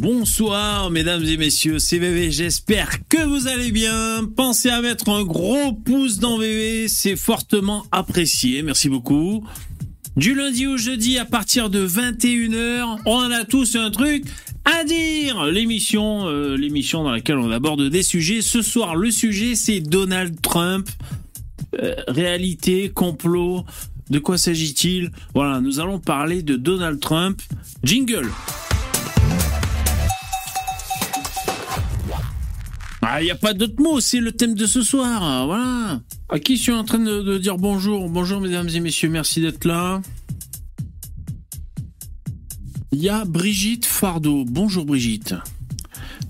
Bonsoir mesdames et messieurs, c'est VV, j'espère que vous allez bien. Pensez à mettre un gros pouce dans VV, c'est fortement apprécié, merci beaucoup. Du lundi au jeudi à partir de 21h, on a tous un truc à dire. L'émission, euh, l'émission dans laquelle on aborde des sujets. Ce soir, le sujet c'est Donald Trump. Euh, réalité, complot, de quoi s'agit-il? Voilà, nous allons parler de Donald Trump. Jingle Ah, il n'y a pas d'autre mot, c'est le thème de ce soir. Voilà. À qui je suis en train de, dire bonjour? Bonjour, mesdames et messieurs, merci d'être là. Il y a Brigitte Fardeau. Bonjour, Brigitte.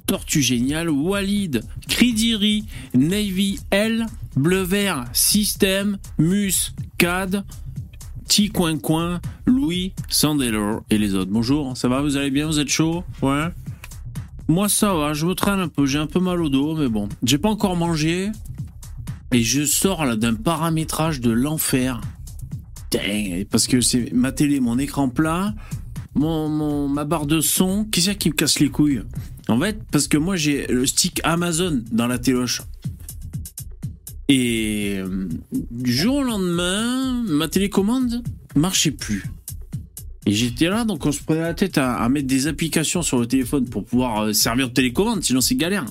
Tortue Génial, Walid, Kridiri, Navy L, Bleu Vert, Système, Mus, CAD, Petit Coin Coin, Louis, Sandelor et les autres. Bonjour, ça va? Vous allez bien? Vous êtes chaud? Ouais? Moi, ça va, je me traîne un peu. J'ai un peu mal au dos, mais bon. J'ai pas encore mangé. Et je sors là d'un paramétrage de l'enfer. Parce que c'est ma télé, mon écran plat, mon, ma barre de son. Qui c'est qui me casse les couilles? En fait, parce que moi, j'ai le stick Amazon dans la téloche. Et euh, du jour au lendemain, ma télécommande marchait plus. Et j'étais là, donc on se prenait la tête à, mettre des applications sur le téléphone pour pouvoir euh, servir de télécommande, sinon c'est galère.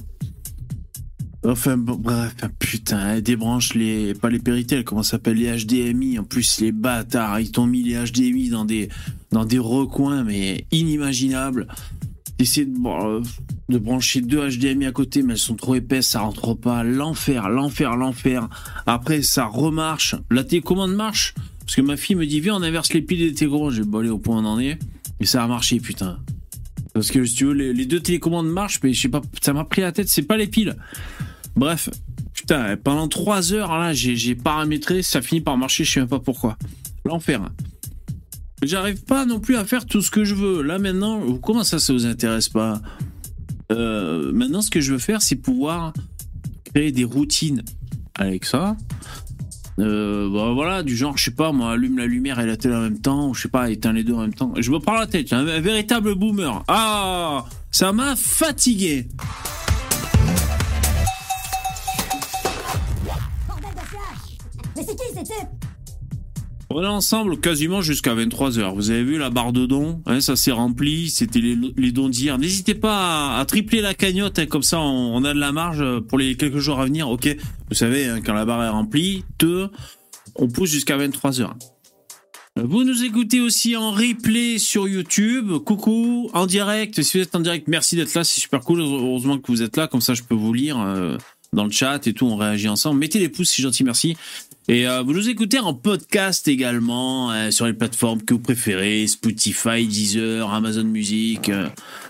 Enfin, bref, putain, débranche les, pas les péritels, comment ça s'appelle, les HDMI. En plus, les bâtards, ils t'ont mis les HDMI dans des, dans des recoins, mais inimaginables. Essayer euh, de brancher deux HDMI à côté, mais elles sont trop épaisses, ça rentre pas. L'enfer, l'enfer, l'enfer. Après, ça remarche. La télécommande marche. Parce que ma fille me dit, viens, on inverse les piles des télécommandes. J'ai bolé au point on en est. Et ça a marché, putain. Parce que si tu veux, les, deux télécommandes marchent, mais je sais pas, ça m'a pris la tête, c'est pas les piles. Bref, putain, pendant trois heures, là, j'ai paramétré, ça finit par marcher, je sais même pas pourquoi. L'enfer. J'arrive pas non plus à faire tout ce que je veux. Là, maintenant, comment ça, ça vous intéresse pas? Euh, Maintenant, ce que je veux faire, c'est pouvoir créer des routines avec ça. Euh, bah, voilà, du genre, je sais pas, moi, allume la lumière et la télé en même temps, ou je sais pas, éteins les deux en même temps. Je me prends la tête, un, un véritable boomer. Ah, ça m'a fatigué. On est ensemble quasiment jusqu'à 23h. Vous avez vu la barre de dons hein, Ça s'est rempli. C'était les, dons d'hier. N'hésitez pas à, tripler la cagnotte. Hein, comme ça, on, a de la marge pour les quelques jours à venir. Ok? Vous savez, hein, quand la barre est remplie, on pousse jusqu'à 23h. Vous nous écoutez aussi en replay sur YouTube. Coucou, en direct. Si vous êtes en direct, merci d'être là. C'est super cool. Heureusement que vous êtes là. Comme ça, je peux vous lire euh, dans le chat et tout. On réagit ensemble. Mettez les pouces, c'est gentil. Merci. Et euh, vous nous écoutez en podcast également euh, sur les plateformes que vous préférez Spotify, Deezer, Amazon Music, euh,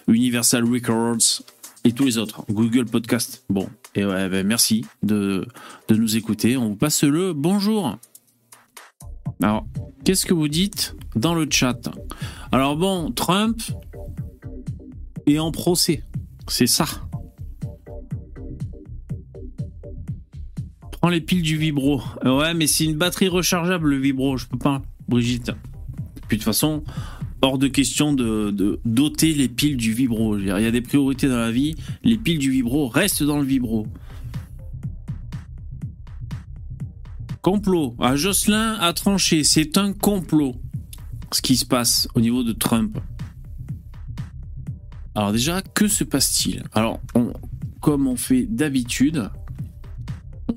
Universal Records et tous les autres. Google Podcast. Bon, et ouais, ben merci de, de nous écouter. On vous passe le bonjour. Alors, qu'est-ce que vous dites dans le chat? Alors bon, Trump est en procès. C'est ça. Prends les piles du vibro. Ouais, mais c'est une batterie rechargeable, le vibro. Je peux pas, Brigitte. Puis de toute façon, hors de question de, doter les piles du vibro. Il y a des priorités dans la vie. Les piles du vibro restent dans le vibro. Complot. Ah, Jocelyn a tranché. C'est un complot. Ce qui se passe au niveau de Trump. Alors déjà, que se passe-t-il? Alors, comme on fait d'habitude,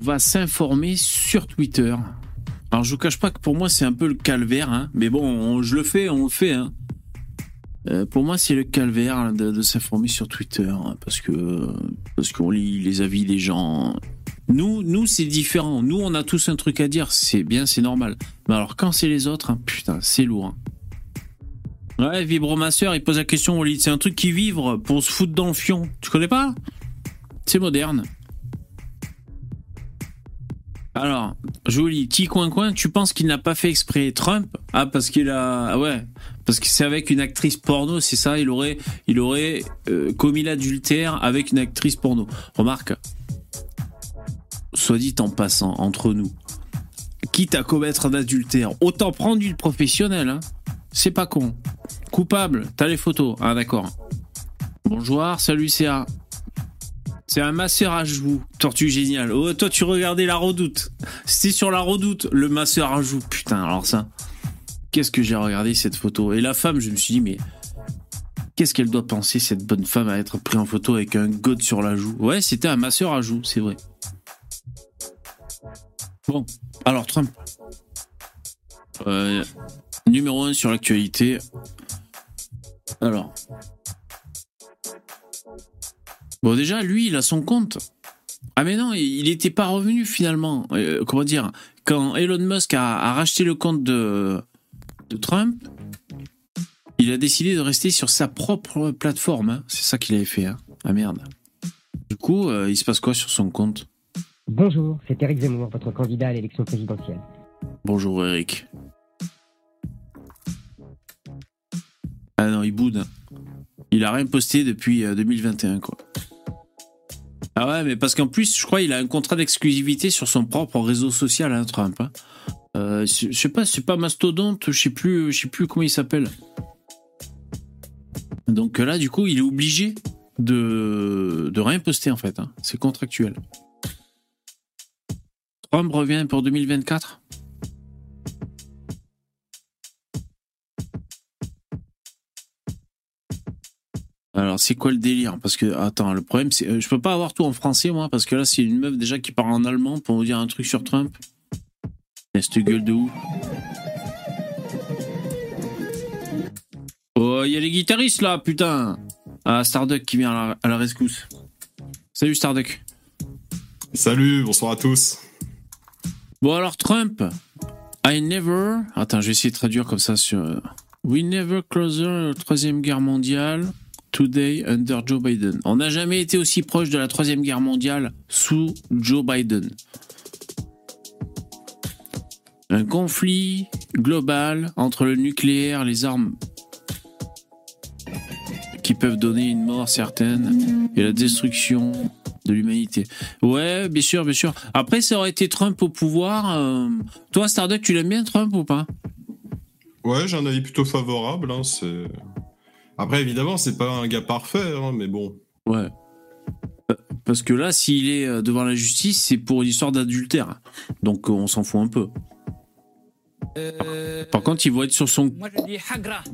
va s'informer sur Twitter. Alors je vous cache pas que pour moi c'est un peu le calvaire, hein. mais bon, je le fais, on le fait. Hein. Euh, pour moi c'est le calvaire de, s'informer sur Twitter hein, parce que parce qu'on lit les avis des gens. Nous, nous c'est différent. Nous on a tous un truc à dire, c'est bien, c'est normal. Mais alors quand c'est les autres, putain, c'est lourd. Ouais, Vibromasseur, il pose la question au lit. C'est un truc qui vivre pour se foutre dans le fion. Tu connais pas? C'est moderne. Alors, joli, petit coin-coin, tu penses qu'il n'a pas fait exprès Trump? Ah, parce qu'il a... Ah ouais, parce que c'est avec une actrice porno, c'est ça Il aurait, il aurait euh, commis l'adultère avec une actrice porno. Remarque, soit dit en passant, entre nous, quitte à commettre un adultère, autant prendre une professionnelle, hein. C'est pas con. Coupable, t'as les photos, ah d'accord. Bonjour, salut CA. C'est un masseur à joues, tortue géniale. Oh, toi, tu regardais la redoute. C'était sur la redoute, le masseur à joues. Putain, alors ça. Qu'est-ce que j'ai regardé cette photo? Et la femme, je me suis dit, mais qu'est-ce qu'elle doit penser, cette bonne femme, à être prise en photo avec un god sur la joue? Ouais, c'était un masseur à joues, c'est vrai. Bon, alors Trump. Euh, numéro 1 sur l'actualité. Alors. Bon, déjà, lui, il a son compte. Ah, mais non, il n'était pas revenu finalement. Euh, comment dire Quand Elon Musk a, racheté le compte de, de, Trump, il a décidé de rester sur sa propre plateforme. Hein. C'est ça qu'il avait fait. Hein. Ah merde. Du coup, euh, il se passe quoi sur son compte? Bonjour, c'est Eric Zemmour, votre candidat à l'élection présidentielle. Bonjour Eric. Ah non, il boude. Il a rien posté depuis 2021, euh, quoi. Ah ouais, mais parce qu'en plus, je crois qu'il a un contrat d'exclusivité sur son propre réseau social, hein, Trump. Hein. Euh, je sais pas, c'est pas Mastodonte, je sais plus, je sais plus comment il s'appelle. Donc là, du coup, il est obligé de, de rien poster en fait. Hein. C'est contractuel. Trump revient pour 2024 Alors, c'est quoi le délire? Parce que, attends, le problème, c'est. Euh, je peux pas avoir tout en français, moi, parce que là, c'est une meuf déjà qui parle en allemand pour vous dire un truc sur Trump. Cette gueule de où Oh, il y a les guitaristes là, putain Ah, Starduck qui vient à la, à la rescousse. Salut Starduck. Salut, bonsoir à tous. Bon, alors, Trump. I never. Attends, je vais essayer de traduire comme ça sur. Euh, We never closer la troisième guerre mondiale. Today under Joe Biden. On n'a jamais été aussi proche de la Troisième Guerre mondiale sous Joe Biden. Un conflit global entre le nucléaire, les armes qui peuvent donner une mort certaine et la destruction de l'humanité. Ouais, bien sûr, bien sûr. Après, ça aurait été Trump au pouvoir. Euh, toi, Starduck, tu l'aimes bien Trump ou pas? Ouais, j'ai un avis plutôt favorable. Hein, c'est après, évidemment, c'est pas un gars parfait, hein, mais bon. Ouais. Parce que là, s'il est euh, devant la justice, c'est pour une histoire d'adultère. Donc on s'en fout un peu. Euh, Par contre, ils vont être sur son,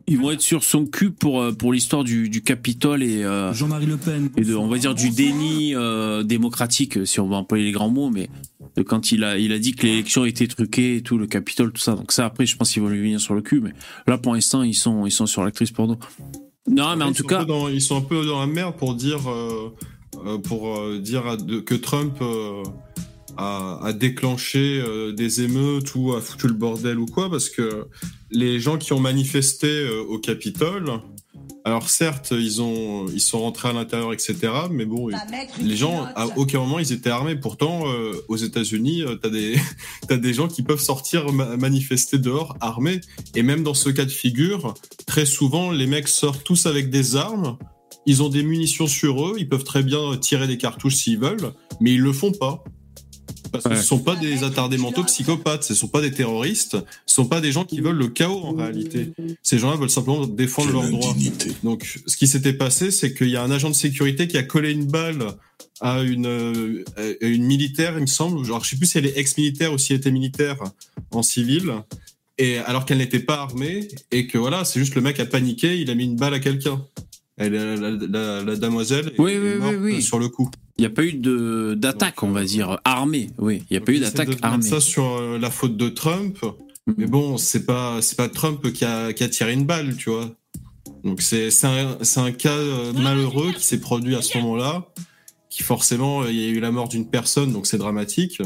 ils vont être sur son cul pour euh, pour l'histoire du, du Capitole et Jean-Marie Le Pen. Et de, on va dire du déni démocratique, si on va employer les grands mots, mais quand il a il a dit que l'élection était truquée et tout, le Capitole, tout ça. Donc ça, après, je pense qu'ils vont lui venir sur le cul, mais là, pour l'instant, ils sont ils sont sur l'actrice porno. Non, mais en tout cas. ils sont un peu dans la merde pour dire, euh, euh, pour euh, dire que Trump a, a, déclenché des émeutes ou a foutu le bordel ou quoi, parce que les gens qui ont manifesté au Capitole, alors certes, ils ont, ils sont rentrés à l'intérieur, etc. Mais bon, les gens, à aucun moment, ils étaient armés. Pourtant, euh, aux États-Unis, euh, t'as des, t'as des gens qui peuvent sortir manifester dehors armés. Et même dans ce cas de figure, très souvent, les mecs sortent tous avec des armes. Ils ont des munitions sur eux. Ils peuvent très bien tirer des cartouches s'ils veulent, mais ils le font pas. Parce que ce ne sont pas des attardés mentaux psychopathes, ce ne sont pas des terroristes, ce ne sont pas des gens qui veulent le chaos en réalité. Ces gens-là veulent simplement défendre leurs droits. Donc, ce qui s'était passé, c'est qu'il y a un agent de sécurité qui a collé une balle à une, militaire, il me semble. Je sais plus si elle est ex-militaire ou si elle était militaire en civil. Et alors qu'elle n'était pas armée, et que voilà, c'est juste le mec a paniqué, il a mis une balle à quelqu'un. Elle, la, la, la, damoiselle est morte sur le coup. Il n'y a pas eu de d'attaque, on va dire armée. Oui, il n'y a pas eu d'attaque armée. Ça sur euh, la faute de Trump, mm-hmm. mais bon, c'est pas c'est pas Trump qui a, qui a tiré une balle, tu vois. Donc c'est c'est un, un cas euh, malheureux qui s'est produit à ce moment-là, qui forcément il y a eu la mort d'une personne, donc c'est dramatique.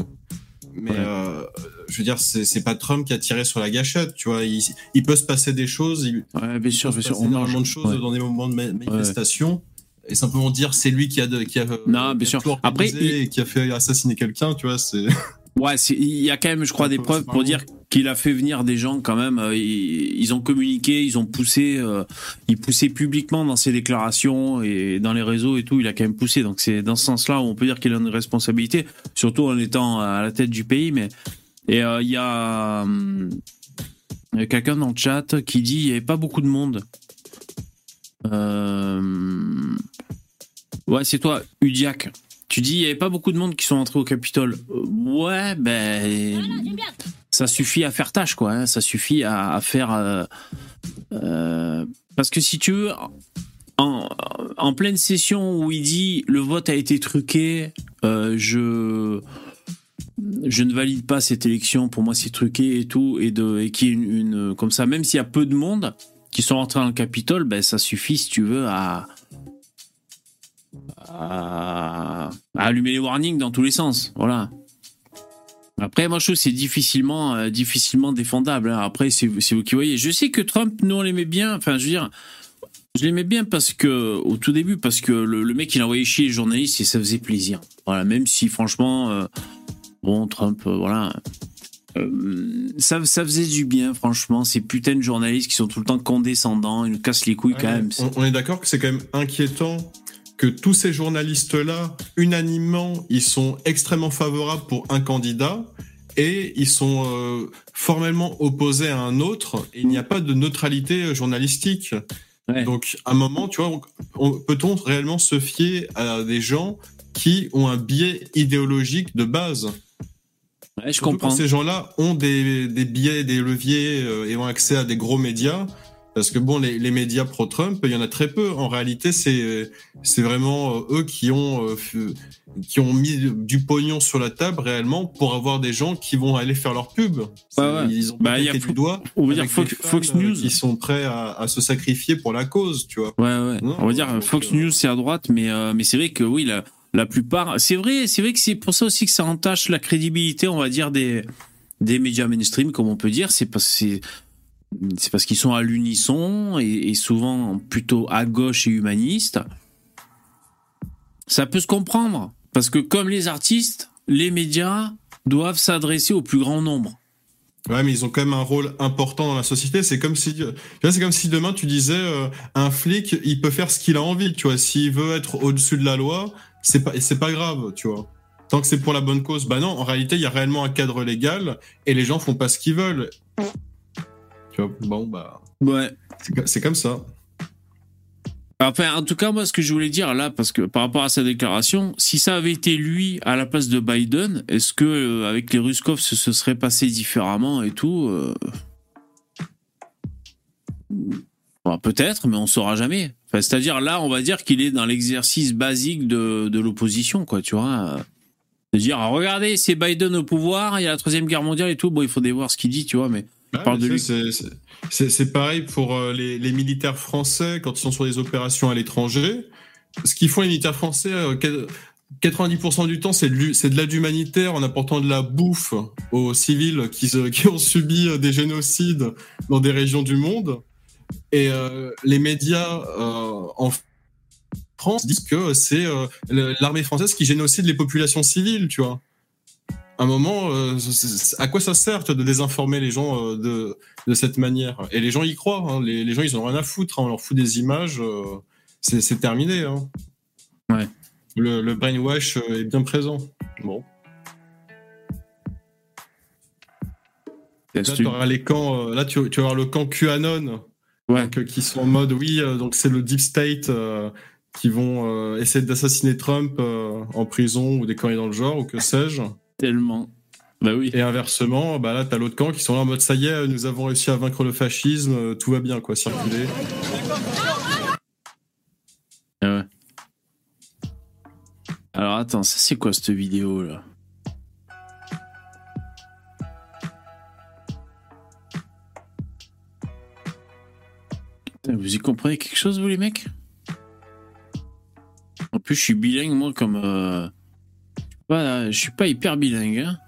Mais euh, je veux dire, c'est pas Trump qui a tiré sur la gâchette, tu vois. Il, peut se passer des choses. Il, ouais, bien sûr, bien sûr. Énormément de choses dans des moments de manifestation. Et simplement dire c'est lui qui a, de, qui a, non, bien sûr. Après, il... qui a fait assassiner quelqu'un, tu vois, c'est. Ouais, il y a quand même, je crois, des preuves pour dire qu'il a fait venir des gens quand même. Euh, ils, ont communiqué, ils ont poussé, euh, il poussait publiquement dans ses déclarations et dans les réseaux et tout. Il a quand même poussé. Donc c'est dans ce sens-là où on peut dire qu'il a une responsabilité, surtout en étant à la tête du pays. Mais et euh, il y a, quelqu'un dans le chat qui dit il n'y avait pas beaucoup de monde. Ouais, c'est toi, Udiac. Tu dis, il n'y avait pas beaucoup de monde qui sont entrés au Capitole. Euh, ouais, ben. Ça suffit à faire tâche, quoi. hein. Ça suffit à, faire. euh, euh, parce que si tu veux, en, pleine session où il dit le vote a été truqué, euh, je. Je ne valide pas cette élection, pour moi c'est truqué et tout, et, et qu'il y ait une, Comme ça, même s'il y a peu de monde qui sont rentrés dans le Capitole, ben ça suffit, si tu veux, à, à, allumer les warnings dans tous les sens. Voilà. Après, moi, je trouve que c'est difficilement, euh, difficilement défendable. hein. Après, c'est vous qui voyez. Je sais que Trump, nous, on l'aimait bien. Enfin, je veux dire, je l'aimais bien parce que, au tout début, parce que le, le mec, il envoyait chier les journalistes et ça faisait plaisir. Voilà, même si, franchement, euh, bon, Trump, voilà. Euh, ça, ça faisait du bien, franchement. Ces putains de journalistes qui sont tout le temps condescendants, ils nous cassent les couilles quand même. On, on est d'accord que c'est quand même inquiétant que tous ces journalistes-là, unanimement, ils sont extrêmement favorables pour un candidat et ils sont euh, formellement opposés à un autre. Et il n'y a pas de neutralité euh, journalistique. Ouais. Donc, à un moment, tu vois, on- on- peut-on réellement se fier à des gens qui ont un biais idéologique de base? Ouais, je Surtout comprends. Quand ces gens-là ont des, des biais, des leviers euh, et ont accès à des gros médias. Parce que bon, les, les médias pro-Trump, il y en a très peu. En réalité, c'est c'est vraiment euh, eux qui ont euh, qui ont mis du pognon sur la table réellement pour avoir des gens qui vont aller faire leur pub. Ouais. Ils ont Bah, y a du doigt. on va dire Fox, News. qui sont prêts à, à se sacrifier pour la cause, tu vois. Ouais, ouais. Non, on va dire Fox euh, News, c'est à droite, mais, euh, mais c'est vrai que oui, la, la plupart. C'est vrai, c'est vrai que c'est pour ça aussi que ça entache la crédibilité, on va dire, des, des médias mainstream, comme on peut dire. C'est parce, c'est, parce qu'ils sont à l'unisson et, souvent plutôt à gauche et humanistes. Ça peut se comprendre. Parce que comme les artistes, les médias doivent s'adresser au plus grand nombre. Ouais, mais ils ont quand même un rôle important dans la société. C'est comme si, c'est comme si demain tu disais, euh, un flic, il peut faire ce qu'il a envie, tu vois. S'il veut être au-dessus de la loi, c'est pas, c'est pas grave, tu vois. Tant que c'est pour la bonne cause. Bah non, en réalité, il y a réellement un cadre légal et les gens font pas ce qu'ils veulent. Tu vois, bon, bah, Ouais. c'est co- c'est comme ça. Enfin, en tout cas, moi, ce que je voulais dire là, parce que par rapport à sa déclaration, si ça avait été lui à la place de Biden, est-ce que euh, avec les Ruskov, ce se serait passé différemment et tout euh, bon, Peut-être, mais on saura jamais. Enfin, C'est-à-dire là, on va dire qu'il est dans l'exercice basique de, de l'opposition, quoi, tu vois. euh, De dire, ah, regardez, c'est Biden au pouvoir, il y a la troisième guerre mondiale et tout. Bon, il faudrait voir ce qu'il dit, tu vois, mais c'est- pareil pour euh, les, les militaires français quand ils sont sur des opérations à l'étranger. Ce qu'ils font les militaires français, euh, quel- 90% du temps, c'est de, l'aide humanitaire en apportant de la bouffe aux civils qui, qui ont subi euh, des génocides dans des régions du monde. Et euh, les médias euh, en France disent que c'est euh, l'armée française qui génocide les populations civiles, tu vois. À un moment, à quoi ça sert de désinformer les gens de, de cette manière? Et les gens y croient. hein. Les, les gens, ils ont rien à foutre. hein. On leur fout des images. c'est terminé. hein. Ouais. Le, le brainwash est bien présent. Bon. Là, tu auras les camps. là, tu, tu vas avoir le camp QAnon Ouais. donc, euh, qui sont en mode oui. euh, donc c'est le deep state euh, qui vont essayer d'assassiner Trump en prison ou des conneries dans le genre ou que sais-je. tellement. Bah oui. Et inversement, bah là, t'as l'autre camp qui sont là en mode ça y est, nous avons réussi à vaincre le fascisme, tout va bien, quoi, circuler. Ah ouais. Alors attends, ça c'est quoi cette vidéo là? Vous y comprenez quelque chose vous les mecs? En plus je suis bilingue moi comme... euh, Je suis pas- je suis pas hyper bilingue. hein.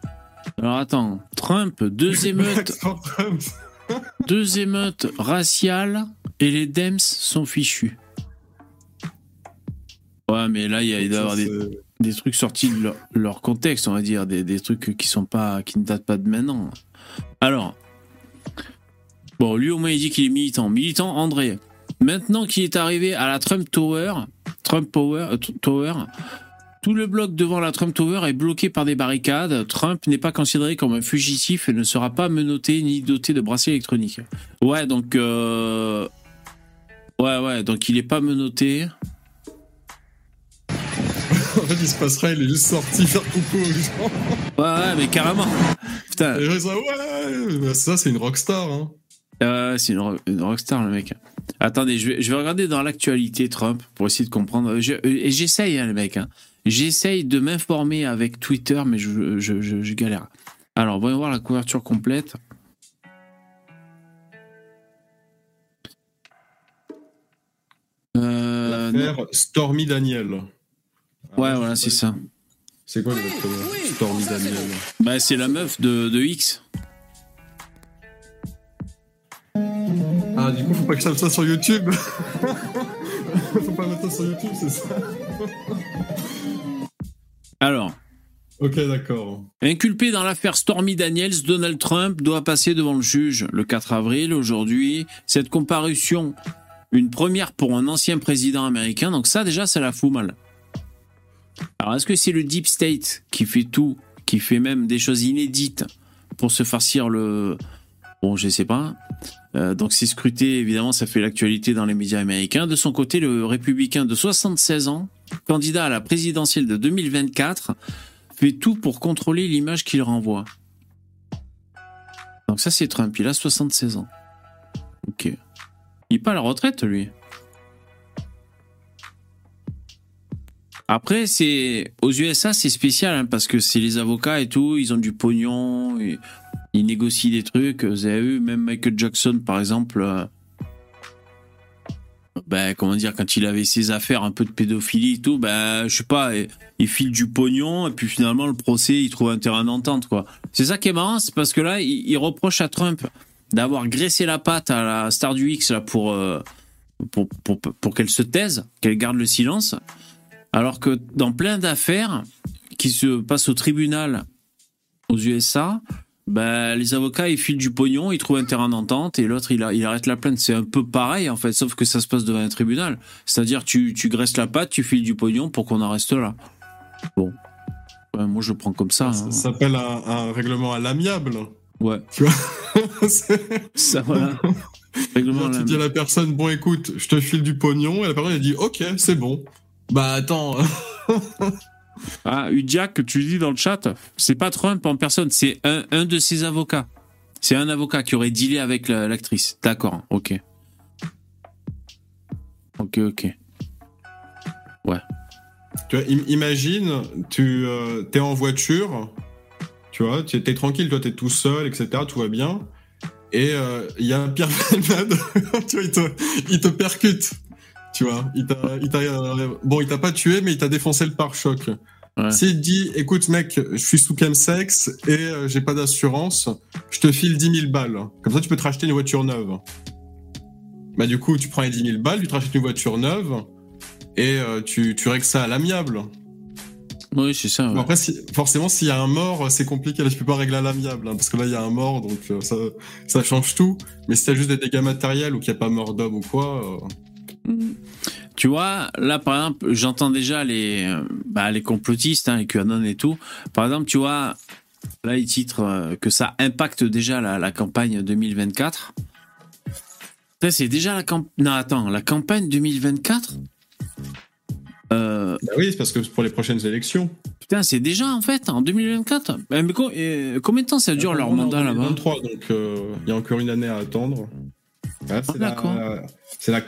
Alors attends, Trump, deux émeutes, deux émeutes raciales et les Dems sont fichus. Ouais, mais là, il y a- il doit y avoir des, des trucs sortis de leur, leur contexte, on va dire, des, des trucs qui sont pas, qui ne datent pas de maintenant. Alors, bon, lui au moins il dit qu'il est militant. Militant, André. Maintenant qu'il est arrivé à la Trump Tower, Trump Power, euh, Tower, tout le bloc devant la Trump Tower est bloqué par des barricades. Trump n'est pas considéré comme un fugitif et ne sera pas menotté ni doté de bracelet électronique. Ouais, donc, euh, ouais, ouais, donc il est pas menotté. en fait, il se passerait, il est juste sorti faire coucou aux gens. Ouais, ouais, mais carrément. Putain. Les gens, ils ouais, ça, c'est une rockstar. Hein. Euh, c'est une, ro- une rockstar, le mec. Attendez, je vais, je vais regarder dans l'actualité Trump pour essayer de comprendre. Je- et j'essaye, hein, le mec. hein. J'essaye de m'informer avec Twitter, mais je, je, je- je galère. Alors, voyons voir la couverture complète. Euh. L'affaire Stormy Daniel. Ouais, voilà, c'est ça. C'est quoi exactement Stormy Daniel? Bah, c'est la meuf de, de X. Ah, du coup, faut pas que je tape ça sur YouTube. faut pas mettre ça sur YouTube, c'est ça Alors, Ok, d'accord. Inculpé dans l'affaire Stormy Daniels, Donald Trump doit passer devant le juge le 4 avril. Aujourd'hui, cette comparution, une première pour un ancien président américain, donc ça déjà, ça la fout mal. Alors, est-ce que c'est le Deep State qui fait tout, qui fait même des choses inédites pour se farcir le... Bon, je sais pas. Euh, donc c'est scruté, évidemment, ça fait l'actualité dans les médias américains. De son côté, le républicain de 76 ans, candidat à la présidentielle de 2024, fait tout pour contrôler l'image qu'il renvoie. Donc ça c'est Trump, il a 76 ans. Ok. Il est pas à la retraite lui. Après c'est aux USA c'est spécial hein, parce que c'est les avocats et tout, ils ont du pognon, ils négocient des trucs. Vous avez vu même Michael Jackson par exemple. euh, ben, comment dire, quand il avait ses affaires un peu de pédophilie et tout, ben, je sais pas, il, il file du pognon, et puis finalement, le procès, il trouve un terrain d'entente, quoi. C'est ça qui est marrant, c'est parce que là, il, il reproche à Trump d'avoir graissé la patte à la star du X, là, pour, euh, pour, pour, pour qu'elle se taise, qu'elle garde le silence, alors que dans plein d'affaires qui se passent au tribunal aux USA, bah, les avocats, ils filent du pognon, ils trouvent un terrain d'entente et l'autre, il, arrête la plainte. C'est un peu pareil, en fait, sauf que ça se passe devant un tribunal. C'est-à-dire, tu, tu graisses la patte, tu files du pognon pour qu'on en reste là. Bon. Ouais, moi, je le prends comme ça. Ça hein. s'appelle un, un règlement à l'amiable. Ouais. Tu vois C'est- Ça, voilà. Règlement, là. Tu dis à la personne, bon écoute, je te file du pognon, et la personne elle dit, ok, c'est bon. Bah attends, Ah, Udia, que tu dis dans le chat, c'est pas Trump en personne, c'est un, un de ses avocats. C'est un avocat qui aurait dealé avec la- l'actrice. D'accord, ok. Ok, ok. tu vois, im- imagine, tu euh, t'es en voiture, tu vois, tu es tranquille, toi t'es tout seul, etc., tout va bien, et euh, il y a Pierre Palmade, tu vois, il te, il te percute, tu vois, il t'a, il t'a, euh, bon, il t'a pas tué, mais il t'a défoncé le pare-choc. Ouais. S'il te dit, écoute mec, je suis sous chemsex et euh, j'ai pas d'assurance, je te file 10 000 balles. Comme ça, tu peux te racheter une voiture neuve. Bah du coup, tu prends les 10 000 balles, tu te rachètes une voiture neuve et euh, tu, tu règles ça à l'amiable. Oui, c'est ça. Bon, après, si- forcément, s'il y a un mort, c'est compliqué. Là, tu peux pas régler à l'amiable, hein, parce que là, il y a un mort, donc euh, ça, ça change tout. Mais si t'as juste des dégâts matériels ou qu'il n'y a pas mort d'homme ou quoi, euh, Tu vois, là, par exemple, j'entends déjà les, bah, les complotistes, hein, les QAnon et tout. Par exemple, tu vois, là, ils titrent euh, que ça impacte déjà la, la campagne 2024. Putain, C'est déjà la campagne. Non, attends, la campagne 2024 euh, bah oui, c'est parce que c'est pour les prochaines élections. Putain, c'est déjà en fait en 2024. Mais, mais co- combien de temps ça dure leur mandat là-bas? 2023, donc euh, il y a encore une année à attendre. Ouais, c'est Ah, la, c'est la,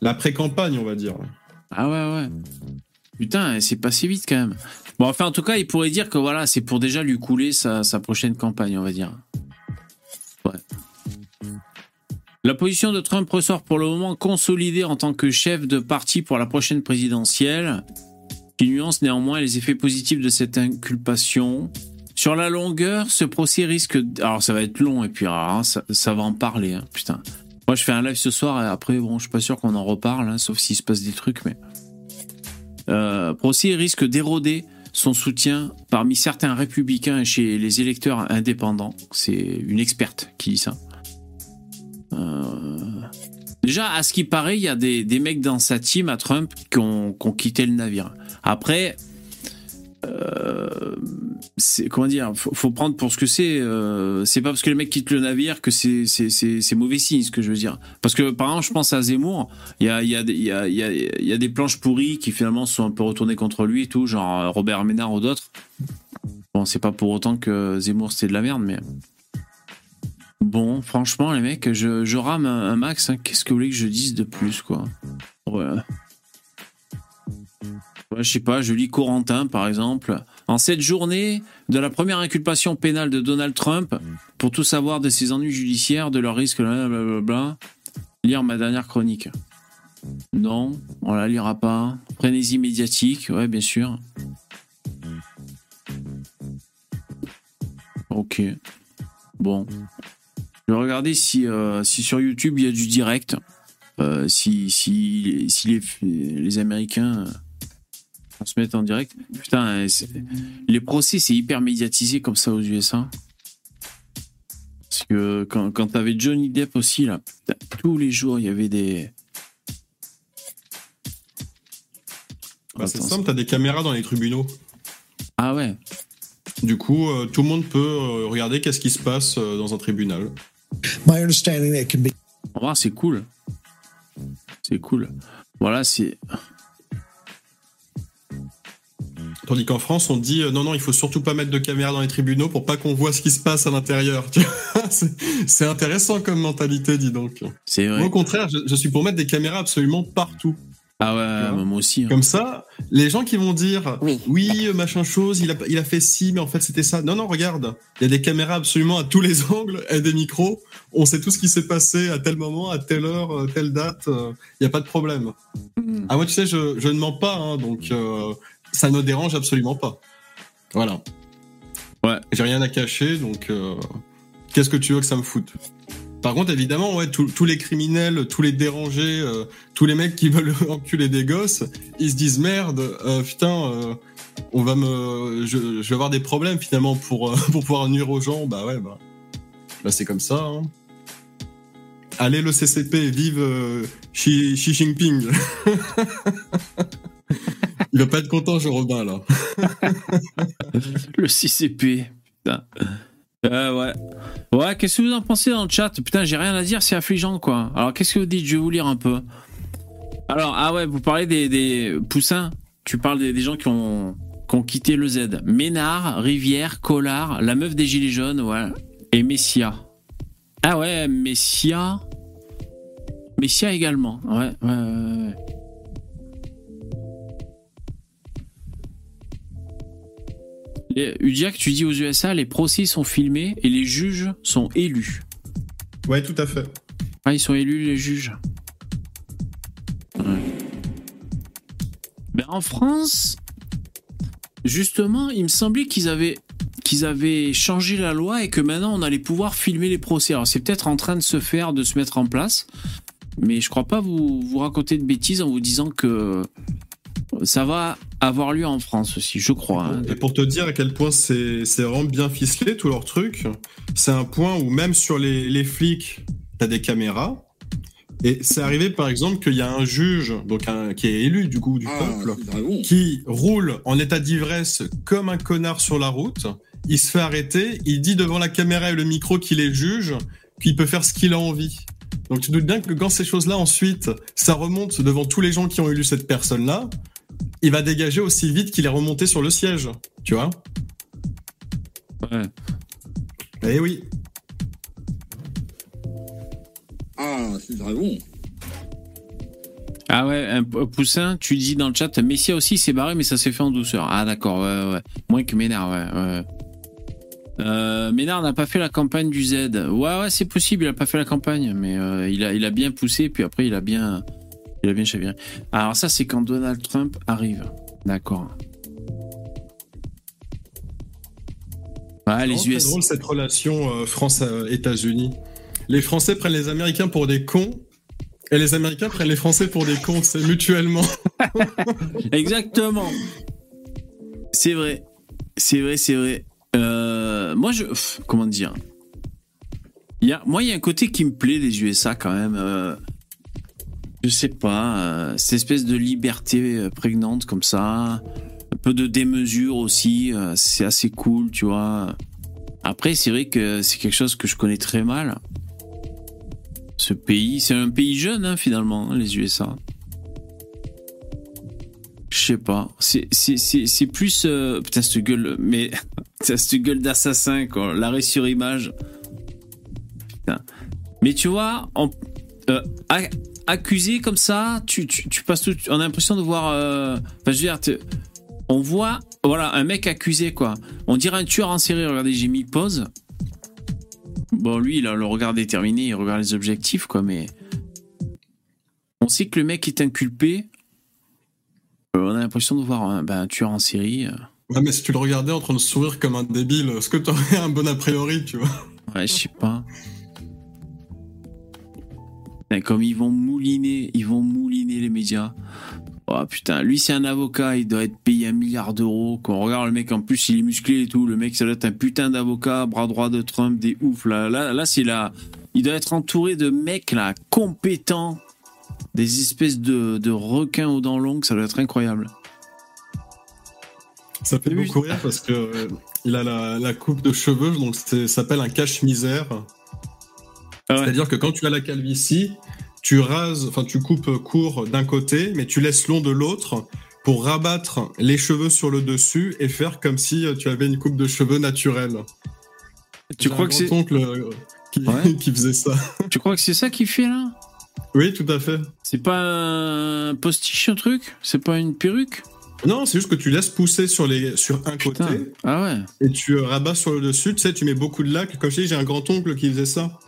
la pré-campagne, on va dire. Ah ouais, ouais. Putain, c'est passé vite quand même. Bon, enfin, en tout cas, il pourrait dire que voilà, c'est pour déjà lui couler sa, sa prochaine campagne, on va dire. Ouais. La position de Trump ressort pour le moment consolidée en tant que chef de parti pour la prochaine présidentielle, qui nuance néanmoins les effets positifs de cette inculpation. Sur la longueur, ce procès risque. Alors, ça va être long, et puis ça, ça va en parler, hein, putain. Moi, je fais un live ce soir, et après, bon, je suis pas sûr qu'on en reparle, hein, sauf s'il se passe des trucs, mais. Euh, procès risque d'éroder son soutien parmi certains républicains et chez les électeurs indépendants. C'est une experte qui dit ça. Euh, Déjà, à ce qui paraît, il y a des, mecs dans sa team à Trump qui ont quitté le navire. Après, euh, comment dire faut, faut prendre pour ce que c'est euh, c'est pas parce que les mecs quittent le navire que c'est c'est mauvais signe ce que je veux dire. Parce que par exemple je pense à Zemmour il y a il y a il y a il y des planches pourries qui finalement sont un peu retournées contre lui et tout genre Robert Ménard ou d'autres. Bon c'est pas pour autant que Zemmour c'était de la merde mais bon franchement les mecs je rame un, max hein. qu'est-ce que vous voulez que je dise de plus quoi? Je sais pas, je lis Corentin par exemple. En cette journée de la première inculpation pénale de Donald Trump, pour tout savoir de ses ennuis judiciaires, de leurs risques, blablabla, lire ma dernière chronique. Non, on la lira pas. Frénésie médiatique, ouais, bien sûr. Ok. Bon. Je vais regarder si, euh, si sur YouTube il y a du direct. Euh, si, si, si les, les Américains. On se met en direct. Putain, les procès, c'est hyper médiatisé comme ça aux USA. Parce que quand, quand t'avais Johnny Depp aussi, là, putain, tous les jours, il y avait des. Bah, c'est simple, t'as des caméras dans les tribunaux. Ah ouais. Du coup, euh, tout le monde peut euh, regarder qu'est-ce qui se passe euh, dans un tribunal. My understanding that it can be On va voir, c'est cool. C'est cool. Voilà, c'est. Tandis qu'en France, on dit euh, non, non, il faut surtout pas mettre de caméras dans les tribunaux pour pas qu'on voit ce qui se passe à l'intérieur. C'est intéressant comme mentalité, dis donc. C'est Moi, vrai. au contraire, je, je suis pour mettre des caméras absolument partout. Ah ouais, moi aussi. hein. Comme ça, les gens qui vont dire Oui. euh, machin chose, il a, il a fait ci, mais en fait c'était ça. Non, non, regarde, il y a des caméras absolument à tous les angles et des micros. On sait tout ce qui s'est passé à tel moment, à telle heure, euh, telle date. euh, Il n'y a pas de problème. Hmm. Ah, moi, tu sais, je, je ne mens pas, hein, donc euh, ça ne dérange absolument pas. Voilà. Ouais. J'ai rien à cacher, donc euh, qu'est-ce que tu veux que ça me foute? Par contre, évidemment, ouais, tous tous les criminels, tous les dérangés, euh, tous les mecs qui veulent enculer des gosses, ils se disent merde, euh, putain, on va me, je, je vais avoir des problèmes finalement pour pour pouvoir nuire aux gens. Bah ouais, bah, bah c'est comme ça. Hein. Allez le CCP, vive Xi, Xi Jinping. Il va pas être content, Jean Robin là. Le CCP. Putain. Euh, ouais. Ouais, qu'est-ce que vous en pensez dans le chat Putain, j'ai rien à dire, c'est affligeant, quoi. Alors, qu'est-ce que vous dites Je vais vous lire un peu. Alors, ah ouais, vous parlez des, poussins. Tu parles des, des gens qui ont, qui ont quitté le Z. Ménard, Rivière, Collard, la meuf des Gilets jaunes, ouais. Et Messia. Ah ouais, Messia. Messia également. Ouais, ouais, ouais. Udiac, tu dis aux USA, les procès sont filmés et les juges sont élus. Ouais, tout à fait. Ah, ils sont élus, les juges. Ouais. Ben, en France, justement, il me semblait qu'ils avaient, qu'ils avaient changé la loi et que maintenant on allait pouvoir filmer les procès. Alors, c'est peut-être en train de se faire, de se mettre en place, mais je crois pas vous, vous raconter de bêtises en vous disant que ça va avoir lieu en France aussi, je crois. hein. Et pour te dire à quel point c'est c'est vraiment bien ficelé tout leur truc, c'est un point où même sur les, les flics, t'as des caméras. Et c'est arrivé par exemple qu'il y a un juge, donc un, qui est élu du coup du Ah, peuple, qui roule en état d'ivresse comme un connard sur la route. Il se fait arrêter, il dit devant la caméra et le micro qu'il est juge, qu'il peut faire ce qu'il a envie. Donc tu te doutes bien que quand ces choses-là ensuite, ça remonte devant tous les gens qui ont élu cette personne-là, il va dégager aussi vite qu'il est remonté sur le siège. Tu vois Ouais. Eh oui. Ah, c'est dragon. Ah ouais, un p- Poussin, tu dis dans le chat, Messia aussi s'est barré, mais ça s'est fait en douceur. Ah d'accord, ouais, ouais. Moins que Ménard, ouais. ouais. Euh, Ménard n'a pas fait la campagne du Z. Ouais, ouais, c'est possible, il a pas fait la campagne, mais euh, il, a, il a bien poussé, puis après il a bien, il a bien chaviré. Alors ça, c'est quand Donald Trump arrive. D'accord. Ouais, les C'est US. drôle cette relation euh, France-États-Unis. Les Français prennent les Américains pour des cons. Et les Américains prennent les Français pour des cons, c'est mutuellement. Exactement. C'est vrai. C'est vrai, c'est vrai. Euh, moi, je. pff, Comment dire? Il y a, Moi, il y a un côté qui me plaît des USA quand même. euh, je sais pas. euh, cette espèce de liberté euh, prégnante comme ça. peu de démesure aussi, euh, c'est assez cool, tu vois. Après, c'est vrai que c'est quelque chose que je connais très mal. Ce pays, c'est un pays jeune hein, finalement, hein, les USA. Je sais pas. C'est, plus. euh, putain, cette gueule. Mais. putain, cette gueule d'assassin, quoi. L'arrêt sur image. Putain. Mais tu vois, en, euh, accusé comme ça, tu, tu, tu passes tout. On a l'impression de voir. euh, Enfin, je veux dire, on voit. Voilà, un mec accusé, quoi. On dirait un tueur en série. Regardez, j'ai mis pause. Bon, lui, il a le regard déterminé, il regarde les objectifs, quoi, mais. On sait que le mec est inculpé. Euh, on a l'impression de voir un, ben, un tueur en série. euh. Ouais, mais si tu le regardais en train de sourire comme un débile, est-ce que t'aurais un bon a priori, tu vois? Ouais, je sais pas. Comme ils vont mouliner, ils vont mouliner les médias. Oh putain, lui c'est un avocat, il doit être payé un milliard d'euros. Quand on regarde le mec, en plus il est musclé et tout, le mec ça doit être un putain d'avocat, bras droit de Trump, des ouf là. Là, là c'est là, il doit être entouré de mecs là compétents, des espèces de, de requins aux dents longues, ça doit être incroyable. Ça fait beaucoup rire parce que euh, il a la, la coupe de cheveux, donc ça s'appelle un cache-misère. Ah ouais. C'est-à-dire que quand tu as la calvitie, tu rases, enfin tu coupes court d'un côté, mais tu laisses long de l'autre pour rabattre les cheveux sur le dessus et faire comme si euh, tu avais une coupe de cheveux naturelle. Tu crois que c'est, oncle euh, qui, Ouais. qui faisait ça. tu crois que c'est ça qu'il fait là? Oui, tout à fait. C'est pas un postiche un truc? C'est pas une perruque? Non, c'est juste que tu laisses pousser sur, les, sur un Putain. côté Ah ouais. et tu rabats sur le dessus. Tu sais, tu mets beaucoup de lac. Comme je dis, j'ai un grand oncle qui faisait ça.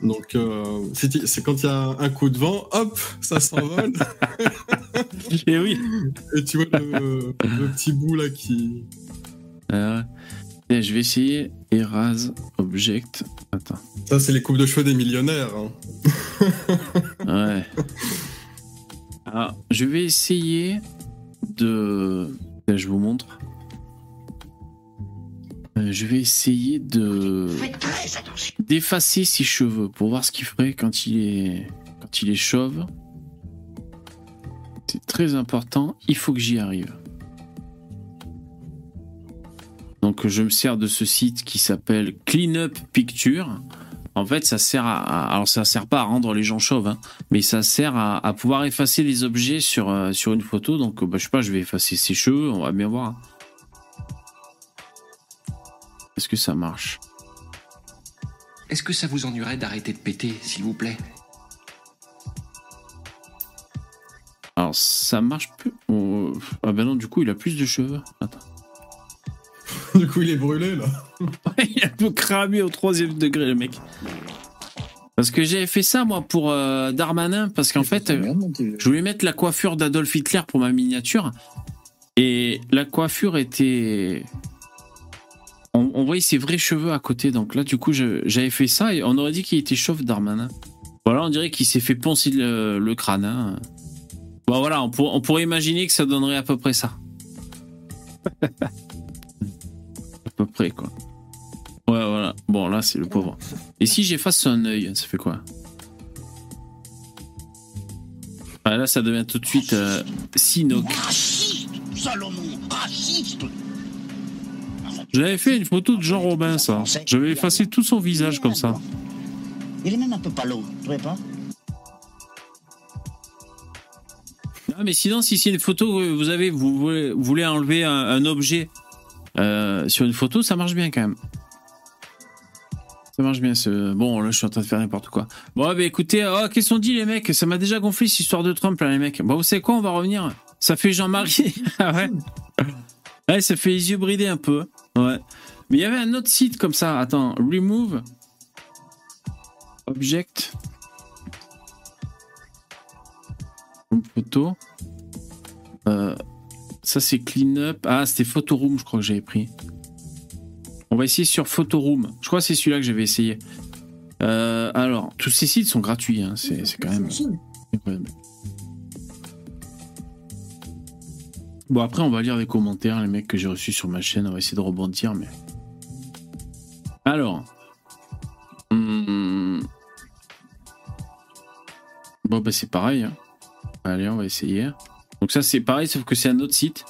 Donc, euh, c'est quand il y a un coup de vent, hop, ça s'envole. Et oui. et tu vois le, le petit bout là qui. Euh, je vais essayer Erase Object. Attends. Ça, c'est les coupes de cheveux des millionnaires. hein. Ouais. Alors, je vais essayer de. Là, je vous montre. Euh, Je vais essayer de d'effacer ses cheveux pour voir ce qu'il ferait quand il est quand il est chauve. C'est très important. Il faut que j'y arrive. Donc je me sers de ce site qui s'appelle Cleanup Picture. En fait, ça sert à, alors ça sert pas à rendre les gens chauves, hein, mais ça sert à, à pouvoir effacer les objets sur euh, sur une photo. Donc bah, je sais pas, je vais effacer ses cheveux, on va bien voir. Est-ce que ça marche? Est-ce que ça vous ennuierait d'arrêter de péter, s'il vous plaît? Alors ça marche plus. Oh, Ah ben non, du coup il a plus de cheveux. Attends. Du coup, il est brûlé là. il est un peu cramé au troisième degré le mec. Parce que j'avais fait ça moi pour euh, Darmanin parce qu'en fait euh, je voulais mettre la coiffure d'Adolf Hitler pour ma miniature et la coiffure était on, on voyait ses vrais cheveux à côté donc là du coup j'avais fait ça et on aurait dit qu'il était chauve Darmanin. Voilà on dirait qu'il s'est fait poncer le, crâne. hein. Bon voilà on, pour- on pourrait imaginer que ça donnerait à peu près ça. à peu près quoi. Ouais voilà bon là c'est le pauvre. Et si j'efface son œil ça fait quoi? Ah, là, ça devient tout de suite euh, Sinoc. Raciste Salomon Raciste J'avais fait une photo de Jean Robin, ça. J'avais effacé tout son visage comme ça. Il est même un peu palo, tu trouvez pas Ah, mais sinon, si c'est une photo que vous avez, vous voulez, vous voulez enlever un, un objet euh, sur une photo, ça marche bien quand même. Ça marche bien. ce- Bon, là, je suis en train de faire n'importe quoi. Bon, bah écoutez, oh, qu'est-ce qu'on dit, les mecs? Ça m'a déjà gonflé cette histoire de Trump, là, les mecs. Bon, vous savez quoi On va revenir. Ça fait Jean-Marie. ah ouais Ouais, ça fait les yeux bridés un peu. Ouais. Mais il y avait un autre site comme ça. Attends, remove. Object. Photo. Euh, ça, c'est clean-up. Ah, c'était Photoroom, je crois que j'avais pris. On va essayer sur Photoroom. Je crois que c'est celui-là que j'avais essayé. Euh, alors, tous ces sites sont gratuits. hein. C'est c'est quand même incroyable. Bon, après, on va lire les commentaires, les mecs que j'ai reçus sur ma chaîne. On va essayer de rebondir, mais. Alors. Hum. Bon, bah, c'est pareil. hein. Allez, on va essayer. Donc, ça, c'est pareil, sauf que c'est un autre site.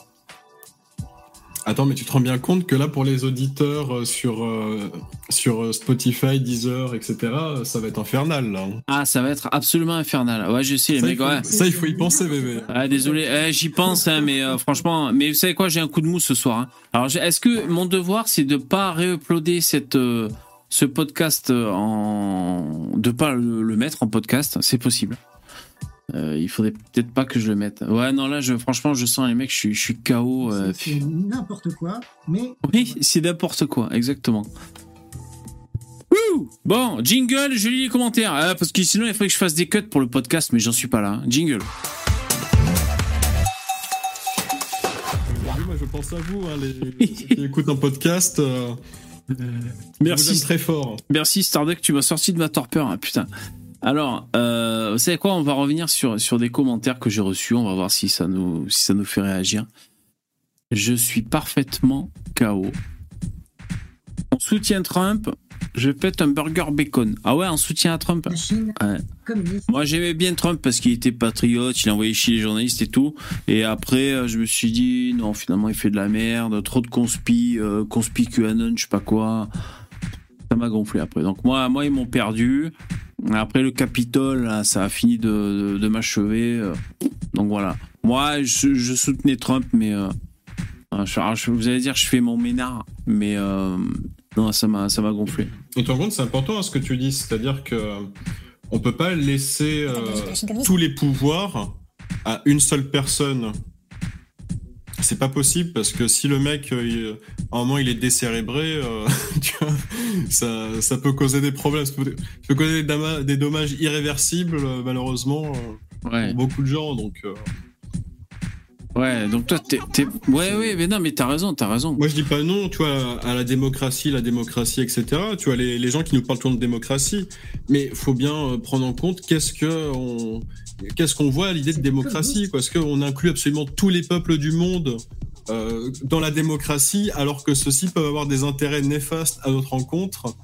Attends, mais tu te rends bien compte que là, pour les auditeurs euh, sur, euh, sur euh, Spotify, Deezer, etc., ça va être infernal, là. hein. Ah, ça va être absolument infernal. Ouais, je sais, les Ça, mecs, faut, ouais. ça, il faut y penser, bébé. Ah, désolé, Eh, j'y pense, hein, mais euh, franchement, mais vous savez quoi, j'ai un coup de mou ce soir. hein. Alors, est-ce que mon devoir, c'est de pas réuploader cette euh, ce podcast en, de pas le, le mettre en podcast? C'est possible. Euh, il faudrait peut-être pas que je le mette. Ouais, non, là, je, franchement, je sens les mecs, je suis, je suis KO. euh, C'est n'importe quoi, mais oui, c'est n'importe quoi, exactement. Wouh bon, jingle, je lis les commentaires. Ah, parce que sinon, il faudrait que je fasse des cuts pour le podcast, mais j'en suis pas là. hein. Jingle. Oui, moi, je pense à vous, hein, les, qui écoutent un podcast. euh, je vous aime Merci, très fort. merci Starduck, tu m'as sorti de ma torpeur, hein, putain. Alors, euh, vous savez quoi On va revenir sur, sur des commentaires que j'ai reçus. On va voir si ça nous, si ça nous fait réagir. Je suis parfaitement KO. On soutient Trump. Je pète un burger bacon. Ah ouais, en soutien à Trump Ouais. Moi, j'aimais bien Trump parce qu'il était patriote, il envoyait chier les journalistes et tout. Et après, euh, je me suis dit, non, finalement, il fait de la merde, trop de conspi, euh, conspi QAnon, je sais pas quoi. Ça m'a gonflé après. Donc, moi, moi ils m'ont perdu. Après, le Capitole, là, ça a fini de, de, de m'achever. euh. Donc, voilà. Moi, je, je soutenais Trump, mais. euh, euh, je- vous allez dire, je fais mon ménard, mais. euh, non, ça m'a ça m'a gonflé. Et rends compte, c'est important hein, ce que tu dis, c'est-à-dire que on peut pas laisser euh, tous les pouvoirs à une seule personne. C'est pas possible parce que si le mec, euh, il- à un moment, il est décérébré, euh, tu vois, ça, ça peut causer des problèmes, ça peut, ça peut causer des, dommages irréversibles, euh, malheureusement, Ouais. pour beaucoup de gens. Donc, euh, Ouais, donc toi, t'es. Ouais, ouais, mais non, mais t'as raison, t'as raison. Moi, je dis pas non, tu vois, à la démocratie, la démocratie, etc. Tu vois, les, les gens qui nous parlent toujours de démocratie, mais faut bien prendre en compte qu'est-ce que on, qu'est-ce qu'on voit à l'idée de démocratie, quoi? Est-ce qu'on inclut absolument tous les peuples du monde euh, dans la démocratie, alors que ceux-ci peuvent avoir des intérêts néfastes à notre rencontre?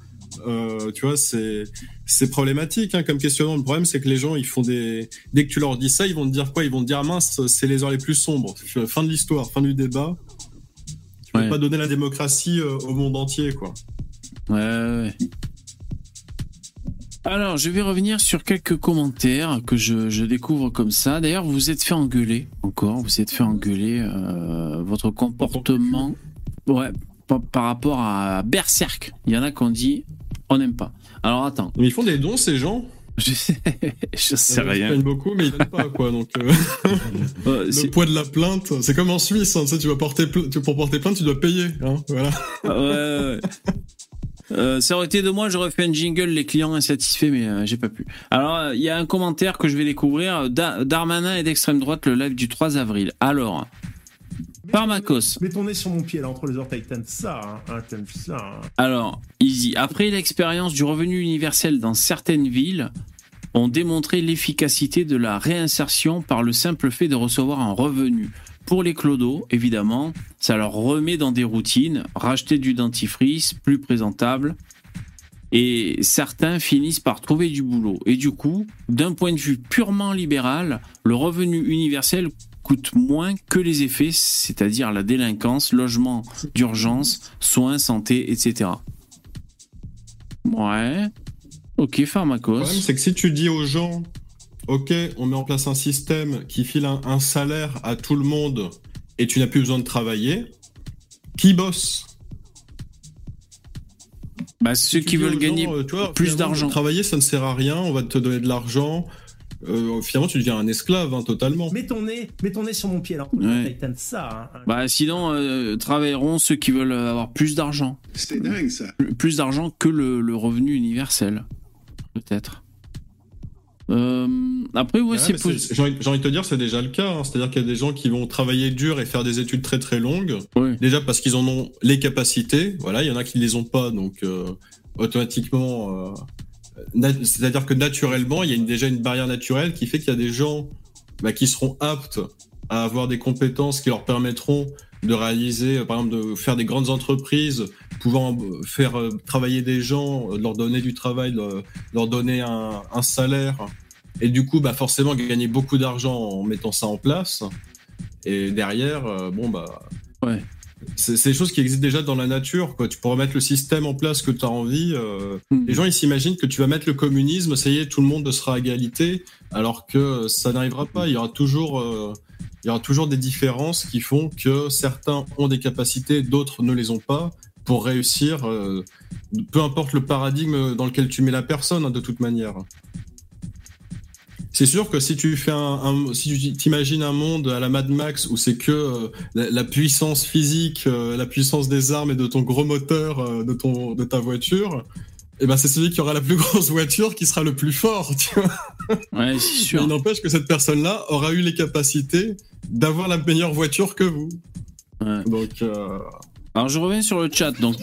Euh, tu vois, c'est c'est problématique hein, comme questionnement. Le problème, c'est que les gens, ils font des dès que tu leur dis ça, ils vont te dire quoi? Ils vont te dire ah, mince, c'est les heures les plus sombres. Fin de l'histoire, fin du débat. Tu peux Ouais. pas donner la démocratie euh, au monde entier, quoi. Ouais, ouais. ouais. Alors, je vais revenir sur quelques commentaires que je, je découvre comme ça. D'ailleurs, vous vous êtes fait engueuler encore. Vous vous êtes fait engueuler. euh, votre comportement, ouais, par, par rapport à Berserk. Il y en a qui ont dit, on n'aime pas. Alors attends, Mais ils font des dons, ces gens? je sais, je sais Ils rien. plaignent beaucoup, mais ils donnent pas, quoi. Donc, euh, le poids de la plainte, c'est comme en Suisse. Hein, tu sais, tu vas porter pla- pour porter plainte, tu dois payer. Hein, voilà. Ouais, ouais, ouais. Euh, ça aurait été de moi, j'aurais fait un jingle, les clients insatisfaits, mais euh, j'ai pas pu. Alors, euh, il y a un commentaire que je vais découvrir. Da- Darmanin est d'extrême droite, le live du 3 avril. Alors, Pharmacos. Mets ton nez sur mon pied là entre les orteils, t'aimes ça, hein, hein, t'aimes ça. hein. Alors, Easy. Après l'expérience du revenu universel dans certaines villes, ont démontré l'efficacité de la réinsertion par le simple fait de recevoir un revenu. Pour les clodos, évidemment, ça leur remet dans des routines, racheter du dentifrice, plus présentable. Et certains finissent par trouver du boulot. Et du coup, d'un point de vue purement libéral, le revenu universel coûte moins que les effets, c'est-à-dire la délinquance, logement d'urgence, soins, santé, etc. Ouais. Ok, Le Pharmacos. problème, c'est que si tu dis aux gens, OK, on met en place un système qui file un, un salaire à tout le monde et tu n'as plus besoin de travailler, qui bosse? Bah, ceux Tu qui veulent gens, gagner euh, plus d'argent. Travailler, ça ne sert à rien, on va te donner de l'argent. Euh, finalement, tu deviens un esclave, hein, totalement. Mets ton nez, mets ton nez sur mon pied Ouais. orteils, t'aimes ça. hein. Bah, sinon, euh, travailleront ceux qui veulent avoir plus d'argent. C'est dingue ça. Plus- Plus d'argent que le, le revenu universel. Peut-être. Euh, après, ouais, Ouais, c'est J'ai envie, de te dire, c'est déjà le cas. hein. C'est-à-dire qu'il y a des gens qui vont travailler dur et faire des études très très longues. Ouais. Déjà parce qu'ils en ont les capacités. Voilà, il y en a qui ne les ont pas, donc euh, automatiquement. euh, C'est-à-dire que naturellement, il y a une- déjà une barrière naturelle qui fait qu'il y a des gens bah, qui seront aptes à avoir des compétences qui leur permettront de réaliser, euh, par exemple, de faire des grandes entreprises, pouvant euh, faire euh, travailler des gens, euh, leur donner du travail, leur, donner un, un salaire, et du coup, bah, forcément, gagner beaucoup d'argent en mettant ça en place. Et derrière, euh, bon, bah. Ouais. c'est des choses qui existent déjà dans la nature. Quoi. Tu pourrais mettre le système en place que tu as envie. euh, Mhm. Les gens, ils s'imaginent que tu vas mettre le communisme, ça y est, tout le monde sera à égalité, alors que ça n'arrivera pas. Il y aura toujours, euh, il y aura toujours des différences qui font que certains ont des capacités, d'autres ne les ont pas, pour réussir. euh, peu importe le paradigme dans lequel tu mets la personne, hein, de toute manière. C'est sûr que si tu fais un, un- si tu t'imagines un monde à la Mad Max où c'est que euh, la, la puissance physique, euh, la puissance des armes et de ton gros moteur euh, de ton de ta voiture, eh ben c'est celui qui aura la plus grosse voiture qui sera le plus fort. Tu vois Ouais, c'est Mais sûr. il n'empêche que cette personne-là aura eu les capacités d'avoir la meilleure voiture que vous. Ouais. Donc Alors je reviens sur le chat. Donc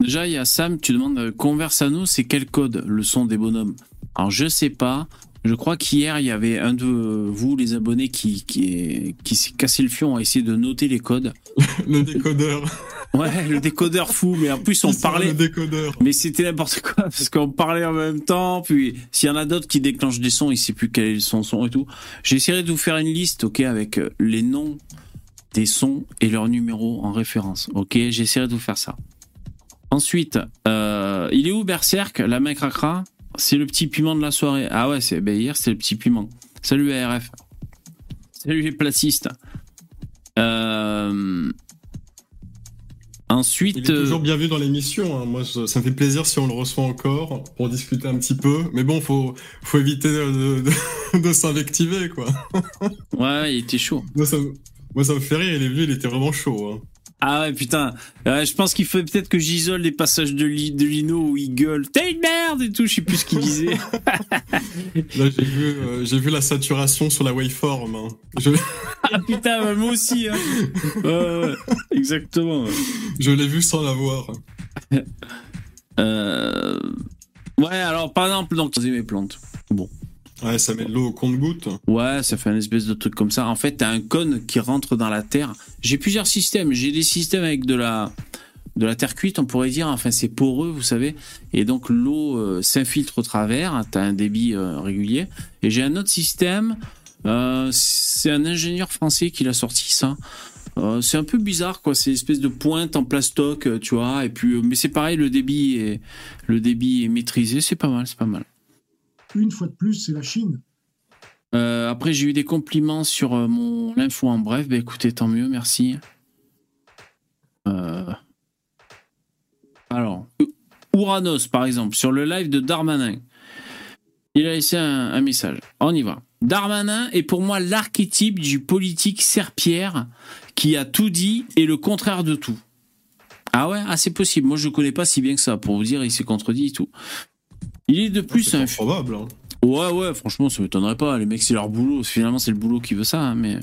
déjà il y a Sam, tu demandes euh, converse à nous, c'est quel code le son des bonhommes? Alors je sais pas. Je crois qu'hier il y avait un de vous les abonnés qui qui, qui s'est cassé le fion à essayer de noter les codes. le décodeur. Ouais, le décodeur fou, mais en plus on parlait. Le décodeur. Mais c'était n'importe quoi parce qu'on parlait en même temps. Puis s'il y en a d'autres qui déclenchent des sons, il sait plus quel est son son et tout. J'essaierai de vous faire une liste, ok, avec euh, les noms des sons et leurs numéros en référence. Ok, j'essaierai de vous faire ça. Ensuite, euh, il est où Berserk La main cracra C'est le petit piment de la soirée. Ah ouais, c'est ben hier c'est le petit piment. Salut ARF. Salut les placistes. Euh... Il Ensuite, est euh, toujours bienvenu dans l'émission. hein. Moi, je- ça me fait plaisir si on le reçoit encore pour discuter un petit peu. Mais bon, faut, faut éviter de, de, de s'invectiver, quoi. ouais, il était chaud. Moi ça, me- moi, ça me fait rire. Il est venu, il était vraiment chaud. hein. Ah ouais, putain. Je pense qu'il faut peut-être que j'isole les passages de, Li- de Lino où il gueule. T'es une merde et tout, je sais plus ce qu'il disait. Là, j'ai vu, euh, j'ai vu la saturation sur la waveform. hein. Je, ah putain, bah, moi aussi. Hein. Ouais, ouais, exactement. je l'ai vu sans la voir. Euh... Ouais, alors par exemple, donc, mes plantes. Ouais, ça met de l'eau au compte-goutte. Ouais, ça fait un espèce de truc comme ça. En fait, t'as un cône qui rentre dans la terre. J'ai plusieurs systèmes. J'ai des systèmes avec de la de la terre cuite, on pourrait dire. Enfin, c'est poreux, vous savez. Et donc l'eau euh, s'infiltre au travers. T'as un débit euh, régulier. Et j'ai un autre système. euh, c'est un ingénieur français qui l'a sorti ça. Euh, c'est un peu bizarre, quoi. C'est une espèce de pointe en plastoc, tu vois. Et puis, mais c'est pareil, le débit est le débit est maîtrisé. C'est pas mal, c'est pas mal. Une fois de plus, c'est la Chine. Euh, après, j'ai eu des compliments sur euh, mon info en bref. Bah écoutez, tant mieux, merci. Euh, Alors, Ouranos, par exemple, sur le live de Darmanin, il a laissé un, message. On y va. Darmanin est pour moi l'archétype du politique serpillère qui a tout dit et le contraire de tout. Ah ouais, ah, c'est possible. Moi, je connais pas si bien que ça. Pour vous dire, il s'est contredit et tout. Il est de plus C'est un probable. hein. Ouais, ouais, franchement, ça m'étonnerait pas. Les mecs, c'est leur boulot. Finalement, c'est le boulot qui veut ça. hein, mais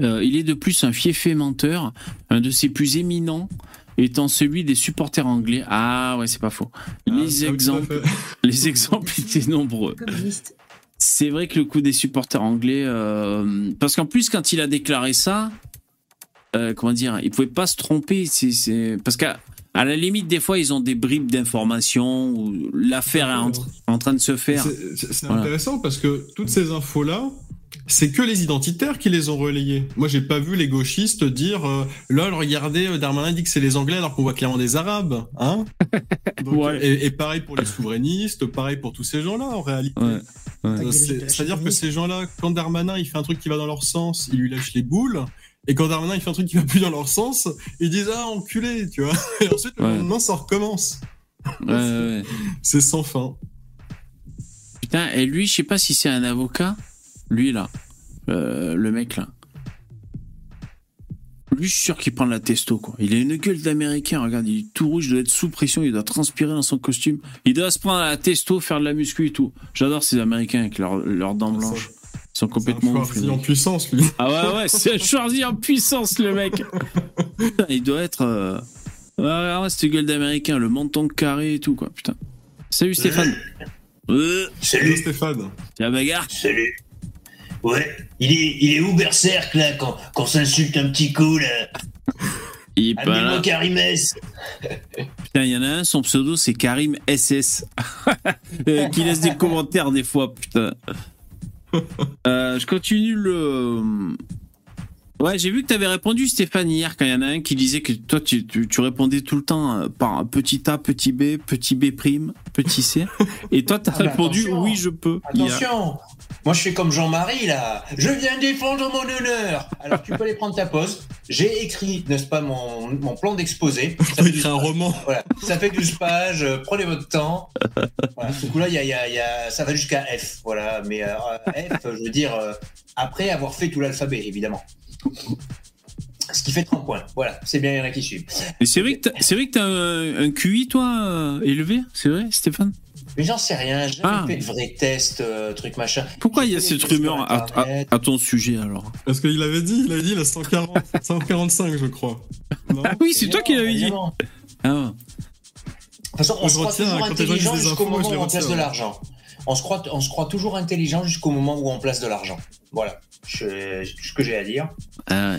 Euh, il est de plus un fiefé menteur, un de ses plus éminents étant celui des supporters anglais. Ah ouais, c'est pas faux. Ah, Les ah exemples, les exemples étaient nombreux. C'est vrai que le coup des supporters anglais, euh, parce qu'en plus quand il a déclaré ça, euh, comment dire, il pouvait pas se tromper. C'est, c'est- parce qu'à à la limite des fois ils ont des bribes d'informations ou l'affaire est en, tr- en train de se faire. C'est- Voilà. intéressant parce que toutes ces infos-là, c'est que les identitaires qui les ont relayées. Moi, j'ai pas vu les gauchistes dire euh, lol, regardez, euh, Darmanin dit que c'est les Anglais alors qu'on voit clairement des Arabes, hein Donc, Ouais. et, et pareil pour les souverainistes, pareil pour tous ces gens-là en réalité. Ouais. Ouais. Euh, c'est- C'est-à-dire que ces gens-là, quand Darmanin il fait un truc qui va dans leur sens, ils lui lâchent les boules. Et quand Darmanin il fait un truc qui va plus dans leur sens, ils disent ah enculé, tu vois. Et ensuite le Ouais. lendemain ça recommence. Ouais. C'est sans fin. Putain, et lui, je sais pas si c'est un avocat. Lui, là. Euh, le mec, là. Lui, je suis sûr qu'il prend de la testo, quoi. Il a une gueule d'américain, regarde, il est tout rouge, il doit être sous pression, il doit transpirer dans son costume. Il doit se prendre à la testo, faire de la muscu et tout. J'adore ces américains avec leurs dents blanches. Ils sont C'est un complètement Schwarzy en puissance lui. Ah ouais, ouais, c'est un Schwarzy en puissance, le mec. Putain, il doit être. euh... Ouais, ouais, cette gueule d'américain, le menton carré et tout, quoi, putain. Salut Stéphane. Euh, Salut Stéphane. la bagarre. Salut. Ouais, il est, il est où Berserk là quand, quand s'insulte un petit coup là Il est pas là. Amenez-moi Karimès. Putain, il y en a un, son pseudo c'est Karim SS. Euh, qui laisse des commentaires des fois, putain. Euh, je continue le. Ouais, j'ai vu que tu avais répondu, Stéphane, hier, quand il y en a un qui disait que toi, tu, tu, tu répondais tout le temps euh, par petit A, petit B, petit B prime, petit C. Et toi, tu as Ah, répondu attention. oui, je peux. hier. Attention Moi, je fais comme Jean-Marie, là. Je viens défendre mon honneur. Alors, tu peux aller prendre ta pause. J'ai écrit, n'est-ce pas, mon, mon plan d'exposé. Ça fait écrit 12 un roman. Voilà, ça fait 12 pages, prenez votre temps. Voilà, du coup là, il y a, y a- y a- ça va jusqu'à F, voilà. Mais euh, F, je veux dire, euh, après avoir fait tout l'alphabet, évidemment. Ce qui fait 30 points. Voilà, c'est bien, il y en a qui suivent. Et c'est vrai que t'as- c'est vrai que t'as un, QI, toi, euh, élevé, c'est vrai, Stéphane? Mais j'en sais rien, j'ai jamais Ah. fait de vrais tests, euh, trucs machin. Pourquoi il y a cette rumeur à, à- Internet. à ton sujet, alors? Parce qu'il avait dit, il avait dit, il a 140, 145, je crois. Non? Ah oui, c'est toi qui l'avais dit. Ah ouais. De toute façon, on Je se croit retiens, toujours quand les gens intelligent jusqu'au moment où on place de ouais. l'argent. On se, croit, on se croit toujours intelligent jusqu'au moment où on place de l'argent. Voilà, Je- ce que j'ai à dire. Ah ouais.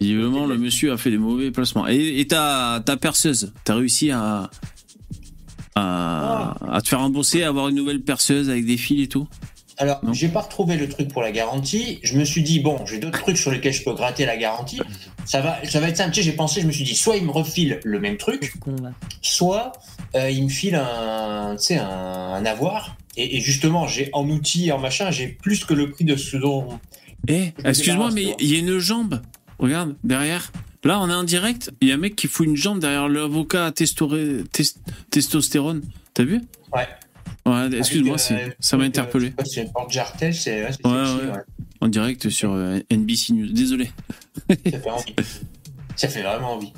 Le monsieur a fait des mauvais placements. Et, ta, ta perceuse, t'as réussi à, à, à te faire rembourser, à avoir une nouvelle perceuse avec des fils et tout? Alors, j'ai pas retrouvé le truc pour la garantie. Je me suis dit, bon, j'ai d'autres trucs sur lesquels je peux gratter la garantie. Ça va, ça va être simple. Tu sais, j'ai pensé, je me suis dit, soit il me refile le même truc, soit euh, il me file un, tu sais, un, un avoir. Et, et justement, j'ai en outils, en machin, j'ai plus que le prix de ce dont. Eh, excuse-moi, mais il y a une jambe. Regarde, derrière. Là, on est en direct. Il y a un mec qui fout une jambe derrière l'avocat à testoré- tes- testostérone. T'as vu? Ouais. Ouais, excuse-moi, euh, ça m'a interpellé. euh, si C'est jartel, c'est ouais, Ouais. En direct sur euh, NBC News. Désolé. Ça fait envie. Ça fait vraiment envie.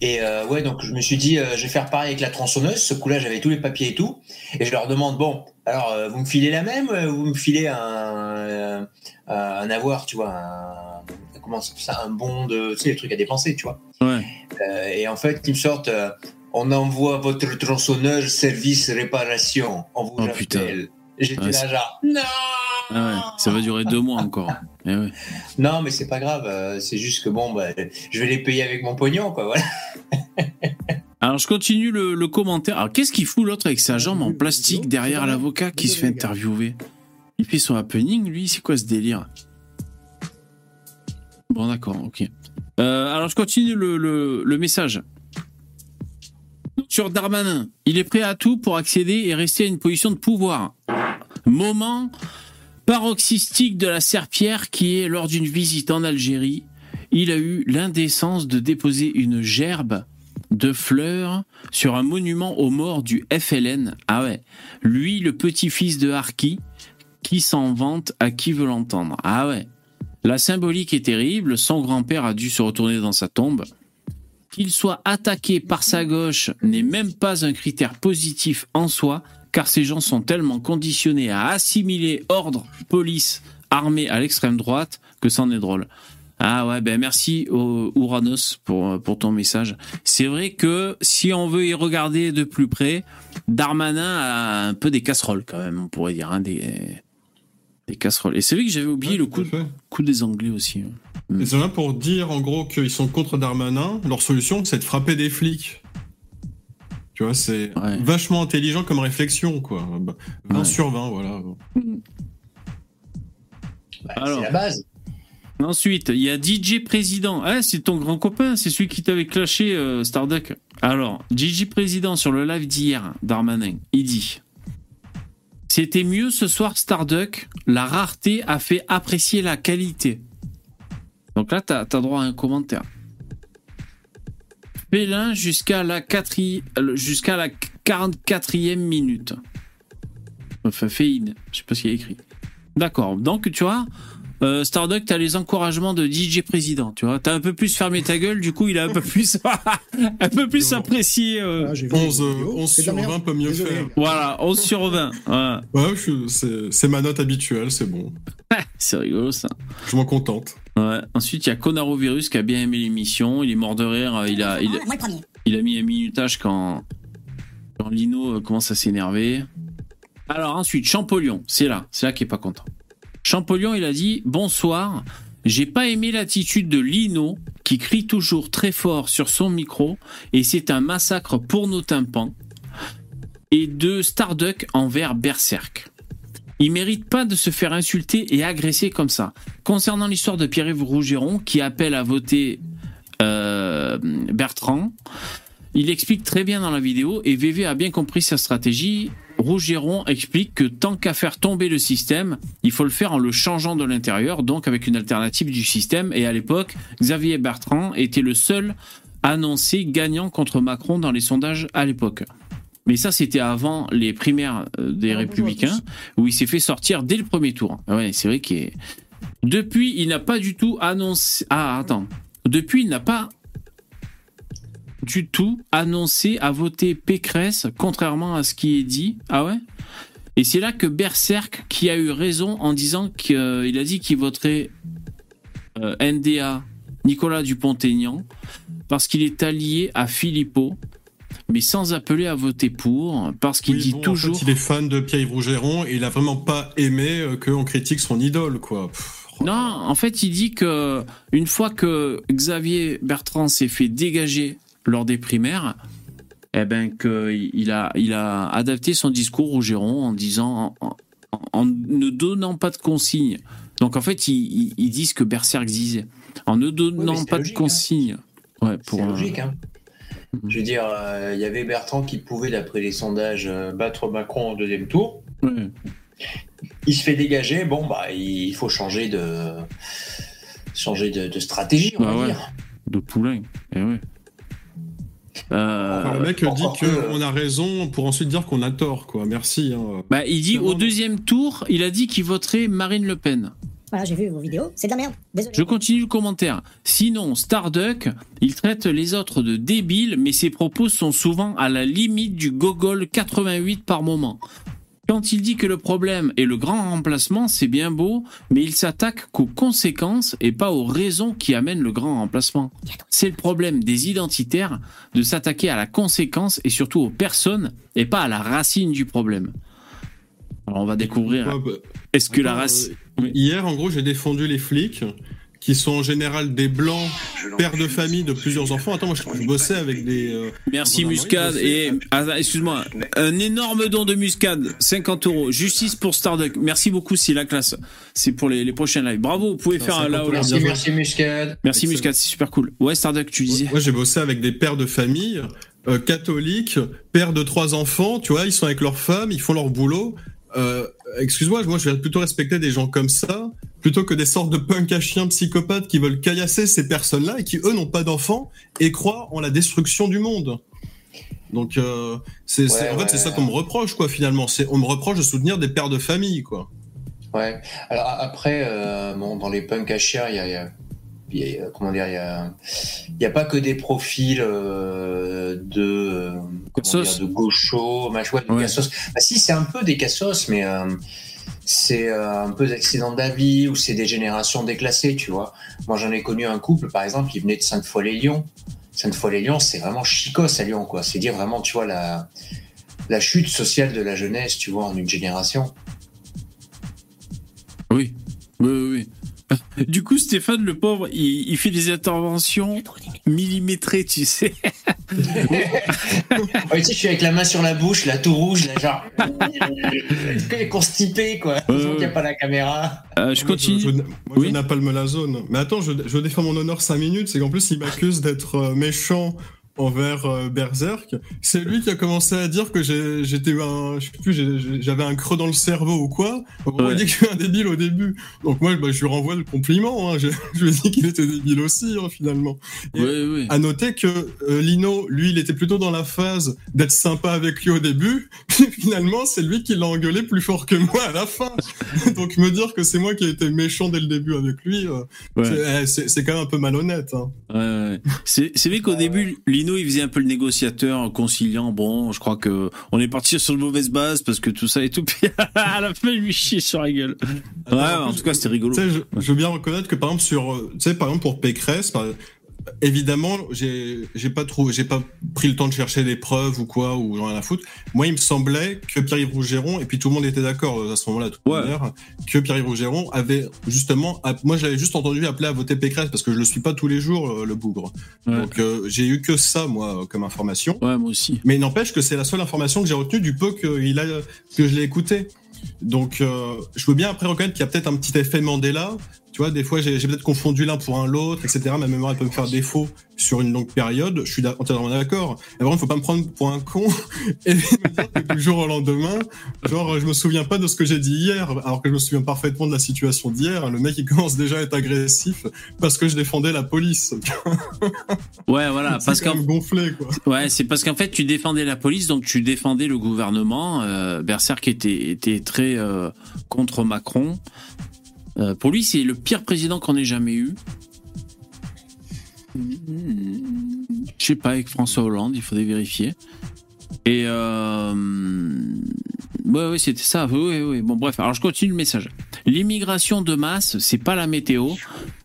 Et euh, ouais, donc je me suis dit, je vais faire pareil avec la tronçonneuse. Ce coup-là, j'avais tous les papiers et tout. Et je leur demande, bon, alors vous me filez la même ou vous me filez un, un avoir, tu vois, un, comment ça, un bon de, tu sais, les trucs à dépenser, tu vois. Ouais. Euh, et en fait, ils me sortent, euh, on envoie votre tronçonneuse service réparation. On vous Oh, putain. appelle. J'étais Ouais, là, genre, non Ah ouais, ça va durer deux mois encore. Eh ouais. Non, mais c'est pas grave. euh, C'est juste que bon, bah, je vais les payer avec mon pognon, quoi. Voilà. Alors je continue le, le commentaire. Alors qu'est-ce qu'il fout l'autre avec sa jambe en plastique derrière l'avocat qui se fait interviewer? Il fait son happening, lui, c'est quoi ce délire? Bon d'accord, ok. Euh, alors je continue le, le- le message. Sur Darmanin, il est prêt à tout pour accéder et rester à une position de pouvoir. Moment paroxystique de la serpillère qui est lors d'une visite en Algérie, il a eu l'indécence de déposer une gerbe de fleurs sur un monument aux morts du FLN. Ah ouais, lui, le petit-fils de Harki, qui s'en vante à qui veut l'entendre. Ah ouais, la symbolique est terrible, son grand-père a dû se retourner dans sa tombe. Qu'il soit attaqué par sa gauche n'est même pas un critère positif en soi, car ces gens sont tellement conditionnés à assimiler ordre, police, armée à l'extrême droite que c'en est drôle. Ah ouais, ben merci au- Ouranos pour, pour ton message. C'est vrai que si on veut y regarder de plus près, Darmanin a un peu des casseroles quand même, on pourrait dire, hein, des casseroles. Et c'est vrai que j'avais oublié Ouais, le coup, coup des Anglais aussi. Ils sont là pour dire en gros qu'ils sont contre Darmanin. Leur solution, c'est de frapper des flics. Tu vois, c'est Ouais. vachement intelligent comme réflexion, quoi. Bah, 20 Ouais. sur 20, voilà. Bah, Alors. c'est la base. Ensuite, il y a DJ Président. Ah, c'est ton grand copain, c'est celui qui t'avait clashé euh, Starduck. Alors, DJ Président sur le live d'hier, Darmanin, il dit C'était mieux ce soir, Starduck. La rareté a fait apprécier la qualité. Donc là, t'as as droit à un commentaire. Félin jusqu'à la, la 44e minute. Enfin, Féine, je sais pas ce qu'il y a écrit. D'accord, donc tu vois, euh, Starduck, t'as les encouragements de DJ Président, tu vois. T'as un peu plus fermé ta gueule, du coup, il a un peu plus, un peu plus apprécié. euh, Ah, j'ai vu 11, les euh, vidéos, 11 c'est de sur la merde. 20 peut mieux Désolé. faire. Voilà, 11 sur 20. Voilà. Ouais, c'est- ma note habituelle, c'est bon. C'est rigolo ça. Je m'en contente. Ouais. Ensuite, il y a Conarovirus qui a bien aimé l'émission. Il est mort de rire. Il a, il, Moi le premier. il a mis un minutage quand, quand Lino euh, commence à s'énerver. Alors ensuite, Champollion, c'est là, c'est là qui est pas content. Champollion, il a dit bonsoir. J'ai pas aimé l'attitude de Lino qui crie toujours très fort sur son micro et c'est un massacre pour nos tympans. Et de Starduck envers Berserk. Il mérite pas de se faire insulter et agresser comme ça. Concernant l'histoire de Pierre-Yves Rougeron, qui appelle à voter euh, Bertrand, il explique très bien dans la vidéo et VV a bien compris sa stratégie. Rougeron explique que tant qu'à faire tomber le système, il faut le faire en le changeant de l'intérieur, donc avec une alternative du système. Et à l'époque, Xavier Bertrand était le seul annoncé gagnant contre Macron dans les sondages à l'époque. Mais ça, c'était avant les primaires euh, des Républicains, où il s'est fait sortir dès le premier tour. Ouais, c'est vrai qu'il est... Depuis, il n'a pas du tout annoncé... Ah, attends. Depuis, il n'a pas du tout annoncé à voter Pécresse, contrairement à ce qui est dit. Ah ouais? Et c'est là que Berserk, qui a eu raison en disant qu'il a dit qu'il voterait euh, NDA, Nicolas Dupont-Aignan, parce qu'il est allié à Philippot, mais sans appeler à voter pour, parce qu'il Oui, dit bon, en toujours... fait, il est fan de Pierre-Yves Rougeron et il a vraiment pas aimé euh, qu'on critique son idole, quoi. Pff, Non, en fait, il dit que une fois que Xavier Bertrand s'est fait dégager lors des primaires, eh ben a il a adapté son discours au Géron en disant en, en- en ne donnant pas de consignes. Donc en fait, ils, ils- disent que Berserk disait en ne donnant pas logique, de consignes. Ouais, pour C'est logique, hein. Je veux dire, euh, il y avait Bertrand qui pouvait, d'après les sondages, euh, battre Macron au deuxième tour. Il se fait dégager, bon, bah, il faut changer de, changer de, de stratégie, on Bah va ouais. dire. de Poulain. Eh ouais. Euh, le mec dit qu'on a raison pour ensuite dire qu'on a tort, quoi. Merci. hein. bah, il dit au deuxième tour, il a dit qu'il voterait Marine Le Pen. Voilà, j'ai vu vos vidéos, c'est de la merde. Désolé. Je continue le commentaire. Sinon, Starduck, il traite les autres de débiles, mais ses propos sont souvent à la limite du gogol 88 par moment. Quand il dit que le problème est le grand remplacement, c'est bien beau, mais il s'attaque qu'aux conséquences et pas aux raisons qui amènent le grand remplacement. C'est le problème des identitaires de s'attaquer à la conséquence et surtout aux personnes et pas à la racine du problème. Alors on va découvrir. Ouais, bah, Est-ce que la race... euh, Hier, en gros, j'ai défendu les flics qui sont en général des blancs, pères de famille de plusieurs enfants. Attends, moi, je, je bossais avec des. euh, Merci Muscade et ah, excuse-moi un énorme don de Muscade 50 euros justice pour Starduck merci beaucoup c'est la classe c'est pour les, les prochains lives bravo vous pouvez faire un 50 là ou là. Merci, joué. merci, Muscade. merci. Muscade c'est super cool ouais Starduck tu disais Moi, j'ai bossé avec des pères de famille euh, catholiques, pères de trois enfants. Tu vois, ils sont avec leurs femmes, ils font leur boulot. Euh, Excuse-moi, moi, je vais plutôt respecter des gens comme ça plutôt que des sortes de punk à chiens psychopathes qui veulent caillasser ces personnes-là et qui eux n'ont pas d'enfants et croient en la destruction du monde. Donc, euh, c'est Ouais, en fait c'est ça qu'on me reproche quoi. Finalement, c'est on me reproche de soutenir des pères de famille quoi. Ouais. Alors après, euh, bon, dans les punks à chiens, il y a, y y a- comment dire, il y a, pas que des profils euh, de, euh, dire, de gauchos, machin, de Ouais. cassos. Bah si, c'est un peu des cassos, mais euh, c'est euh, un peu d'accident de la vie ou c'est des générations déclassées, tu vois. Moi, j'en ai connu un couple, par exemple, qui venait de Sainte-Foy-les-Lyons. Sainte-Foy-les-Lyons, c'est vraiment chicos à Lyon, quoi. C'est dire vraiment, tu vois, la, la chute sociale de la jeunesse, tu vois, en une génération. oui oui, oui. du coup Stéphane le pauvre il, il fait des interventions millimétrées tu sais Ouais, tu sais, je suis avec la main sur la bouche, là, tout rouge, là, genre. constipé, quoi. Heureusement qu'il n'y a pas la caméra. Euh, je continue Je, je, moi, Oui. je napalme la zone. Mais attends, je, je défends mon honneur 5 minutes. C'est qu'en plus, il m'accuse d'être euh, méchant envers euh, Berserk. C'est lui qui a commencé à dire que j'étais un, je sais plus, j'avais un creux dans le cerveau ou quoi. On Ouais. dit que je suis un débile au début. Donc moi, bah, je lui renvoie le compliment. Hein. Je, je lui ai dit qu'il était débile aussi, hein, finalement. Et oui oui À noter que euh, Lino, lui, il était plutôt dans la phase d'être sympa avec lui au début. Puis finalement, c'est lui qui l'a engueulé plus fort que moi à la fin. Donc me dire que c'est moi qui ai été méchant dès le début avec lui, euh, Ouais. c'est- eh, c'est quand même un peu malhonnête. Hein. Ouais, ouais. C'est c'est vrai qu'au début, Lino, il faisait un peu le négociateur, conciliant. Bon, je crois que on est parti sur de mauvaises bases parce que tout ça et tout. Puis à la fin, il lui chier sur la gueule. Ouais, en tout cas, c'était rigolo. Je, je veux bien reconnaître que par exemple sur, euh, tu sais, par exemple pour Pécresse, évidemment, j'ai pas trop, j'ai pas pris le temps de chercher des preuves ou quoi ou rien à foutre. Moi, il me semblait que Pierre-Yves Rougeron et puis tout le monde était d'accord euh, à ce moment-là, de toute Ouais. que Pierre-Yves Rougeron avait justement, moi, je l'avais juste entendu appeler à voter Pécresse parce que je le suis pas tous les jours euh, le bougre. Ouais. Donc euh, j'ai eu que ça moi comme information. Ouais, moi aussi. Mais il n'empêche que c'est la seule information que j'ai retenue du peu que il a que je l'ai écouté. Donc, euh, je veux bien après reconnaître qu'il y a peut-être un petit effet Mandela. Tu vois, des fois, j'ai peut-être confondu l'un pour un l'autre, etc. Ma mémoire, elle peut me faire défaut sur une longue période. Je suis entièrement d'accord. Et vraiment, faut pas me prendre pour un con et me dire que du jour au lendemain, genre, je me souviens pas de ce que j'ai dit hier, alors que je me souviens parfaitement de la situation d'hier. Le mec, il commence déjà à être agressif parce que je défendais la police. Ouais, voilà, C'est parce qu'en gonflé, quoi. Ouais, c'est parce qu'en fait, tu défendais la police, donc tu défendais le gouvernement. Euh, Berserk était, était très euh, contre Macron. Euh, pour lui, c'est le pire président qu'on ait jamais eu. Je sais pas, avec François Hollande, il faudrait vérifier. Et euh, ouais, ouais, c'était ça. Oui, oui. Bon, bref. Alors, je continue le message. L'immigration de masse, c'est pas la météo.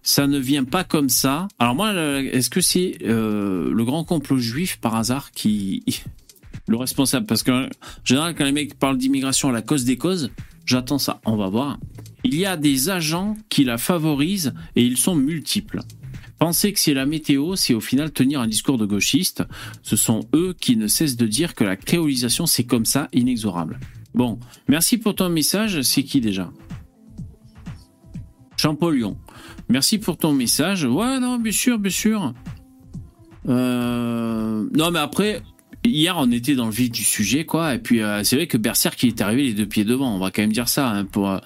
Ça ne vient pas comme ça. Alors moi, est-ce que c'est euh, le grand complot juif par hasard qui le responsable? Parce que en général, quand les mecs parlent d'immigration à la cause des causes, j'attends ça. On va voir. Il y a des agents qui la favorisent et ils sont multiples. Penser que c'est la météo, c'est au final tenir un discours de gauchiste. Ce sont eux qui ne cessent de dire que la créolisation, c'est comme ça, inexorable. Bon, merci pour ton message. C'est qui déjà? Champollion. Merci pour ton message. Ouais, non, bien sûr, bien sûr. Euh, Non, mais après, hier, on était dans le vif du sujet, quoi. Et puis, euh, c'est vrai que Berserk, il est arrivé les deux pieds devant. On va quand même dire ça, hein, pour, euh,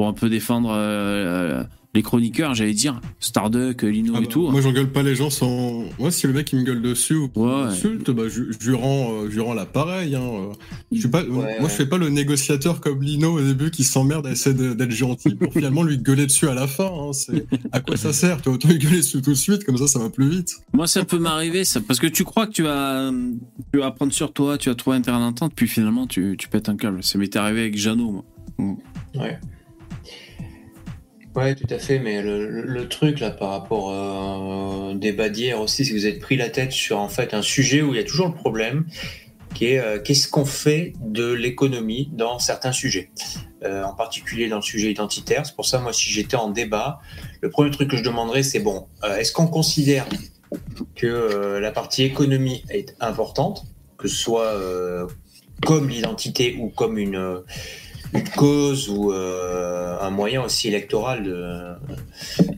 pour un peu défendre euh, les chroniqueurs, j'allais dire. Starduck, Lino Ah et bah, tout. Moi, j'engueule pas les gens sans. Moi, si le mec il me gueule dessus ou Ouais. insulte, bah, je, je lui rends, euh, je rends l'appareil. Hein. euh. Je suis pas, Ouais, moi, ouais. je fais pas le négociateur comme Lino au début qui s'emmerde à essayer d'être gentil pour finalement lui gueuler dessus à la fin. Hein. C'est à quoi ça sert Tu autant lui gueuler dessus tout de suite, comme ça, ça va plus vite. Moi, ça peut m'arriver, ça, parce que tu crois que tu vas, tu vas prendre sur toi, tu vas trouver un terrain d'entente, puis finalement, tu, tu pètes un câble. Ça m'était arrivé avec Jeannot, moi. Ouais. Ouais, tout à fait, mais le, le- truc là par rapport euh, au débat d'hier aussi, c'est que vous êtes pris la tête sur en fait un sujet où il y a toujours le problème qui est euh, qu'est-ce qu'on fait de l'économie dans certains sujets, Euh, en particulier dans le sujet identitaire. C'est pour ça, moi, si j'étais en débat, le premier truc que je demanderais, c'est bon, est-ce qu'on considère que la partie économie est importante, que ce soit comme l'identité ou comme une une cause ou euh, un moyen aussi électoral de,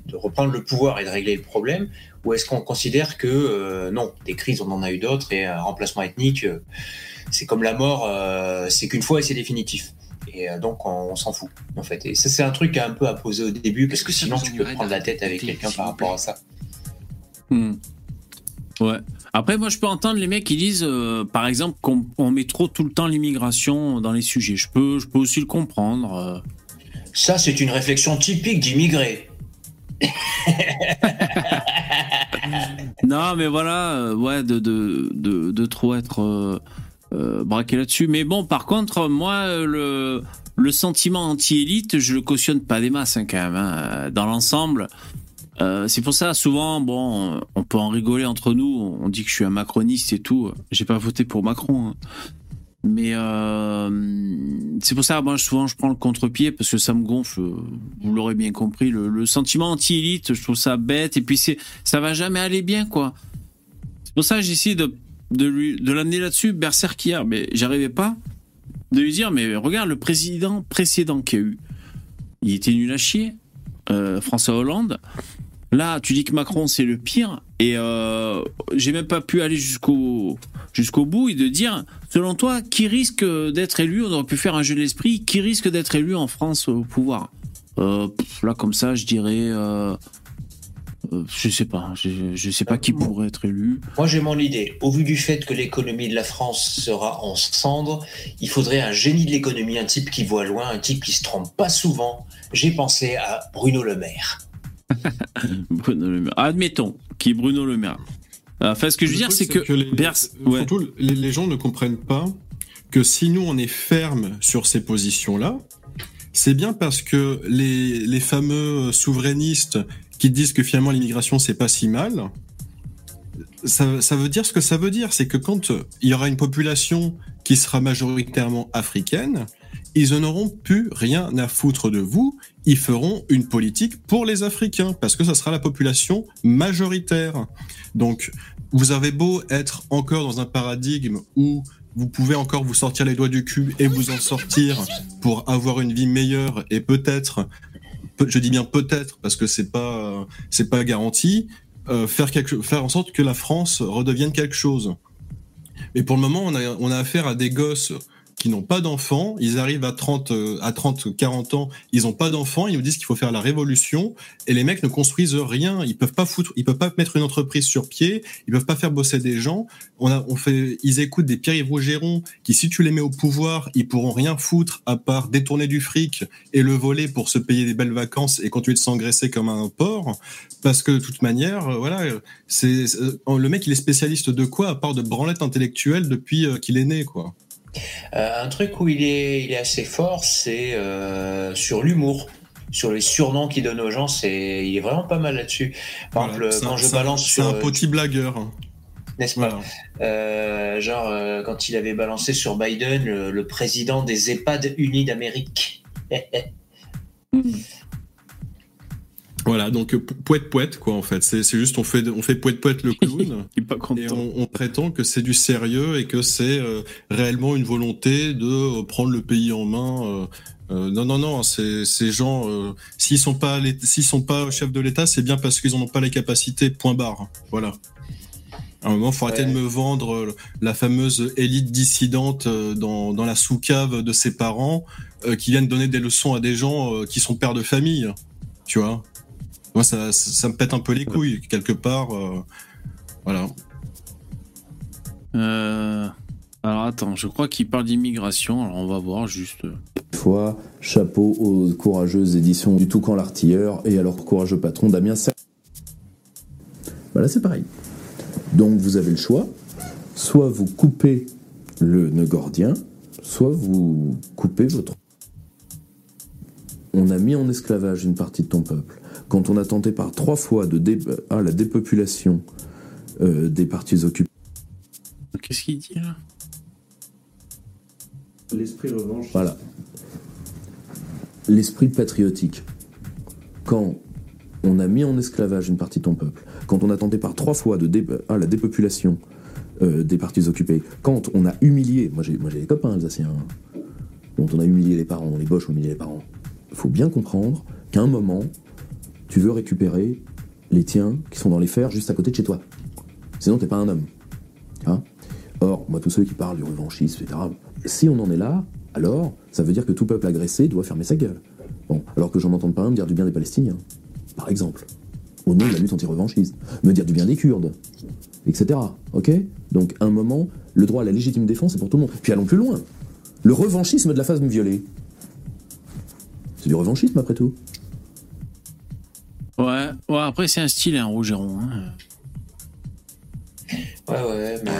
de reprendre le pouvoir et de régler le problème Ou est-ce qu'on considère que euh, non, des crises, on en a eu d'autres et un remplacement ethnique, euh, c'est comme la mort, euh, c'est qu'une fois et c'est définitif et donc on, on s'en fout en fait. Et ça c'est un truc un peu à poser au début parce que, sinon tu peux prendre la tête avec quelqu'un par rapport à ça. Hmm. Ouais. Après, moi, je peux entendre les mecs qui disent, euh, par exemple, qu'on on met trop tout le temps l'immigration dans les sujets. Je peux, je peux aussi le comprendre. euh. Ça c'est une réflexion typique d'immigré. Non, mais voilà, euh, ouais, de, de, de, de trop être euh, braqué là-dessus. Mais bon, par contre, moi, le, le sentiment anti-élite, je le cautionne pas des masses, hein, quand même. hein. Dans l'ensemble, euh, c'est pour ça, souvent, bon, on peut en rigoler entre nous. On dit que je suis un macroniste et tout. J'ai pas voté pour Macron. hein. Mais euh, c'est pour ça, souvent, je prends le contre-pied parce que ça me gonfle. Vous l'aurez bien compris. Le, sentiment anti-élite, je trouve ça bête. Et puis, c'est, ça va jamais aller bien, quoi. C'est pour ça que j'essaie de, de, lui, de l'amener là-dessus, Berserk hier. Mais j'arrivais pas de lui dire, mais regarde, le président précédent qu'il y a eu, il était nul à chier. Euh, François Hollande. Là, tu dis que Macron c'est le pire, et euh, j'ai même pas pu aller jusqu'au bout et de dire, selon toi, qui risque d'être élu? On aurait pu faire un jeu de l'esprit. Qui risque d'être élu en France au pouvoir? Euh, Là, comme ça, je dirais, euh, euh, je sais pas, je, je sais pas qui pourrait être élu. Moi, j'ai mon idée. Au vu du fait que l'économie de la France sera en cendres, il faudrait un génie de l'économie, un type qui voit loin, un type qui se trompe pas souvent. J'ai pensé à Bruno Le Maire. Bruno Le Maire. Admettons, qui est Bruno Le Maire. Enfin, ce que je veux dire, c'est que, les, surtout, les, les gens ne comprennent pas que si nous on est ferme sur ces positions-là, c'est bien parce que les, les fameux souverainistes qui disent que finalement l'immigration c'est pas si mal, ça, ça veut dire ce que ça veut dire, c'est que quand il y aura une population qui sera majoritairement africaine, ils en auront plus rien à foutre de vous. Ils feront une politique pour les Africains parce que ça sera la population majoritaire. Donc, vous avez beau être encore dans un paradigme où vous pouvez encore vous sortir les doigts du cul et vous en sortir pour avoir une vie meilleure et peut-être, peut- je dis bien peut-être parce que c'est pas, c'est pas garanti, euh, faire quelque, faire en sorte que la France redevienne quelque chose. Mais pour le moment, on a, on a affaire à des gosses qui n'ont pas d'enfants, ils arrivent à 30, euh, à 30, 40 ans, ils n'ont pas d'enfants, ils nous disent qu'il faut faire la révolution, et les mecs ne construisent rien, ils peuvent pas foutre, ils peuvent pas mettre une entreprise sur pied, ils peuvent pas faire bosser des gens. On a, fait, ils écoutent des Pierre-Yves Rougeron qui, si tu les mets au pouvoir, ils pourront rien foutre à part détourner du fric et le voler pour se payer des belles vacances et continuer de s'engraisser comme un porc, parce que de toute manière, euh, voilà, c'est euh, le mec, il est spécialiste de quoi à part de branlette intellectuelle depuis qu'il est né, quoi. Euh, un truc où il est, il est assez fort, c'est euh, sur l'humour. Sur les surnoms qu'il donne aux gens, c'est, il est vraiment pas mal là-dessus. Par Voilà, exemple, quand un- je balance c'est sur, un petit blagueur. n'est-ce pas Euh, Genre euh, quand il avait balancé sur Biden le, le président des EHPAD unis d'Amérique. Voilà, donc euh, poète poète quoi en fait. C'est c'est juste on fait on fait poète poète le clown et on, on prétend que c'est du sérieux et que c'est euh, réellement une volonté de euh, prendre le pays en main. euh, euh, non non non, ces gens euh, s'ils sont pas s'ils sont pas chefs de l'État, c'est bien parce qu'ils en ont pas les capacités. Point barre. Voilà. À un moment, faut arrêter de me vendre la fameuse élite dissidente dans, dans la sous-cave de ses parents euh, qui viennent donner des leçons à des gens euh, qui sont pères de famille. Tu vois Moi, ça, ça, ça me pète un peu les couilles, quelque part. euh, voilà. Euh, alors attends, je crois qu'il parle d'immigration, alors on va voir juste. fois, chapeau aux courageuses éditions du Toucan l'Artilleur et à leur courageux patron Damien Ser- Bah là c'est pareil. Donc vous avez le choix, soit vous coupez le nœud gordien, soit vous coupez votre... On a mis en esclavage une partie de ton peuple. Quand on a tenté par trois fois de dé- ah, la dépopulation euh, des parties occupées... Qu'est-ce qu'il dit là? L'esprit revanche. Voilà. L'esprit patriotique. Quand on a mis en esclavage une partie de ton peuple, quand on a tenté par trois fois de dé- ah, la dépopulation euh, des parties occupées, quand on a humilié, moi j'ai moi, j'ai des copains alsaciens, hein, dont on a humilié les parents, les boches ont humilié les parents. Il faut bien comprendre qu'à un moment, tu veux récupérer les tiens qui sont dans les fers juste à côté de chez toi. Sinon, t'es pas un homme. Hein? Or, moi, tous ceux qui parlent du revanchisme, etc., si on en est là, alors, ça veut dire que tout peuple agressé doit fermer sa gueule. Bon, alors que j'en entends pas un me dire du bien des Palestiniens, par exemple, au nom de la lutte anti-revanchiste, me dire du bien des Kurdes, etc. Ok? Donc, à un moment, le droit à la légitime défense est pour tout le monde. Puis allons plus loin. Le revanchisme de la femme violée. C'est du revanchisme, après tout. Ouais, ouais après c'est un style, un Rougeron. Hein. Ouais, ouais, mais.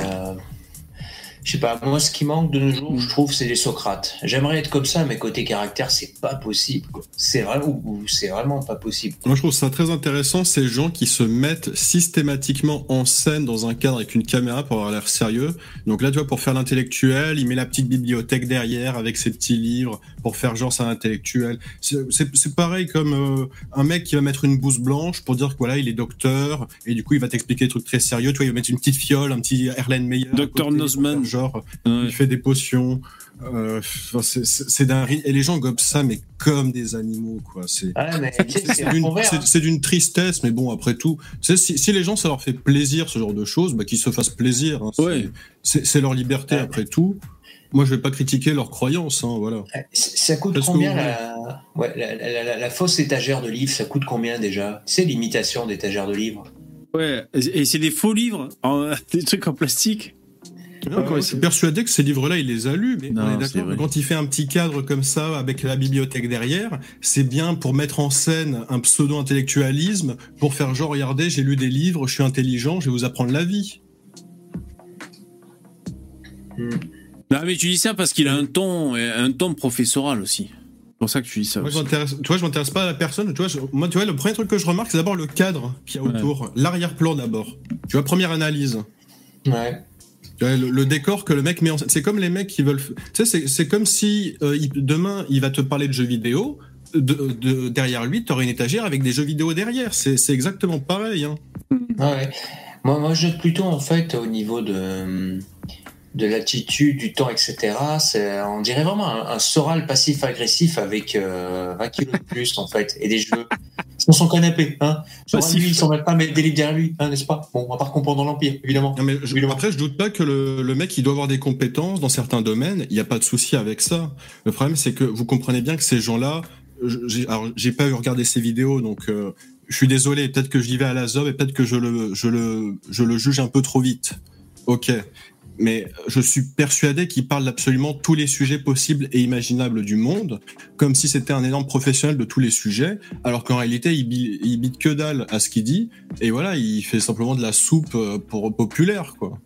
Je sais pas, moi ce qui manque de nos jours, je trouve, c'est des Socrates. J'aimerais être comme ça, mais côté caractère, c'est pas possible. C'est vraiment, ou- c'est vraiment pas possible. Moi, je trouve ça très intéressant, ces gens qui se mettent systématiquement en scène dans un cadre avec une caméra pour avoir l'air sérieux. Donc là, tu vois, pour faire l'intellectuel, il met la petite bibliothèque derrière avec ses petits livres pour faire genre c'est un intellectuel. C'est- pareil comme euh, un mec qui va mettre une blouse blanche pour dire que voilà, il est docteur et du coup, il va t'expliquer des trucs très sérieux. Tu vois, il va mettre une petite fiole, un petit Erlen Meyer. Docteur côté Genre, il fait des potions. Euh, enfin, c'est- d'un et les gens gobent ça mais comme des animaux quoi c'est Ah, c'est d'une- hein. c'est d'une tristesse, mais bon, après tout, si, si les gens, ça leur fait plaisir, ce genre de choses, bah, qu'ils se fassent plaisir. hein, c'est- leur liberté, après tout. Moi, je vais pas critiquer leurs croyances, hein, voilà. C- Ça coûte Parce combien vous- la... Ouais, la, la- la- la fausse étagère de livres Ça coûte combien déjà? C'est l'imitation d'étagère de livres. Ouais, et et c'est des faux livres, en- des trucs en plastique? Non, quand il s'est persuadé que ces livres-là, il les a lus, mais Non, on est c'est d'accord. Quand il fait un petit cadre comme ça, avec la bibliothèque derrière, c'est bien pour mettre en scène un pseudo-intellectualisme, pour faire genre, regardez, j'ai lu des livres, je suis intelligent, je vais vous apprendre la vie. Non, mais tu dis ça parce qu'il a un ton, un ton professoral aussi. C'est pour ça que tu dis ça. Moi, je aussi. m'intéresse, tu vois, je m'intéresse pas à la personne. Tu vois, je- moi, tu vois, le premier truc que je remarque, c'est d'abord le cadre qu'il y a Ouais. autour, l'arrière-plan d'abord. Tu vois, première analyse. Ouais. Le, décor que le mec met en scène. C'est comme les mecs qui veulent. Tu sais, c'est- comme si euh, demain il va te parler de jeux vidéo. De, de- derrière lui, tu aurais une étagère avec des jeux vidéo derrière. C'est exactement pareil. Hein. Moi, moi, je plutôt en fait au niveau de, de l'attitude, du temps, etc. C'est, on dirait vraiment un, un Soral passif-agressif avec euh, 20 kilos de plus, en fait, et des cheveux. Sur son canapé, hein. Soral, lui, il s'en va pas mettre des livres derrière lui, hein, n'est-ce pas? Bon, à part comprendre dans l'Empire, évidemment. Non, mais je- Évidemment. après, je doute pas que le, le mec, il doit avoir des compétences dans certains domaines. Il n'y a pas de souci avec ça. Le problème, c'est que vous comprenez bien que ces gens-là, j'ai, pas eu regardé ces vidéos, donc euh, je suis désolé. Peut-être que je y vais à la zob et peut-être que je le, je le, je le juge un peu trop vite. Ok. Mais je suis persuadé qu'il parle d'absolument tous les sujets possibles et imaginables du monde, comme si c'était un énorme professionnel de tous les sujets, alors qu'en réalité, il, il bite que dalle à ce qu'il dit, et voilà, il fait simplement de la soupe euh, pour populaire, quoi.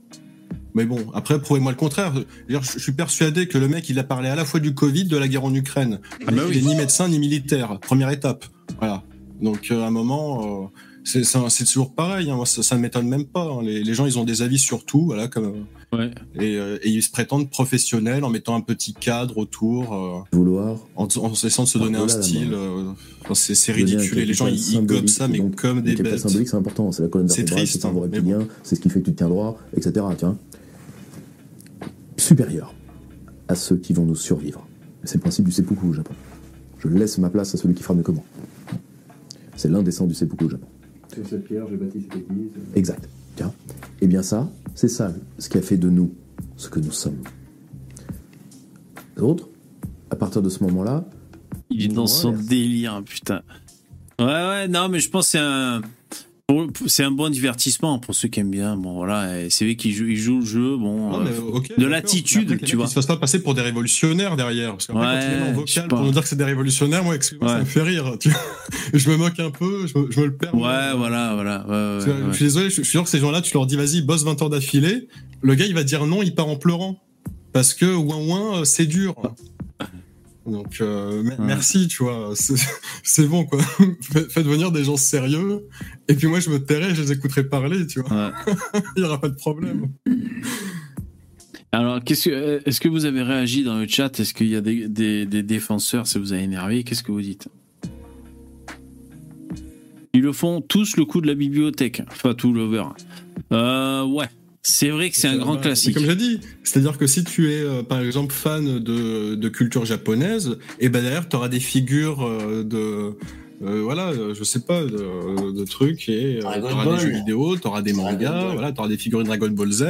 Mais bon, après, prouvez-moi le contraire. Je, suis persuadé que le mec, il a parlé à la fois du Covid, de la guerre en Ukraine. Ah bah il est ni médecin ni militaire. Première étape. Voilà. Donc, euh, à un moment, euh, c'est toujours pareil. hein. Moi, ça, ça ne m'étonne même pas. hein. Les, les gens, ils ont des avis sur tout, voilà, comme Ouais. et, euh, et ils se prétendent professionnels en mettant un petit cadre autour, euh, Vouloir en, en essayant de se donner un style. euh, enfin, c'est ridicule. Et les gens, ils, gobent ça, mais donc, comme des bêtes. symbolique, c'est important. C'est la colonne C'est vertébrale, triste, c'est hein, reptilien, c'est ce qui fait que tu te tiens droit, etc. Tiens. Supérieur à ceux qui vont nous survivre. C'est le principe du seppuku au Japon. Je laisse ma place à celui qui fera mieux que moi. C'est sens du seppuku au Japon. Sur cette pierre, j'ai bâti cette église. Exact. Tiens. Eh bien ça, c'est ça ce qui a fait de nous ce que nous sommes. Les autres, à partir de ce moment-là, Il est dans son délire, putain. Ouais, ouais, non, mais je pense que c'est un. C'est un bon divertissement pour ceux qui aiment bien. Bon, voilà, c'est vrai qu'il joue, il joue le jeu. Bon, Non, euh, de l'attitude, tu vois. Ils se fassent pas passer pour des révolutionnaires derrière? Parce qu'après, Ouais, quand ils en vocal pour nous dire que c'est des révolutionnaires, moi, ça me fait rire. tu je me moque un peu, je me, je me le perds. Ouais, voilà, voilà. ouais. Je suis désolé, je, je suis sûr que ces gens-là, tu leur dis, vas-y, bosse 20 heures d'affilée. Le gars, il va dire non, il part en pleurant. Parce que, ouin ouin, euh, c'est dur. Donc, euh, me- merci, tu vois. C'est bon, quoi. Faites venir des gens sérieux. Et puis moi, je me tairai, je les écouterai parler, tu vois. il n'y aura pas de problème. Alors, que, euh, est-ce que vous avez réagi dans le chat? Est-ce qu'il y a des, des, des défenseurs? Ça vous a énervé? Qu'est-ce que vous dites? Ils le font tous le coup de la bibliothèque. Enfin, tout l'over. Euh, ouais. C'est vrai que c'est un grand classique. Comme j'ai dit, c'est-à-dire que si tu es, euh, par exemple, fan de, de culture japonaise, et ben derrière, tu auras des figures euh, de. euh, voilà, je sais pas, de, de trucs, et euh, Dragon t'auras Ball. des jeux vidéo, t'auras des Dragon mangas, Ball. voilà, t'auras des figurines Dragon Ball Z,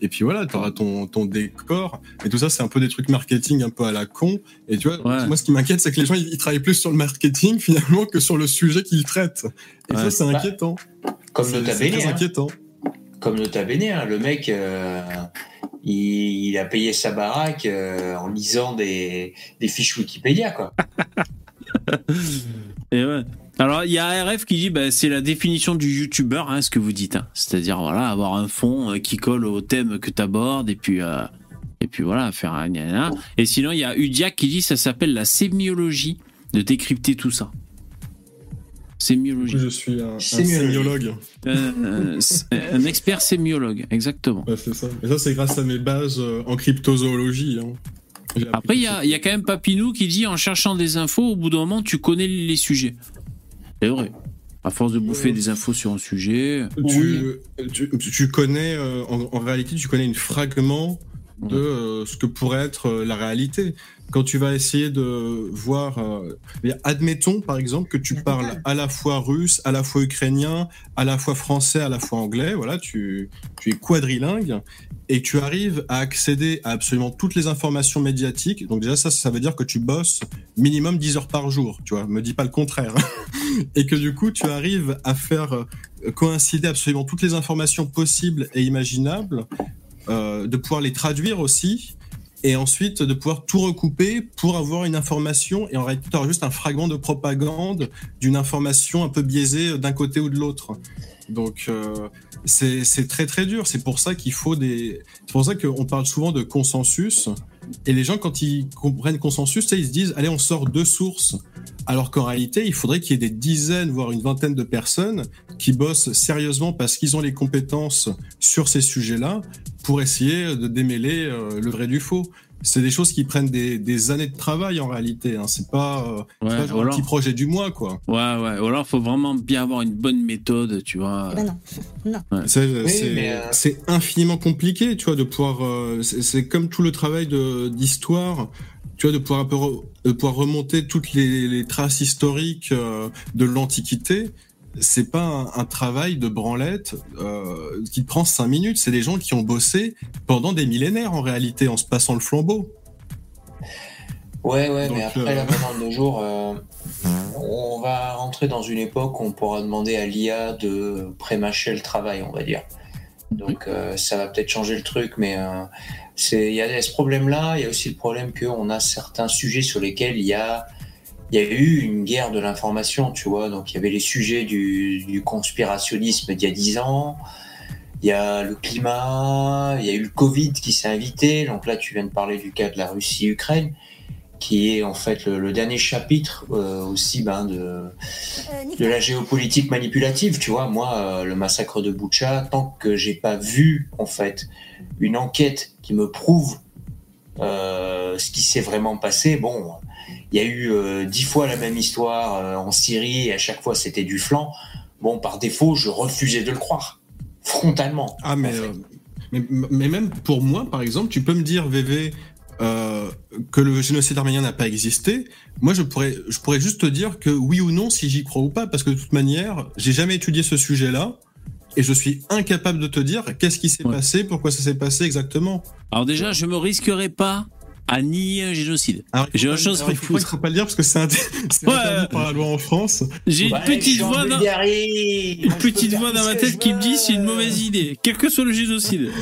et puis voilà, t'auras ton, ton décor, et tout ça, c'est un peu des truques marketing un peu à la con, et tu vois, Ouais. moi, ce qui m'inquiète, c'est que les gens, ils, ils travaillent plus sur le marketing, finalement, que sur le sujet qu'ils traitent. Et Ouais. ça, c'est Bah, inquiétant. Comme C'est- Nota c'est hein. inquiétant. Comme Nota Bene, hein, le mec, euh, il, a payé sa baraque euh, en lisant des, fiches Wikipédia, quoi. Alors, il y a RF qui dit bah, c'est la définition du youtubeur, hein, ce que vous dites. hein. C'est-à-dire, voilà, avoir un fond euh, qui colle au thème que tu abordes, et puis, et puis voilà, faire un. Et sinon, il y a Udiac qui dit ça s'appelle la sémiologie, de décrypter tout ça. Sémiologie. Je suis un, sémiologue. Euh, euh, un expert sémiologue, exactement. C'est ça. Et ça, c'est grâce à mes bases euh, en cryptozoologie. hein. Après, il y a, y a quand même Papinou qui dit en cherchant des infos, au bout d'un moment, tu connais les sujets. C'est vrai. À force de bouffer des infos sur un sujet. Tu, tu, tu connais, euh, en, en réalité, tu connais une fragment de euh, ce que pourrait être euh, la réalité. Quand tu vas essayer de voir, euh, admettons par exemple que tu parles à la fois russe, à la fois ukrainien, à la fois français, à la fois anglais, voilà, tu, tu es quadrilingue et tu arrives à accéder à absolument toutes les informations médiatiques. Donc déjà ça, ça veut dire que tu bosses minimum 10 heures par jour, tu vois, me dis pas le contraire. et que du coup tu arrives à faire euh, coïncider absolument toutes les informations possibles et imaginables, euh, de pouvoir les traduire aussi, et ensuite de pouvoir tout recouper pour avoir une information, et en réalité auras juste un fragment de propagande d'une information un peu biaisée d'un côté ou de l'autre. Donc euh, c'est c'est très très dur, c'est pour ça qu'il faut des... C'est pour ça qu'on parle souvent de consensus, et les gens quand ils comprennent consensus, ils se disent, allez on sort deux sources, alors qu'en réalité, il faudrait qu'il y ait des dizaines, voire une vingtaine de personnes qui bossent sérieusement parce qu'ils ont les compétences sur ces sujets-là pour essayer de démêler euh, le vrai du faux. C'est des choses qui prennent des, des années de travail en réalité. Hein. C'est pas, euh, Ouais, c'est pas genre ou un petit projet du mois, quoi. Ouais, ouais. Ou alors, faut vraiment bien avoir une bonne méthode, tu vois. Ben non. Non. C'est Oui, c'est- mais, euh, c'est infiniment compliqué, tu vois, de pouvoir. euh, c'est comme tout le travail d'histoire, tu vois, de pouvoir, un peu re- de pouvoir remonter toutes les, les traces historiques euh, de l'Antiquité. C'est pas un, un travail de branlette euh, qui prend cinq minutes. C'est des gens qui ont bossé pendant des millénaires en réalité, en se passant le flambeau. Ouais, ouais, Donc, mais après, euh, là, maintenant, de nos jours, euh, on va rentrer dans une époque où on pourra demander à l'IA de prémâcher le travail, on va dire. Donc, euh, ça va peut-être changer le truc, mais c'est il y a ce problème-là. Il y a aussi le problème qu'on a certains sujets sur lesquels il y a il y a eu une guerre de l'information, tu vois. Donc, il y avait les sujets du, du conspirationnisme d'il y a 10 ans. Il y a le climat, il y a eu le Covid qui s'est invité. Donc là, tu viens de parler du cas de la Russie-Ukraine, qui est en fait le, le dernier chapitre euh, aussi ben, de, de la géopolitique manipulative. Tu vois, moi, euh, le massacre de Boucha, tant que j'ai pas vu en fait une enquête qui me prouve euh, ce qui s'est vraiment passé, bon, il y a eu euh, dix fois la même histoire euh, en Syrie et à chaque fois c'était du flanc. Bon, par défaut, je refusais de le croire frontalement. Ah, mais, euh, mais, mais même pour moi, par exemple, tu peux me dire, VV, euh, que le génocide arménien n'a pas existé. Moi, je pourrais, je pourrais juste te dire que oui ou non, si j'y crois ou pas, parce que de toute manière, j'ai jamais étudié ce sujet-là. Et je suis incapable de te dire qu'est-ce qui s'est passé, pourquoi ça s'est passé exactement. Alors déjà, je me risquerai pas à nier un génocide. J'ai une chose faut, pas- il faut pas le dire parce que c'est interdit par la loi en France. J'ai une petite voix dans... Une petite voix ma tête qui me dit c'est une mauvaise idée, quel que soit le génocide.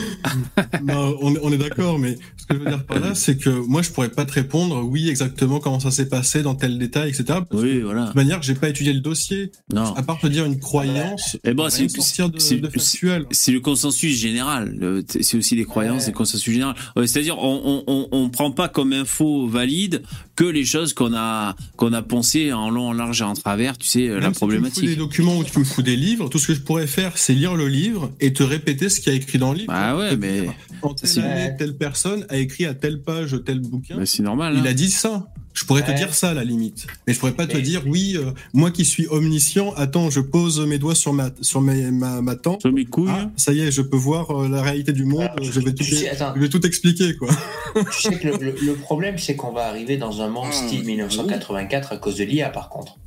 Non, on, est- on est d'accord, mais ce que je veux dire par là, c'est que moi, je pourrais pas te répondre, oui, exactement comment ça s'est passé, dans tel détail, etc. Oui, de voilà. toute manière, j'ai pas étudié le dossier. Non. À part te dire une croyance, Eh ben, c'est de, de le consensus général. C'est aussi des croyances, des consensus général. C'est-à-dire, on, on, on, on prend pas comme info valide que les choses qu'on a qu'on a pensées en long, en large et en travers. Tu sais, euh, la si tu me fous problématique. des documents ou tu me fous des livres, tout ce que je pourrais faire, c'est lire le livre et te répéter ce qu'il y a écrit dans le livre. Ah ouais, mais En telle c'est- année, telle personne a écrit à telle page tel bouquin. bah, c'est normal. Il hein. a dit ça. Je pourrais te dire ça à la limite. Mais je pourrais pas te dire, oui, euh, moi qui suis omniscient, attends, je pose mes doigts sur ma, sur mes- ma, ma tempe. Sur mes couilles. Ah, ça y est, je peux voir euh, la réalité du monde. Alors, je, vais tout, sais, attends. je vais tout expliquer, quoi. Tu sais que le, le- le problème, c'est qu'on va arriver dans un monde style 1984 à cause de l'IA, par contre.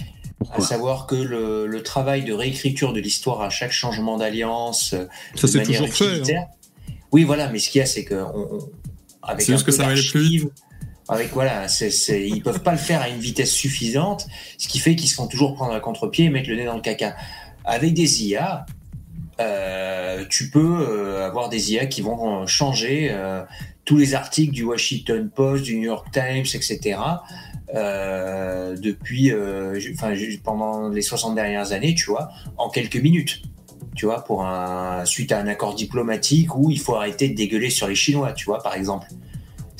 À Pourquoi savoir que le, le travail de réécriture de l'histoire à chaque changement d'alliance, euh, Ça, de c'est manière toujours fait. hein. Oui, voilà, mais ce qu'il y a, c'est que on- on- avec C'est un juste que ça plus avec voilà, ils peuvent pas le faire à une vitesse suffisante, ce qui fait qu'ils se font toujours prendre à contre-pied et mettre le nez dans le caca. Avec des IA, euh, tu peux euh, avoir des IA qui vont euh, changer tous les articles du Washington Post, du New York Times, etc. depuis, pendant les 60 dernières années, tu vois, en quelques minutes. Tu vois, pour un, suite à un accord diplomatique où il faut arrêter de dégueuler sur les Chinois, tu vois, par exemple.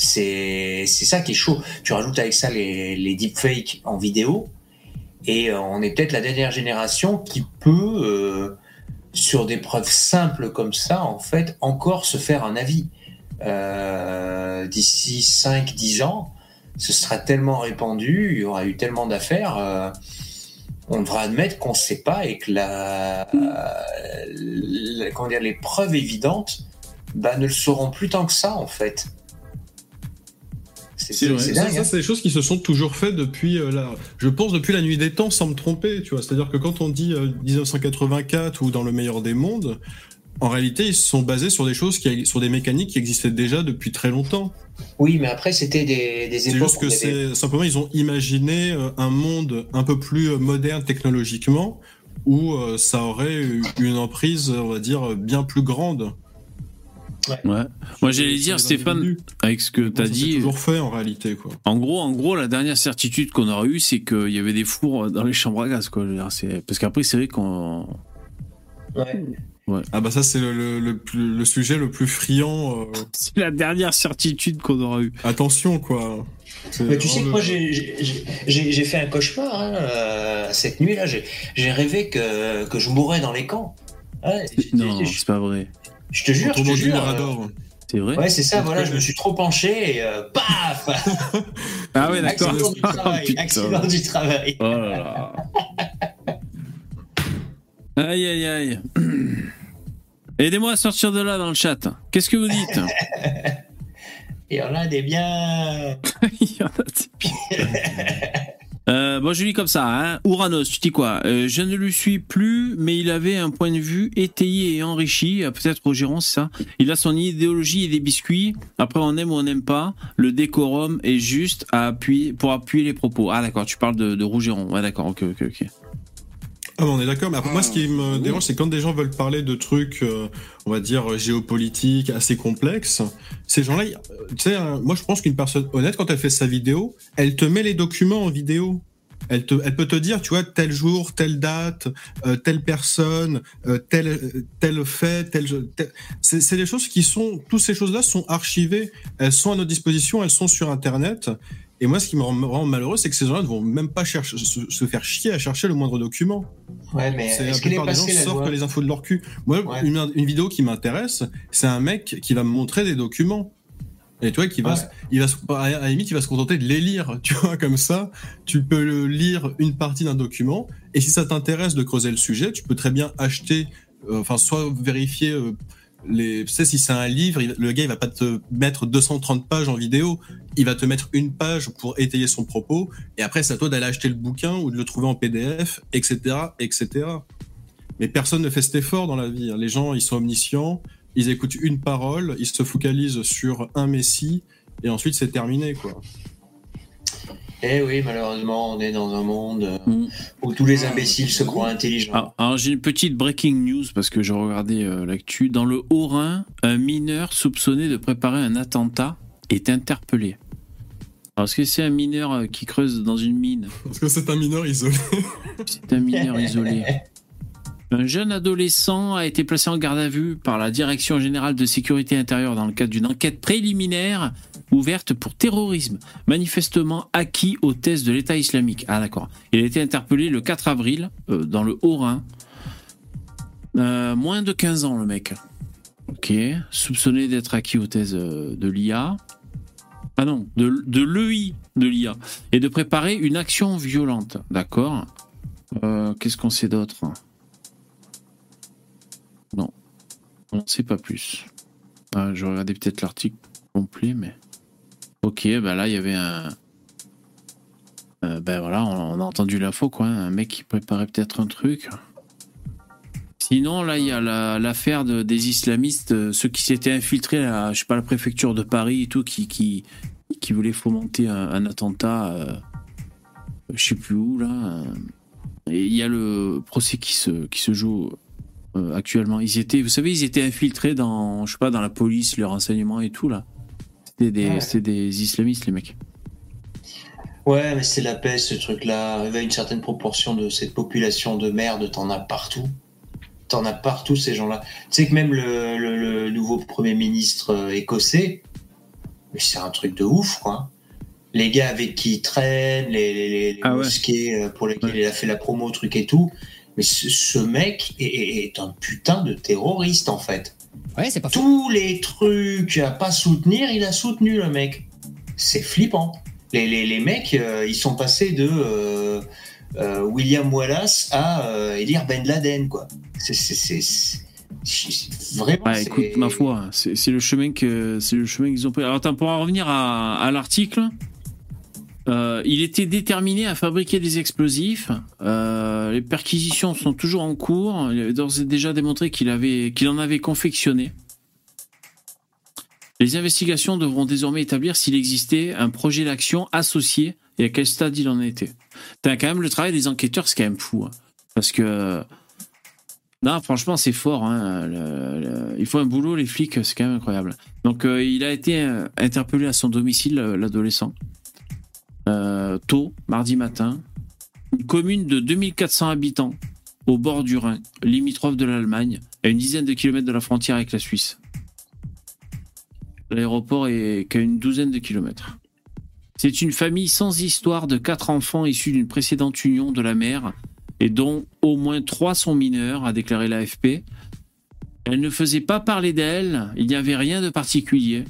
C'est ça qui est chaud. Tu rajoutes avec ça les, deepfakes en vidéo, et euh, on est peut-être la dernière génération qui peut, euh, sur des preuves simples comme ça, en fait, encore se faire un avis. Euh, D'ici 5-10 ans, ce sera tellement répandu, il y aura eu tellement d'affaires, on devra admettre qu'on ne sait pas et que la, la- comment les preuves évidentes bah, ne le seront plus tant que ça, en fait. C'est C'est vrai. c'est Ça, hein. c'est des choses qui se sont toujours faites depuis euh, la, je pense depuis la nuit des temps, sans me tromper. Tu vois, c'est-à-dire que quand on dit euh, 1984 ou dans le meilleur des mondes, en réalité, ils se sont basés sur des choses qui, sur des mécaniques qui existaient déjà depuis très longtemps. Oui, mais après, c'était des, des C'est époques juste où que avait- c'est simplement ils ont imaginé euh, un monde un peu plus euh, moderne technologiquement où euh, ça aurait une emprise, on va dire, bien plus grande. Ouais. Moi, j'allais dire, Stéphane, avec ce que ça s'est dit. toujours fait en réalité, quoi. En gros, en gros, la dernière certitude qu'on aura eue, c'est qu'il y avait des fours dans les chambres à gaz, quoi. Je veux dire, c'est- Parce qu'après, c'est vrai qu'on. Ouais. Ah bah ça c'est le, le, le plus- le sujet le plus friand. euh, C'est la dernière certitude qu'on aura eue. Attention quoi. Mais tu sais que moi, j'ai- fait un cauchemar hein, euh, cette nuit-là. J'ai j'ai rêvé que, que je mourais dans les camps. Ouais, Non, c'est pas vrai. Je te jure, je Autrement te dit, jure. le euh. C'est vrai Ouais, c'est ça, voilà, je me suis trop penché et euh, paf Ah ouais, d'accord. Accident du Ah, travail, accident du travail. Oh là là. Aïe, aïe, aïe. Aidez-moi à sortir de là dans le chat. Qu'est-ce que vous dites? Il y en a des biens. Il y en a des biens. Euh, bon, je lis comme ça. Hein. Ouranos, tu dis quoi? Euh, Je ne le suis plus, mais il avait un point de vue étayé et enrichi. Euh, Peut-être au c'est ça? Il a son idéologie et des biscuits. Après, on aime ou on n'aime pas. Le décorum est juste à appuyer, pour appuyer les propos. Ah, d'accord, tu parles de, Rougeron. Ouais, d'accord, ok, ok, ok. Ah, on est d'accord. Mais après, moi, ce qui me dérange, c'est quand des gens veulent parler de trucs, euh, on va dire, euh, géopolitiques assez complexes. Ces gens-là, euh, tu sais, euh, moi, je pense qu'une personne honnête, quand elle fait sa vidéo, elle te met les documents en vidéo. Elle, te, elle peut te dire, tu vois, tel jour, telle date, euh, telle personne, tel, tel fait, tel. tel- C'est c'est des choses qui sont. Toutes ces choses-là sont archivées. Elles sont à notre disposition, elles sont sur Internet. Et moi, ce qui me rend, me rend malheureux, c'est que ces gens-là ne vont même pas chercher, se, se faire chier à chercher le moindre document. Ouais, mais C'est la est-ce qu'elle est plupart des gens la sortent les infos de leur cul. Moi, Ouais. une, une vidéo qui m'intéresse, c'est un mec qui va me montrer des documents. Et tu vois, qui va, Ouais. il va, se- à la limite, il va se contenter de les lire. Tu vois, comme ça, tu peux le lire une partie d'un document. Et si ça t'intéresse de creuser le sujet, tu peux très bien acheter, euh, enfin, soit vérifier euh, les. Tu sais, si c'est un livre, le gars, il va pas te mettre 230 pages en vidéo. Il va te mettre une page pour étayer son propos. Et après, c'est à toi d'aller acheter le bouquin ou de le trouver en PDF, etc., etc. Mais personne ne fait cet effort dans la vie. hein. Les gens, ils sont omniscients, ils écoutent une parole, ils se focalisent sur un messie, et ensuite c'est terminé, quoi. Eh oui, malheureusement, on est dans un monde euh, Mm. où tous les imbéciles se croient intelligents. Alors, alors, j'ai une petite breaking news parce que je regardais euh, l'actu. Dans le Haut-Rhin, un mineur soupçonné de préparer un attentat est interpellé. Alors, est-ce que c'est un mineur euh, qui creuse dans une mine? Parce que c'est un mineur isolé. C'est un mineur isolé. Un jeune adolescent a été placé en garde à vue par la Direction générale de sécurité intérieure dans le cadre d'une enquête préliminaire ouverte pour terrorisme, manifestement acquis aux thèses de l'État islamique. Ah d'accord. Il a été interpellé le 4 avril euh, dans le Haut-Rhin. Euh, moins de 15 ans le mec. Ok. Soupçonné d'être acquis aux thèses euh, de l'IA. Ah non, de, de l'EI de l'IA. Et de préparer une action violente. D'accord. Qu'est-ce qu'on sait d'autre? Non. On n'en sait pas plus. Ah, je regardais peut-être l'article complet, mais. Ok, bah là, il y avait un. Euh, ben voilà, on, a entendu l'info, quoi. Un mec qui préparait peut-être un truc. Sinon, là, il y a la- l'affaire de- des islamistes, euh, ceux qui s'étaient infiltrés à, je sais pas, la préfecture de Paris et tout, qui, qui, qui voulaient fomenter un, attentat, euh, je sais plus où, là. Et il y a le procès qui se, qui se joue euh, actuellement. Ils étaient, vous savez, ils étaient infiltrés dans, je sais pas, dans la police, les renseignements et tout, là. C'était des, Ouais. des islamistes, les mecs. Ouais, mais c'est la paix, ce truc-là. Arrivé à une certaine proportion de cette population de merde, t'en as partout. T'en as partout, ces gens-là. Tu sais que même le, le- le nouveau Premier ministre euh, écossais, mais c'est un truc de ouf, quoi. Les gars avec qui il traîne, les, les, Ah mosquées euh, pour lesquelles il a fait la promo, truc et tout. Mais ce, ce mec est, est- est un putain de terroriste, en fait. Ouais, c'est pas faux. Tous les trucs à pas soutenir, il a soutenu le mec. C'est flippant. Les, les, les mecs, euh, ils sont passés de euh, euh, William Wallace à euh, Elir Ben Laden, quoi. C'est vraiment. Ouais, c'est- écoute, ma foi, c'est c'est le chemin que c'est le chemin qu'ils ont pris. Alors, attends, pour en revenir à, à l'article, euh, il était déterminé à fabriquer des explosifs. Euh, les perquisitions sont toujours en cours. Il avait déjà démontré qu'il en avait confectionné. Les investigations devront désormais établir s'il existait un projet d'action associé et à quel stade il en était. T'as quand même le travail des enquêteurs, c'est quand même fou. hein. Parce que non, franchement, c'est fort. hein. Il faut un boulot, les flics, c'est quand même incroyable. Donc, euh, il a été interpellé à son domicile, l'adolescent, euh, tôt, mardi matin. Une commune de 2400 habitants, au bord du Rhin, limitrophe de l'Allemagne, à une dizaine de kilomètres de la frontière avec la Suisse. L'aéroport est qu'à une douzaine de kilomètres. C'est une famille sans histoire de quatre enfants issus d'une précédente union de la mère et dont au moins trois sont mineurs, a déclaré l'AFP. Elle ne faisait pas parler d'elle, il n'y avait rien de particulier.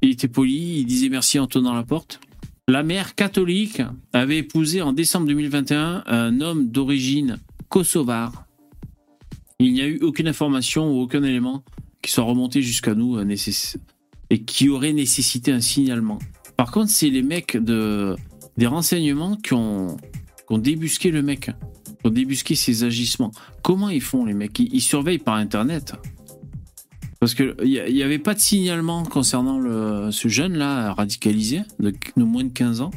Il était poli, il disait merci en tenant la porte. La mère catholique avait épousé en décembre 2021 un homme d'origine kosovare. Il n'y a eu aucune information ou aucun élément qui soit remonté jusqu'à nous euh, et qui aurait nécessité un signalement. Par contre, c'est les mecs de, des renseignements qui ont, qui ont débusqué le mec, qui ont débusqué ses agissements. Comment ils font, les mecs? Ils surveillent par Internet. Parce qu'il n'y avait pas de signalement concernant ce jeune-là radicalisé, de, de moins de 15 ans.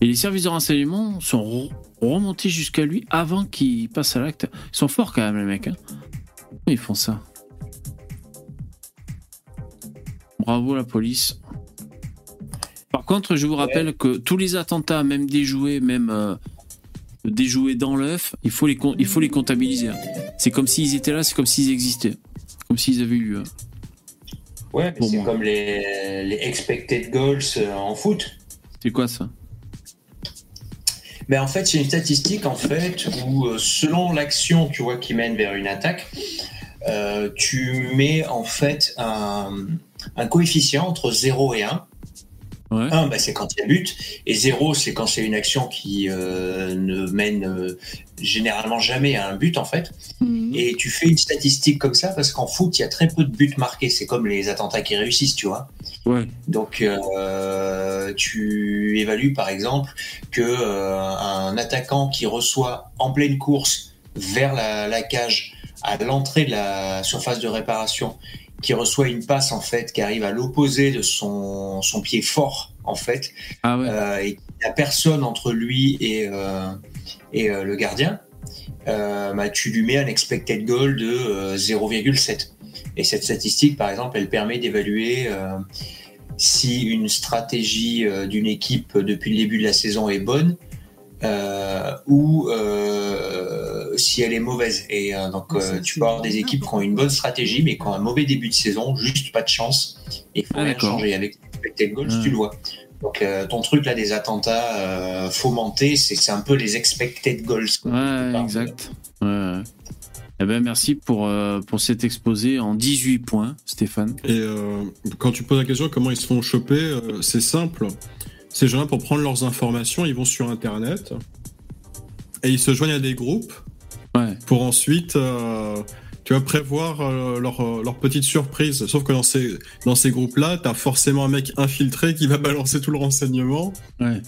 Et les services de renseignement sont re- remontés jusqu'à lui avant qu'il passe à l'acte. Ils sont forts quand même, les mecs. hein. Ils font ça? Bravo la police. Par contre, je vous rappelle que tous les attentats, même déjoués, même euh, déjoués dans l'œuf, il faut les com- il faut les comptabiliser. hein. C'est comme s'ils étaient là, c'est comme s'ils existaient, comme s'ils avaient eu lieu. Ouais, mais c'est comme les, les expected goals euh, en foot. C'est quoi ça? Mais en fait, c'est une statistique en fait où euh, selon l'action, tu vois, qui mène vers une attaque, euh, tu mets en fait un, un coefficient entre 0 et 1. 1, bah, c'est quand il y a but, et 0, c'est quand c'est une action qui euh, ne mène euh, généralement jamais à un but en fait. Et tu fais une statistique comme ça parce qu'en foot, il y a très peu de buts marqués. C'est comme les attentats qui réussissent, tu vois. Ouais. Donc, euh, tu évalues par exemple que euh, un attaquant qui reçoit en pleine course vers la, la cage à l'entrée de la surface de réparation, qui reçoit une passe en fait qui arrive à l'opposé de son, son pied fort en fait, euh, et il n'y a personne entre lui et, euh, et euh, le gardien, bah, tu lui mets un expected goal de euh, 0,7. Et cette statistique, par exemple, elle permet d'évaluer si une stratégie d'une équipe depuis le début de la saison est bonne euh, ou euh, si elle est mauvaise. Et euh, donc, euh, tu peux avoir des équipes qui ont une bonne stratégie, mais qui ont un mauvais début de saison, juste pas de chance. Et il faut Ah, changer. Avec expected goals, Ah. tu le vois. Donc, euh, ton truc là des attentats euh, fomentés, c'est c'est un peu les expected goals. quoi. Ouais, exact. Ouais. Eh ben, merci pour, euh, pour cet exposé en 18 points, Stéphane. Et euh, quand tu poses la question comment ils se font choper, euh, c'est simple. Ces gens-là, pour prendre leurs informations, ils vont sur Internet et ils se joignent à des groupes pour ensuite, euh, tu vas prévoir euh, leur, euh, leur petite surprise. Sauf que dans ces, dans ces groupes-là, t'as forcément un mec infiltré qui va balancer tout le renseignement. Ouais.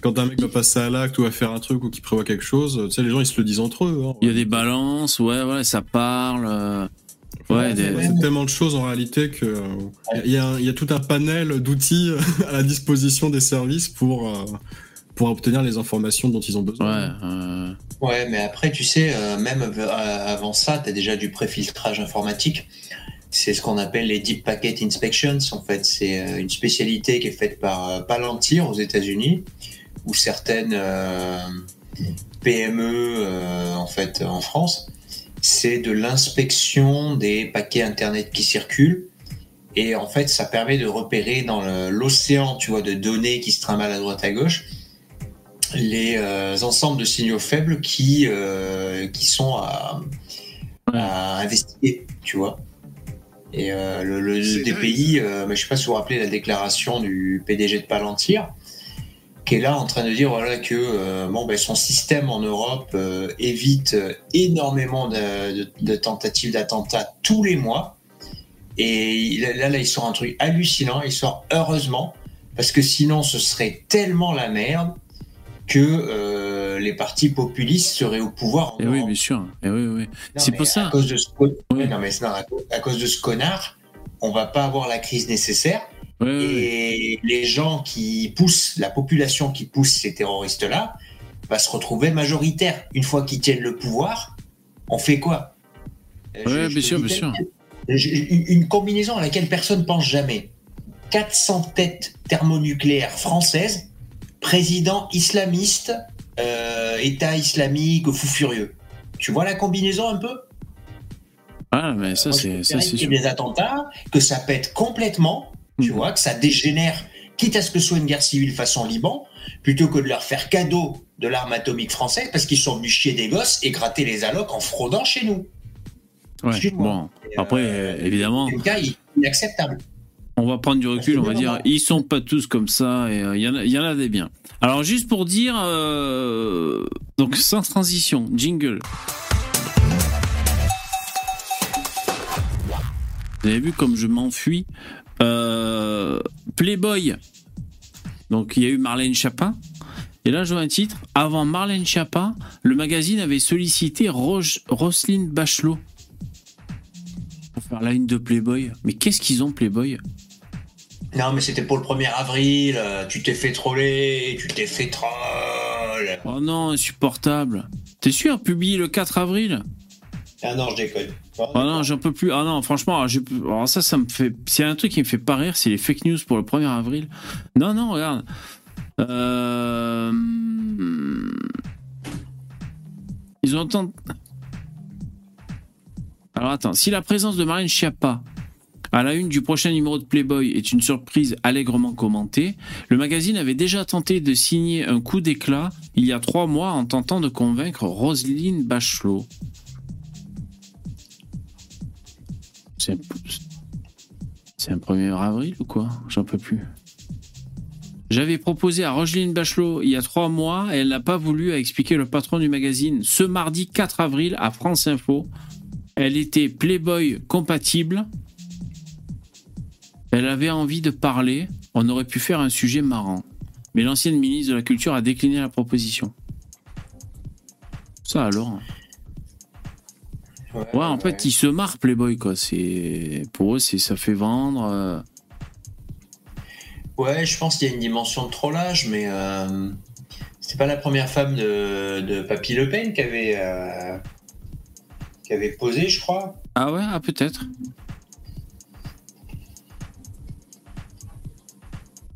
Quand un mec va passer à l'acte ou va faire un truc ou qui prévoit quelque chose, tu sais, les gens ils se le disent entre eux. hein. Il y a des balances, ouais, ouais, ça parle. Euh, Ouais, des- C'est tellement de choses en réalité que euh, il y, a y tout un panel d'outils à la disposition des services pour euh, pour obtenir les informations dont ils ont besoin. euh, Ouais, mais après, tu sais, euh, même av- avant ça, tu as déjà du préfiltrage informatique. C'est ce qu'on appelle les Deep Packet Inspections. En fait, c'est euh, une spécialité qui est faite par euh, Palantir aux États-Unis, où certaines euh, PME, euh, en fait, en France, c'est de l'inspection des paquets Internet qui circulent. Et en fait, ça permet de repérer dans l'océan, tu vois, de données qui se trimballent à droite à gauche, les euh, ensembles de signaux faibles qui, euh, qui sont à, à investiguer, tu vois. Et euh, le, le DPI, euh, mais je sais pas si vous vous rappelez la déclaration du PDG de Palantir, qui est là en train de dire voilà que euh, bon, ben, son système en Europe euh, évite euh, énormément de, de- de tentatives d'attentats tous les mois. Et là, là, il sort un truc hallucinant. Il sort heureusement, parce que sinon, ce serait tellement la merde que euh, les partis populistes seraient au pouvoir. en Eh oui, bien sûr. Eh oui, oui. C'est pour ça. À cause de ce, non, mais non, à cause de ce connard, on va pas avoir la crise nécessaire. Et les gens qui poussent, la population qui pousse ces terroristes-là, va se retrouver majoritaire. Une fois qu'ils tiennent le pouvoir, on fait quoi? Euh, je- je bien sûr, bien sûr. Une combinaison à laquelle personne pense jamais. 400 têtes thermonucléaires françaises, président islamiste, euh, État islamique, fou furieux. Tu vois la combinaison un peu? Ah, mais ça, c'est préférais c'est des attentats, que ça pète complètement, tu Mhm. vois, que ça dégénère, quitte à ce que ce soit une guerre civile façon Liban, plutôt que de leur faire cadeau de l'arme atomique française parce qu'ils sont venus chier des gosses et gratter les allocs en fraudant chez nous. Ouais, bon. Après, euh, évidemment, Le gars, il est inacceptable. on va prendre du recul, on va dire, ils sont pas tous comme ça, et euh, il y, en a- il y en a des biens. Alors, juste pour dire, euh, donc sans transition, jingle. Vous avez vu comme je m'enfuis? Euh, Playboy. Donc, il y a eu Marlène Chapin. Et là, je vois un titre. Avant Marlène Chapin, le magazine avait sollicité Roge- Roselyne Bachelot pour faire la une de Playboy. Mais qu'est-ce qu'ils ont, Playboy? Non, mais c'était pour le 1er avril. euh, Tu t'es fait troller, tu t'es fait troll. Oh non, insupportable. T'es sûr, publié le 4 avril? Ah non, je déconne. Ah non, j'en peux plus. Ah non, franchement, j'ai- alors ça, ça me fait. C'est un truc qui me fait pas rire, c'est les fake news pour le 1er avril. Non, non, regarde. Euh... Ils ont tant. Alors attends, si la présence de Marine Schiappa à la une du prochain numéro de Playboy est une surprise allègrement commentée, le magazine avait déjà tenté de signer un coup d'éclat il y a trois mois en tentant de convaincre Roselyne Bachelot. C'est un, c'est un 1er avril ou quoi? J'en peux plus. J'avais proposé à Roselyne Bachelot il y a trois mois et elle n'a pas voulu, a expliqué le patron du magazine. Ce mardi 4 avril à France Info, elle était Playboy compatible. Elle avait envie de parler. On aurait pu faire un sujet marrant. Mais l'ancienne ministre de la Culture a décliné la proposition. Ça alors? Ouais, en fait, ils se marrent Playboy quoi. C'est pour eux, c'est ça fait vendre. euh. Ouais, je pense qu'il y a une dimension de trollage, mais euh, c'était pas la première femme de, de Papy Le Pen qui avait, euh, qui avait posé, je crois. Ah ouais, ah peut-être.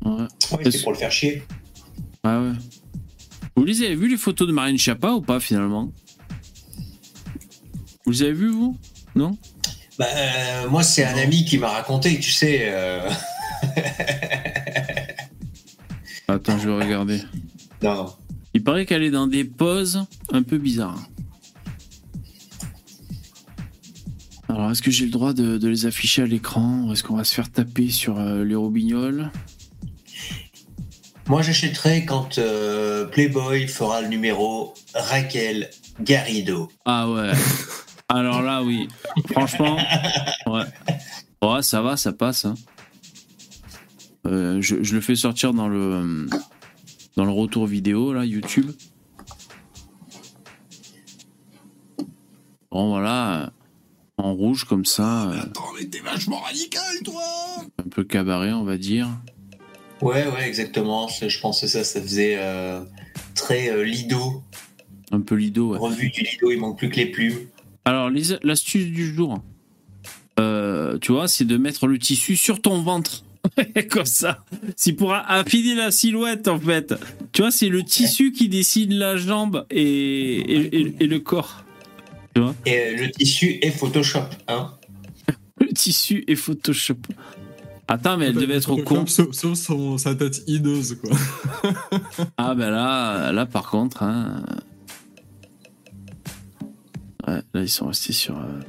Ouais. Ouais, c'était pour le faire chier. Ah ouais. Vous les avez vu les photos de Marine Chapa ou pas finalement? Vous les avez vues vous? Non? Bah, euh, moi, c'est un ami qui m'a raconté, tu sais. euh, Attends, je vais regarder. Non. Il paraît qu'elle est dans des poses un peu bizarres. Alors, est-ce que j'ai le droit de, de les afficher à l'écran est-ce qu'on va se faire taper sur euh, les robignoles Moi, j'achèterai quand euh, Playboy fera le numéro Raquel Garrido. Ah ouais. Alors là, oui. Franchement, ouais. Ouais, ça va, ça passe. hein. Euh, je, je le fais sortir dans le dans le retour vidéo là, YouTube. Bon voilà, euh, en rouge comme ça, euh, Attends, mais t'es vachement radical, toi un peu cabaret, on va dire. Ouais, ouais, exactement. C'est- Je pensais ça, ça faisait euh, très euh, Lido. Un peu lido. ouais. Revue du Lido, il manque plus que les plumes. Alors, les- l'astuce du jour, euh, tu vois, c'est de mettre le tissu sur ton ventre. Comme ça. C'est pour affiner la silhouette, en fait. Tu vois, c'est le tissu qui dessine la jambe et, et, et- et le corps. Tu vois? Et euh, le tissu est Photoshop, hein. Le tissu et Photoshop. Attends, mais elle devait être au con. Sauf, sauf son- sa tête hideuse, quoi. Ah, ben là, là par contre, hein. Là, ils sont restés sur. euh,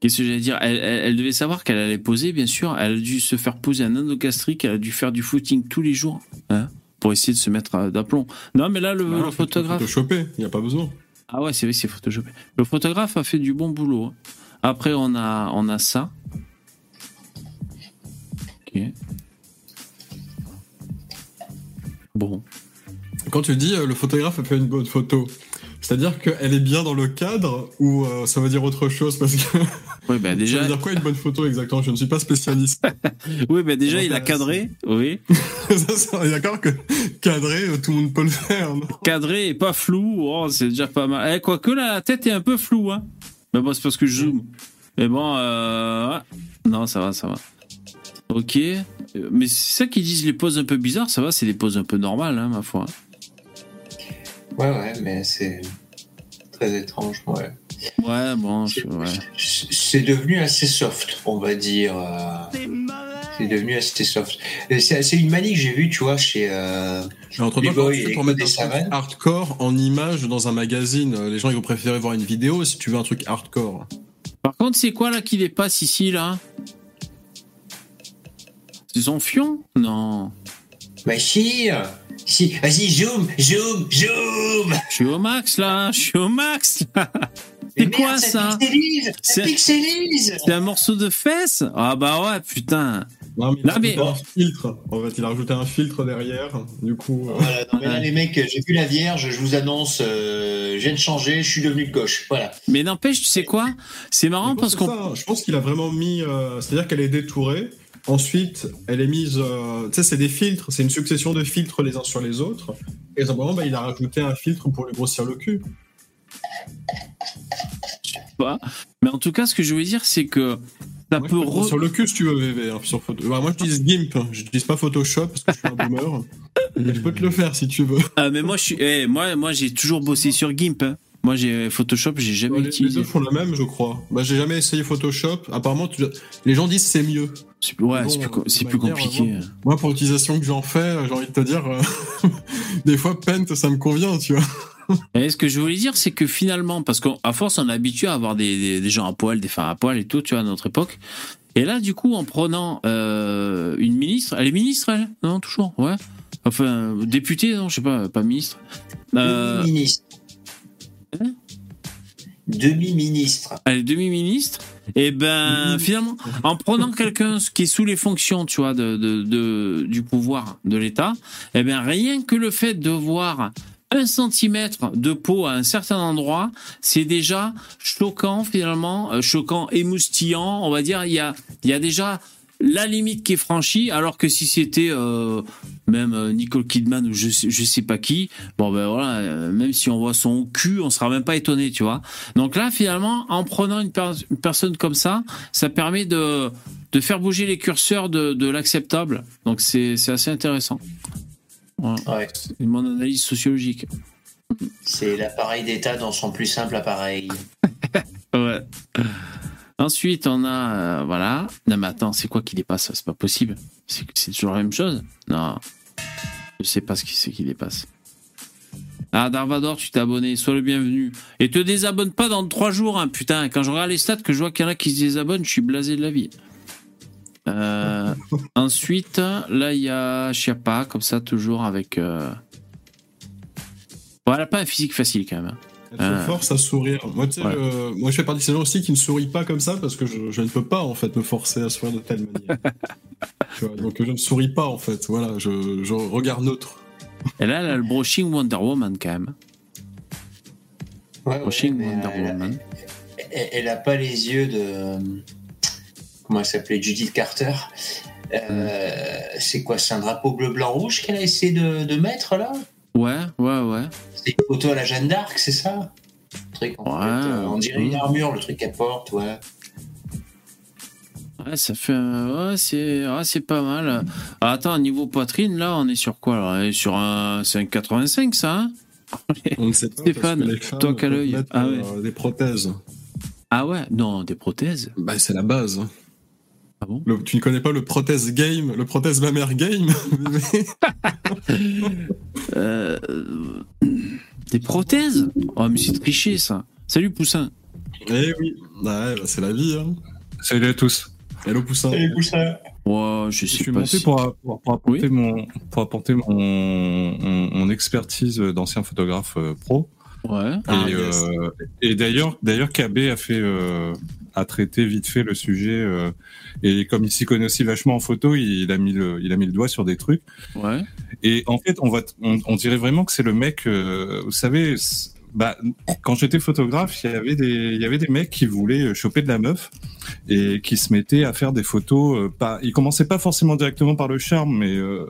Qu'est-ce que j'allais dire? Elle, elle- elle devait savoir qu'elle allait poser, bien sûr. Elle a dû se faire poser un endogastrique. Elle a dû faire du footing tous les jours hein, pour essayer de se mettre à- d'aplomb. Non, mais là, le, Bah le photographe. Photoshopper, il n'y a pas besoin. Ah ouais, c'est vrai, c'est photoshopé. Le photographe a fait du bon boulot. hein. Après, on a, on a ça. Ok. Bon. Quand tu dis euh, le photographe a fait une bonne photo, c'est-à-dire qu'elle est bien dans le cadre ou euh, ça veut dire autre chose parce que Oui, bah ça déjà, veut dire quoi une bonne photo exactement? Je ne suis pas spécialiste. oui, bah déjà, il a cadré. Oui. Ça, ça, est d'accord que cadré, euh, tout le monde peut le faire. Non? Cadré et pas flou. Oh, c'est déjà pas mal. Eh, quoique la tête est un peu floue. Hein. Mais bon, c'est parce que je zoome. Mais bon, euh... non, ça va, ça va. Ok. Euh, Mais c'est ça qu'ils disent les poses un peu bizarres, ça va, c'est des poses un peu normales, hein, ma foi. Ouais, ouais, mais c'est très étrange, ouais. Ouais, bon, ouais. C'est devenu assez soft, on va dire. euh, C'est devenu assez soft. C'est une manie que j'ai vue, tu vois, chez. euh, Mais entre temps, tu mettre des un truc hardcore en image dans un magazine, les gens ils vont préférer voir une vidéo si tu veux un truc hardcore. Par contre, c'est quoi là qui dépasse ici là? C'est son fion Non. Bah si, si. Vas-y, zoom, zoom, zoom. Je suis au max là, je suis au max. C'est quoi merde, ça pixelise, ça C'est- pixelise. C'est un morceau de fesse? Ah bah ouais, putain. Non, mais il Non, a mais- rajouté un filtre. En fait, il a rajouté un filtre derrière. Du coup, euh, Voilà, non, mais là, les mecs, j'ai vu la Vierge, je vous annonce, euh, je viens de changer, je suis devenu de gauche. Voilà. Mais n'empêche, tu sais quoi? C'est marrant parce qu'on. je pense qu'il a vraiment mis. euh, C'est-à-dire qu'elle est détourée. Ensuite, elle est mise. euh, tu sais, c'est des filtres. C'est une succession de filtres les uns sur les autres. Et simplement, bah, il a rajouté un filtre pour lui grossir le cul. pas. Mais en tout cas, ce que je veux dire, c'est que ça Moi, peut. je re- Sur le cul, si tu veux, VV. hein, sur photo. Bah, moi, je dis GIMP. hein. Je dis pas Photoshop parce que je suis un boomer. Mais je peux te le faire si tu veux. Ah, mais moi, je suis. eh, moi, moi, j'ai toujours bossé sur GIMP. hein. Moi, j'ai Photoshop, j'ai jamais Les, les utilisé. deux font la même, je crois. Bah, j'ai jamais essayé Photoshop. Apparemment, tu- les gens disent c'est mieux. C'est- Ouais, Bon, c'est plus, co- de c'est plus manière, compliqué. moi, Moi, pour l'utilisation que j'en fais, j'ai envie de te dire, euh, des fois, Paint, ça me convient, tu vois. Et ce que je voulais dire, c'est que finalement, parce qu'à force, on est habitué à avoir des, des, des gens à poil, des femmes à poil et tout, tu vois, à notre époque. Et là, du coup, en prenant euh, une ministre, elle est ministre, elle? Non, toujours, ouais. Enfin, euh, députée, non, je sais pas, pas ministre. Euh, Demi-ministre. Demi-ministre. elle est demi-ministre. Et ben, finalement, en prenant quelqu'un qui est sous les fonctions, tu vois, de, de, de- du pouvoir de l'État, et ben, rien que le fait de voir un centimètre de peau à un certain endroit, c'est déjà choquant finalement, euh, choquant, émoustillant, on va dire. Il y a, il y a déjà la limite qui est franchie, alors que si c'était euh, même euh, Nicole Kidman ou je je sais pas qui, bon ben voilà, euh, même si on voit son cul, on sera même pas étonné, tu vois. Donc là, finalement, en prenant une, per- une personne comme ça, ça permet de, de faire bouger les curseurs de, de l'acceptable. Donc c'est c'est assez intéressant. Voilà. Ouais. C'est mon analyse sociologique. C'est l'appareil d'État dans son plus simple appareil. Ouais. Ensuite, on a. euh, voilà. Non, mais attends, c'est quoi qui dépasse C'est pas possible. C'est toujours la même chose? Non. Je sais pas ce qui c'est qui dépasse. Ah, Darvador, tu t'es abonné. Sois le bienvenu. Et te désabonne pas dans trois jours, hein, putain. Quand je regarde les stats, que je vois qu'il y en a qui se désabonnent, je suis blasé de la vie. Euh, ensuite, là, il y a Chiappa, comme ça, toujours avec. Euh... Bon, elle pas un physique facile quand même. hein. Elle se Ah. force à sourire. Moi, tu sais, Ouais. euh, moi, je fais partie de ces gens aussi qui ne sourient pas comme ça parce que je, je ne peux pas, en fait, me forcer à sourire de telle manière. Tu vois, donc, je ne souris pas, en fait. Voilà, je, je regarde neutre. Et là, elle a le brushing Wonder Woman quand même. Ouais, ouais, Brushing mais, Wonder euh, elle, Woman. elle- elle a pas les yeux de. Comment elle s'appelait Judith Carter. Euh, C'est quoi C'est un drapeau bleu, blanc, rouge qu'elle a essayé de, de mettre là? Ouais, ouais, ouais. C'est une photo à la Jeanne d'Arc, c'est ça? Le truc, en Ouais, fait, euh, on dirait une armure, le truc qu'elle porte, ouais. Ouais, ça fait. un- Ouais, c'est ouais, pas mal. Ah, attends, niveau poitrine, là, on est sur quoi là? On est sur un. C'est un 85, ça hein? On ne sait pas. Stéphane, toi qu'à l'œil. Ah ouais. euh, des prothèses. Ah ouais Non, des prothèses? Bah, c'est la base. Ah bon? Le- tu ne connais pas le prothèse game, le prothèse mammaire game? Euh, Des prothèses? Oh, mais c'est triché, ça. Salut, Poussin. Eh oui, ouais, bah, c'est la vie. Hein. Salut à tous. Hello Poussin. Ouais, je Je suis pas monté si- pour, pour- pour apporter, Oui. mon, pour apporter mon, mon, mon expertise d'ancien photographe euh, pro. Ouais. Ah, et yes. euh, et d'ailleurs, d'ailleurs, KB a fait, euh, a traité vite fait le sujet. Et comme il s'y connaît aussi vachement en photo, il a mis le, il a mis le doigt sur des trucs. Ouais. Et en fait, on va, on, on dirait vraiment que c'est le mec. euh, vous savez, bah, quand j'étais photographe, il y avait des, il y avait des mecs qui voulaient choper de la meuf et qui se mettaient à faire des photos. euh, pas, ils commençaient pas forcément directement par le charme, mais euh,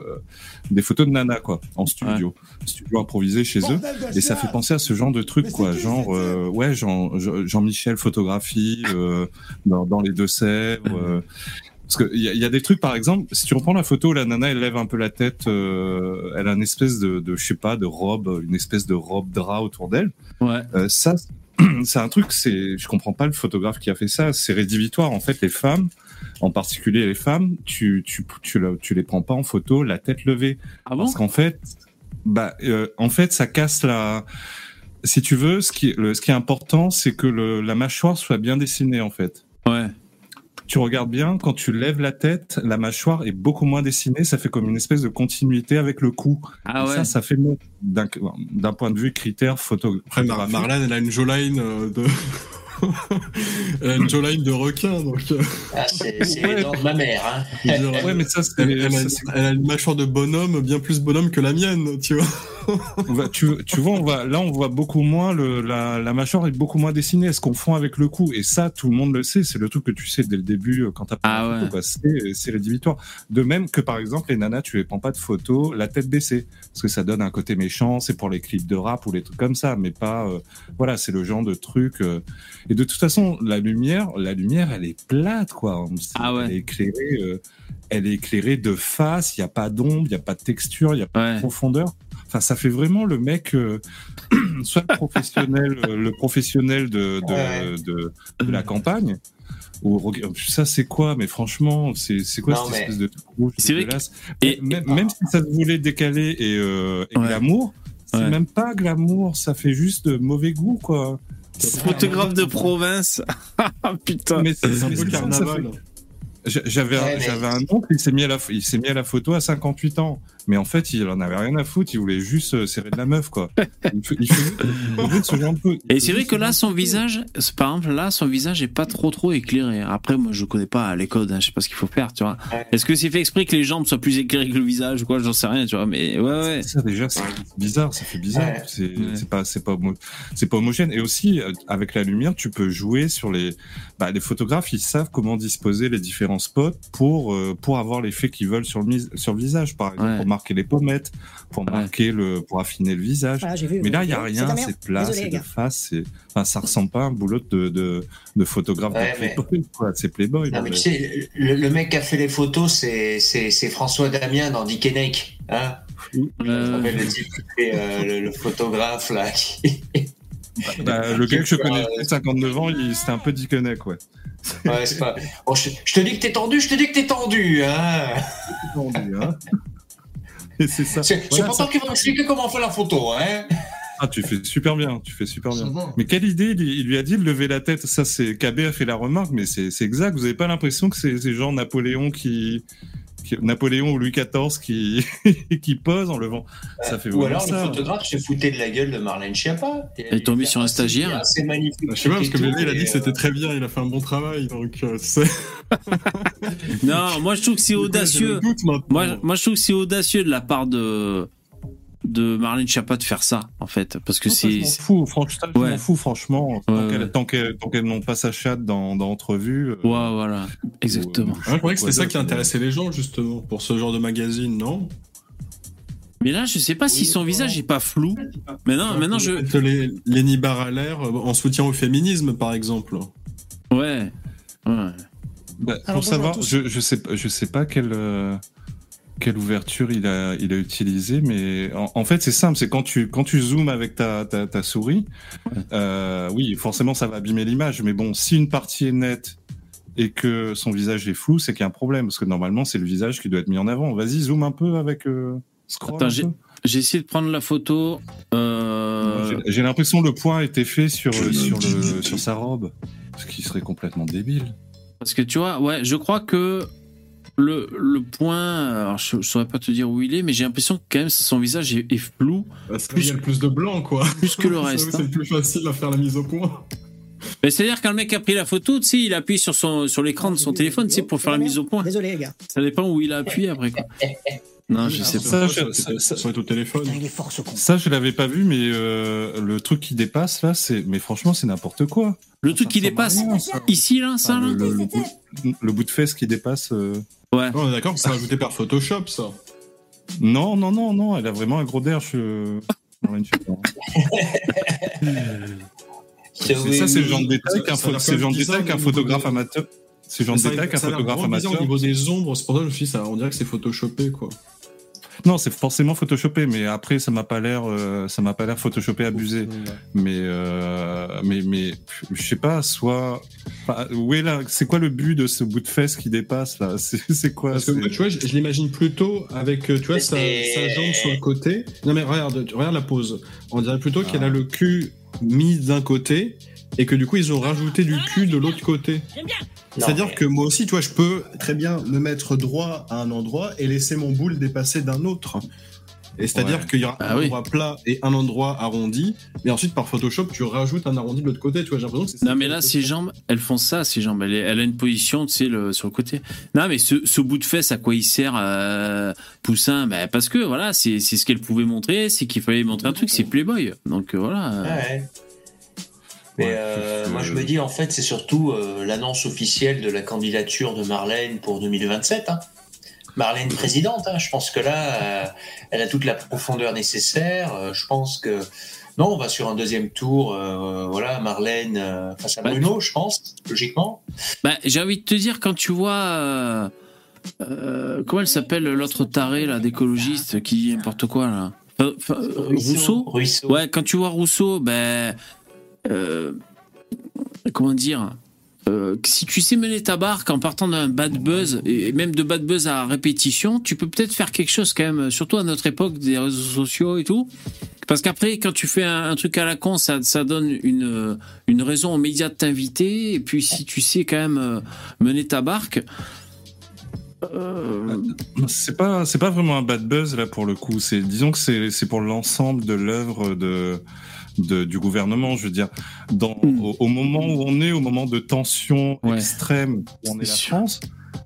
des photos de nana quoi, en studio, studio improvisé chez eux. Et ça fait penser à ce genre de truc quoi, genre euh, ouais, Jean, Jean- Jean-Michel photographie euh, dans, dans les Deux-Sèvres. euh, parce qu'il y, y a des trucs, par exemple, si tu reprends la photo, la nana, elle lève un peu la tête, euh, elle a une espèce de, de, je sais pas, de robe, une espèce de robe drap autour d'elle. Ouais. Euh, ça, c'est un truc, c'est, je comprends pas le photographe qui a fait ça, c'est rédhibitoire. En fait, les femmes, en particulier les femmes, tu, tu, tu, tu les prends pas en photo la tête levée. Ah bon? Parce qu'en fait, bah, euh, en fait, ça casse la, si tu veux, ce qui, le, ce qui est important, c'est que le, la mâchoire soit bien dessinée en fait. Ouais. Tu regardes bien, quand tu lèves la tête, la mâchoire est beaucoup moins dessinée. Ça fait comme une espèce de continuité avec le cou. Ah Et ouais. Ça, ça fait mieux d'un d'un point de vue critère photo. Après, Mar- Marlène, elle a une jawline euh, de. elle a une jawline de requin, donc. euh, Ah, c'est les dents de ma mère. Hein. Ouais, mais ça, c'est- elle, elle a, ça, c'est- elle a une mâchoire de bonhomme, bien plus bonhomme que la mienne, tu vois. On va- tu, tu vois, on va, là, on voit beaucoup moins le, la, la mâchoire est beaucoup moins dessinée. Elle se confond avec le cou. Et ça, tout le monde le sait. C'est le truc que tu sais dès le début euh, quand t'as Ah ouais. photo. quoi. C'est, c'est rédhibitoire. De même que, par exemple, les nanas, tu les prends pas de photos la tête baissée. Parce que ça donne un côté méchant. C'est pour les clips de rap ou les trucs comme ça. Mais pas, euh, voilà, c'est le genre de truc. euh. Et de toute façon, la lumière, la lumière, elle est plate, quoi. Ah ouais. Elle est éclairée, euh, elle est éclairée de face. Il n'y a pas d'ombre, il n'y a pas de texture, il n'y a pas Ouais. de profondeur. Enfin, ça fait vraiment le mec, euh, soit le professionnel, euh, le professionnel de, de, Ouais. de, de la campagne. Ou ça c'est quoi? Mais franchement, c'est c'est quoi Non, cette mais- espèce de truc rouge dégueulasse? Et- même, même si ça se voulait décaler et, euh, et Ouais. glamour, c'est Ouais. même pas glamour, ça fait juste de mauvais goût quoi. Photographe de province. Ah putain. Mais c'est un ça carnaval. J'a- J'avais un, Ouais, mais- j'avais un oncle, il s'est mis à la, il s'est mis à la photo à 58 ans. Mais en fait, il en avait rien à foutre, il voulait juste euh, serrer de la meuf, quoi. Il fait, il fait- il fait ce genre de peu- Et c'est vrai que là, son visage, par exemple, là, son visage est pas trop trop éclairé. Après, moi, je connais pas les codes, hein, je sais pas ce qu'il faut faire, tu vois. Est-ce que c'est fait exprès que les jambes soient plus éclairées que le visage ou quoi J'en sais rien, tu vois. Mais ouais, ouais. Ça déjà, c'est bizarre, ça fait bizarre. C'est Ouais. c'est pas, c'est pas, c'est pas homogène. Et aussi, euh, avec la lumière, tu peux jouer sur les, bah, les photographes, ils savent comment disposer les différents spots pour, euh, pour avoir l'effet qu'ils veulent sur le, sur le visage, par exemple, Ouais. Marquer les pommettes, pour Ouais. marquer le, pour affiner le visage. Voilà, j'ai vu. Mais là, il y a rien, c'est plat, c'est de face, c'est, enfin, ça ressemble pas à un boulot de, de, de photographe Ouais, de mais- Playboy, quoi. C'est Playboy. Non, là, mais mais- tu sais, le, le mec qui a fait les photos, c'est c'est- c'est François Damien dans Dick and Nick, Hein Euh, le type qui fait, euh, le, le photographe, là. qui- Bah, le gars que je connais, 59 ans, il, c'était un peu Dickeneck, ouais. Ouais, c'est pas... Bon, je, je te dis que t'es tendu, je te dis que t'es tendu, hein hein. C'est ça. C'est Voilà, pas ça- toi qui va m'expliquer comment on fait la photo, hein Ah, tu fais super bien, tu fais super bien. Mais quelle idée, il, lui a dit de lever la tête. Ça, c'est KB a fait la remarque, mais c'est exact. Vous avez pas l'impression que c'est c'est genre Napoléon qui, qui- Napoléon ou Louis XIV qui qui pose en levant. Ça fait Ou alors ça. le photographe se foutait de la gueule de Marlène Schiappa. Elle est tombée sur un stagiaire. C'est magnifique. Je sais pas, parce que Bébé, il a dit que c'était euh, très bien, il a fait un bon travail, donc euh, c'est. Non, moi, je trouve que c'est audacieux. Moi, je trouve que c'est audacieux de la part de de Marlène Schiappa de faire ça, en fait, parce que c'est je fous, franchement, je Ouais. Tant Ouais, qu'elles n'ont pas sa chatte dans, dans Entrevue. euh, ouais, voilà, exactement. ou- Ouais, je croyais que c'était ça qui intéressait les gens, justement, pour ce genre de magazine, non? Mais là, je sais pas si son visage est pas flou. Mais non, maintenant je. Peut-être les, Lenny Barr à l'air, euh, en soutien au féminisme, par exemple. Ouais. Ouais. Bah, Alors, pour savoir, je, je sais pas, je sais pas quelle euh, quelle ouverture il a il a utilisé, mais en, en fait c'est simple, c'est quand tu quand tu zoomes avec ta ta, ta souris, euh, oui forcément ça va abîmer l'image, mais bon si une partie est nette et que son visage est flou, c'est qu'il y a un problème parce que normalement c'est le visage qui doit être mis en avant. Vas-y zoom un peu avec euh, scroll. Attends, un j'ai peu. j'ai essayé de prendre la photo. Euh... J'ai- J'ai l'impression que le point a été fait sur sur le sur sa robe, ce qui serait complètement débile. Parce que tu vois, ouais, je crois que le, le point, alors je, je saurais pas te dire où il est, mais j'ai l'impression que quand même son visage est, est flou, Bah, c'est Plus- il y a le plus de blanc, quoi. plus que le C'est- reste. C'est hein. le plus facile à faire la mise au point. Mais C'est-à-dire quand le mec a pris la photo, tu sais, il appuie sur son sur l'écran de son téléphone, sais, pour faire la mise au point. Désolé, les gars. Ça dépend où il a appuyé après quoi. Non, je sais Ça, pas. je- Ça, ça- ça, ça au téléphone. Putain, il est fort ce con. Ça, je l'avais pas vu, mais euh, le truc qui dépasse là, c'est. Mais franchement, c'est n'importe quoi. Le truc qui Ça dépasse ici là, ça Enfin, là. le, le- le bout, le bout de fesse qui dépasse. euh. Ouais. Est d'accord que c'est ajouté par Photoshop, ça. Non, non, non, non. Elle a vraiment un gros derche. euh, Schiappa. C'est- Ça, c'est le genre de détail qu'un pho- au photographe amateur. C'est le genre de détail qu'un photographe amateur. Au niveau des ombres, c'est pour ça que je me suis dit, ça, on dirait que c'est photoshopé, quoi. Non, c'est forcément photoshopé, mais après ça m'a pas l'air, euh, ça m'a pas l'air photoshopé abusé. Mais euh, mais mais je sais pas, soit où est là C'est quoi le but de ce bout de fesse qui dépasse là? C'est quoi? Parce que moi, tu vois, je, je l'imagine plutôt avec, euh, tu vois, sa, jambe sur le côté. Non mais regarde, regarde la pose. On dirait plutôt qu'elle Ah. a le cul mis d'un côté et que du coup ils ont rajouté du cul de l'autre côté. C'est-à-dire mais- que moi aussi, tu vois, je peux très bien me mettre droit à un endroit et laisser mon boule dépasser d'un autre. Et c'est-à-dire Ouais. qu'il y aura Ah un oui. endroit plat et un endroit arrondi, mais ensuite par Photoshop, tu rajoutes un arrondi de l'autre côté. Tu vois, j'ai l'impression que c'est ça Non, mais là, ses jambes, elles font ça, ses jambes. Elle, est- elle a une position, tu sais, le, sur le côté. Non, mais ce, ce bout de fesse, à quoi il sert, euh, Poussin? Ben, Parce que, voilà, c'est c'est ce qu'elle pouvait montrer, c'est qu'il fallait montrer un truc, c'est Playboy. Donc, euh, voilà. euh, Ouais. Mais Ouais, euh, moi je me dis en fait c'est surtout euh, l'annonce officielle de la candidature de Marlène pour 2027. hein. Marlène présidente, hein. je pense que là euh, elle a toute la profondeur nécessaire. Je pense que non, on va sur un deuxième tour. voilà, Marlène face à Bah, Bruno, je pense, logiquement. Bah, j'ai envie de te dire, quand tu vois. comment elle s'appelle, l'autre taré, là, d'écologiste, qui dit n'importe quoi, là? Rousseau? Rousseau. Ouais, quand tu vois Rousseau, ben. Euh, comment dire euh, si tu sais mener ta barque en partant d'un bad buzz, et même de bad buzz à répétition, tu peux peut-être faire quelque chose quand même, surtout à notre époque des réseaux sociaux et tout. Parce qu'après, quand tu fais un, truc à la con, ça, donne une, une raison aux médias de t'inviter. Et puis, si tu sais quand même euh, mener ta barque. C'est pas, c'est pas vraiment un bad buzz là pour le coup. C'est, disons que c'est pour l'ensemble de l'œuvre de, de, du gouvernement. Je veux dire, dans, au, au moment où on est, au moment de tension extrême, où on est la France,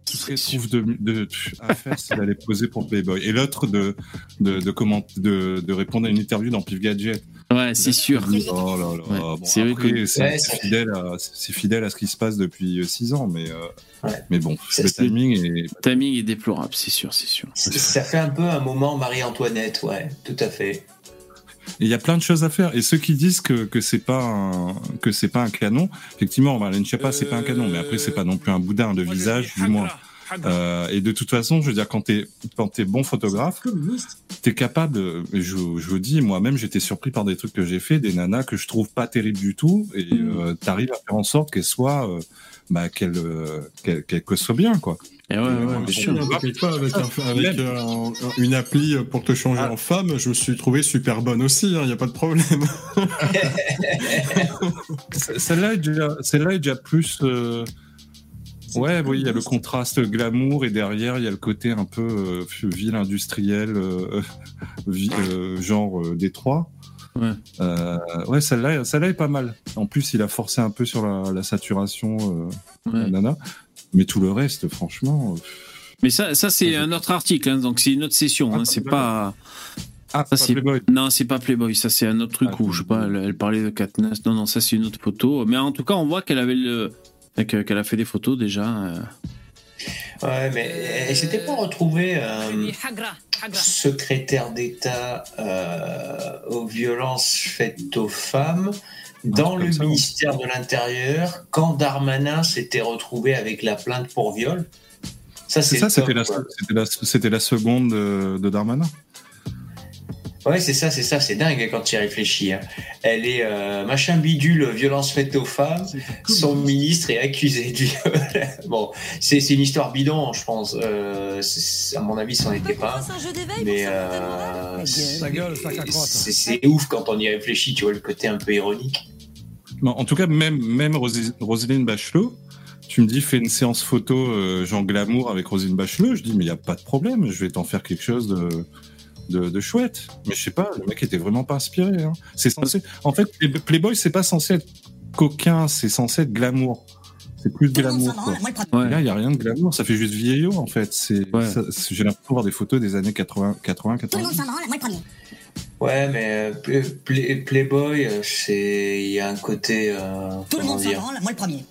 tout ce qu'il trouve de, de, à faire, c'est d'aller poser pour Playboy. Et l'autre de, de, de, comment, de, de répondre à une interview dans Pif Gadget. Ouais, c'est sûr. Oh là là. Ouais, Bon, c'est Ouais, fidèle à, c'est fidèle à ce qui se passe depuis 6 ans, mais, euh, mais bon, C'est- le timing est, Le timing est déplorable, c'est sûr, c'est sûr. Ça fait un peu un moment Marie-Antoinette, ouais, tout à fait. Et il y a plein de choses à faire. Et ceux qui disent que, que c'est pas un, que c'est pas un canon, effectivement, Marlène Schiappa, c'est pas un canon, mais après, c'est pas non plus un boudin de visage, du moins. Euh, et de toute façon, je veux dire, quand t'es, quand t'es bon photographe, t'es capable, de- je, je vous dis, moi-même, j'étais surpris par des trucs que j'ai fait, des nanas que je trouve pas terribles du tout, et euh, t'arrives à faire en sorte qu'elles soient, euh, bah, qu'elles, euh, qu'elles, qu'elles que soient bien, quoi. Et ouais, ouais, Ouais, bien je sûr. pas, avec, un- avec euh, un- une appli pour te changer Ah. en femme, je me suis trouvé super bonne aussi, il n'y a pas de problème. Celle-là est déjà, celle-là est déjà plus. euh, Ouais, oui, il y a le contraste glamour et derrière il y a le côté un peu euh, ville industrielle, euh, euh, genre euh, Détroit. Ouais. Euh, ouais, celle-là, celle-là est pas mal. En plus, il a forcé un peu sur la, la saturation, euh, Ouais. nana. Mais tout le reste, franchement. euh, Mais ça, ça c'est un autre article, hein, donc c'est une autre session. hein, c'est pas. Ah, ça, pas c'est- Playboy. Non, c'est pas Playboy, ça c'est un autre truc où, je sais pas, elle, elle parlait de Katniss. Non, non, ça c'est une autre photo. Mais en tout cas, on voit qu'elle avait le. que- Qu'elle a fait des photos déjà. euh. Ouais, mais elle s'était pas retrouvée euh, secrétaire d'État euh, aux violences faites aux femmes dans le ministère de l'Intérieur quand Darmanin s'était retrouvé avec la plainte pour viol. Ça, C'est ça, c'était la, seconde de, de Darmanin? Ouais, c'est ça, c'est ça, c'est dingue quand tu y réfléchis. hein. Elle est euh, machin bidule, violence faite aux femmes. Son ministre est accusé du viol. bon, c'est c'est une histoire bidon, je pense. Euh, à mon avis, c'en était pas. Mais euh, c'est c'est ouf quand on y réfléchit, tu vois, le côté un peu ironique. En tout cas, même, même Roselyne Bachelot, tu me dis, fais une séance photo euh, Jean Glamour avec Roselyne Bachelot. Je dis, mais il n'y a pas de problème, je vais t'en faire quelque chose de, de, de chouette. Mais je sais pas, le mec était vraiment pas inspiré. hein. C'est censé. En fait, Play- Playboy, c'est pas censé être coquin, c'est censé être glamour. C'est plus glamour. Quoi. Là, il n'y a rien de glamour, ça fait juste vieillot en fait. C'est, j'ai l'impression de voir des photos des années 80, 80 90. Ouais, mais euh, Play- Play- Playboy, euh, c'est il y a un côté. euh, Tout le monde s'en dire branle, moi le premier.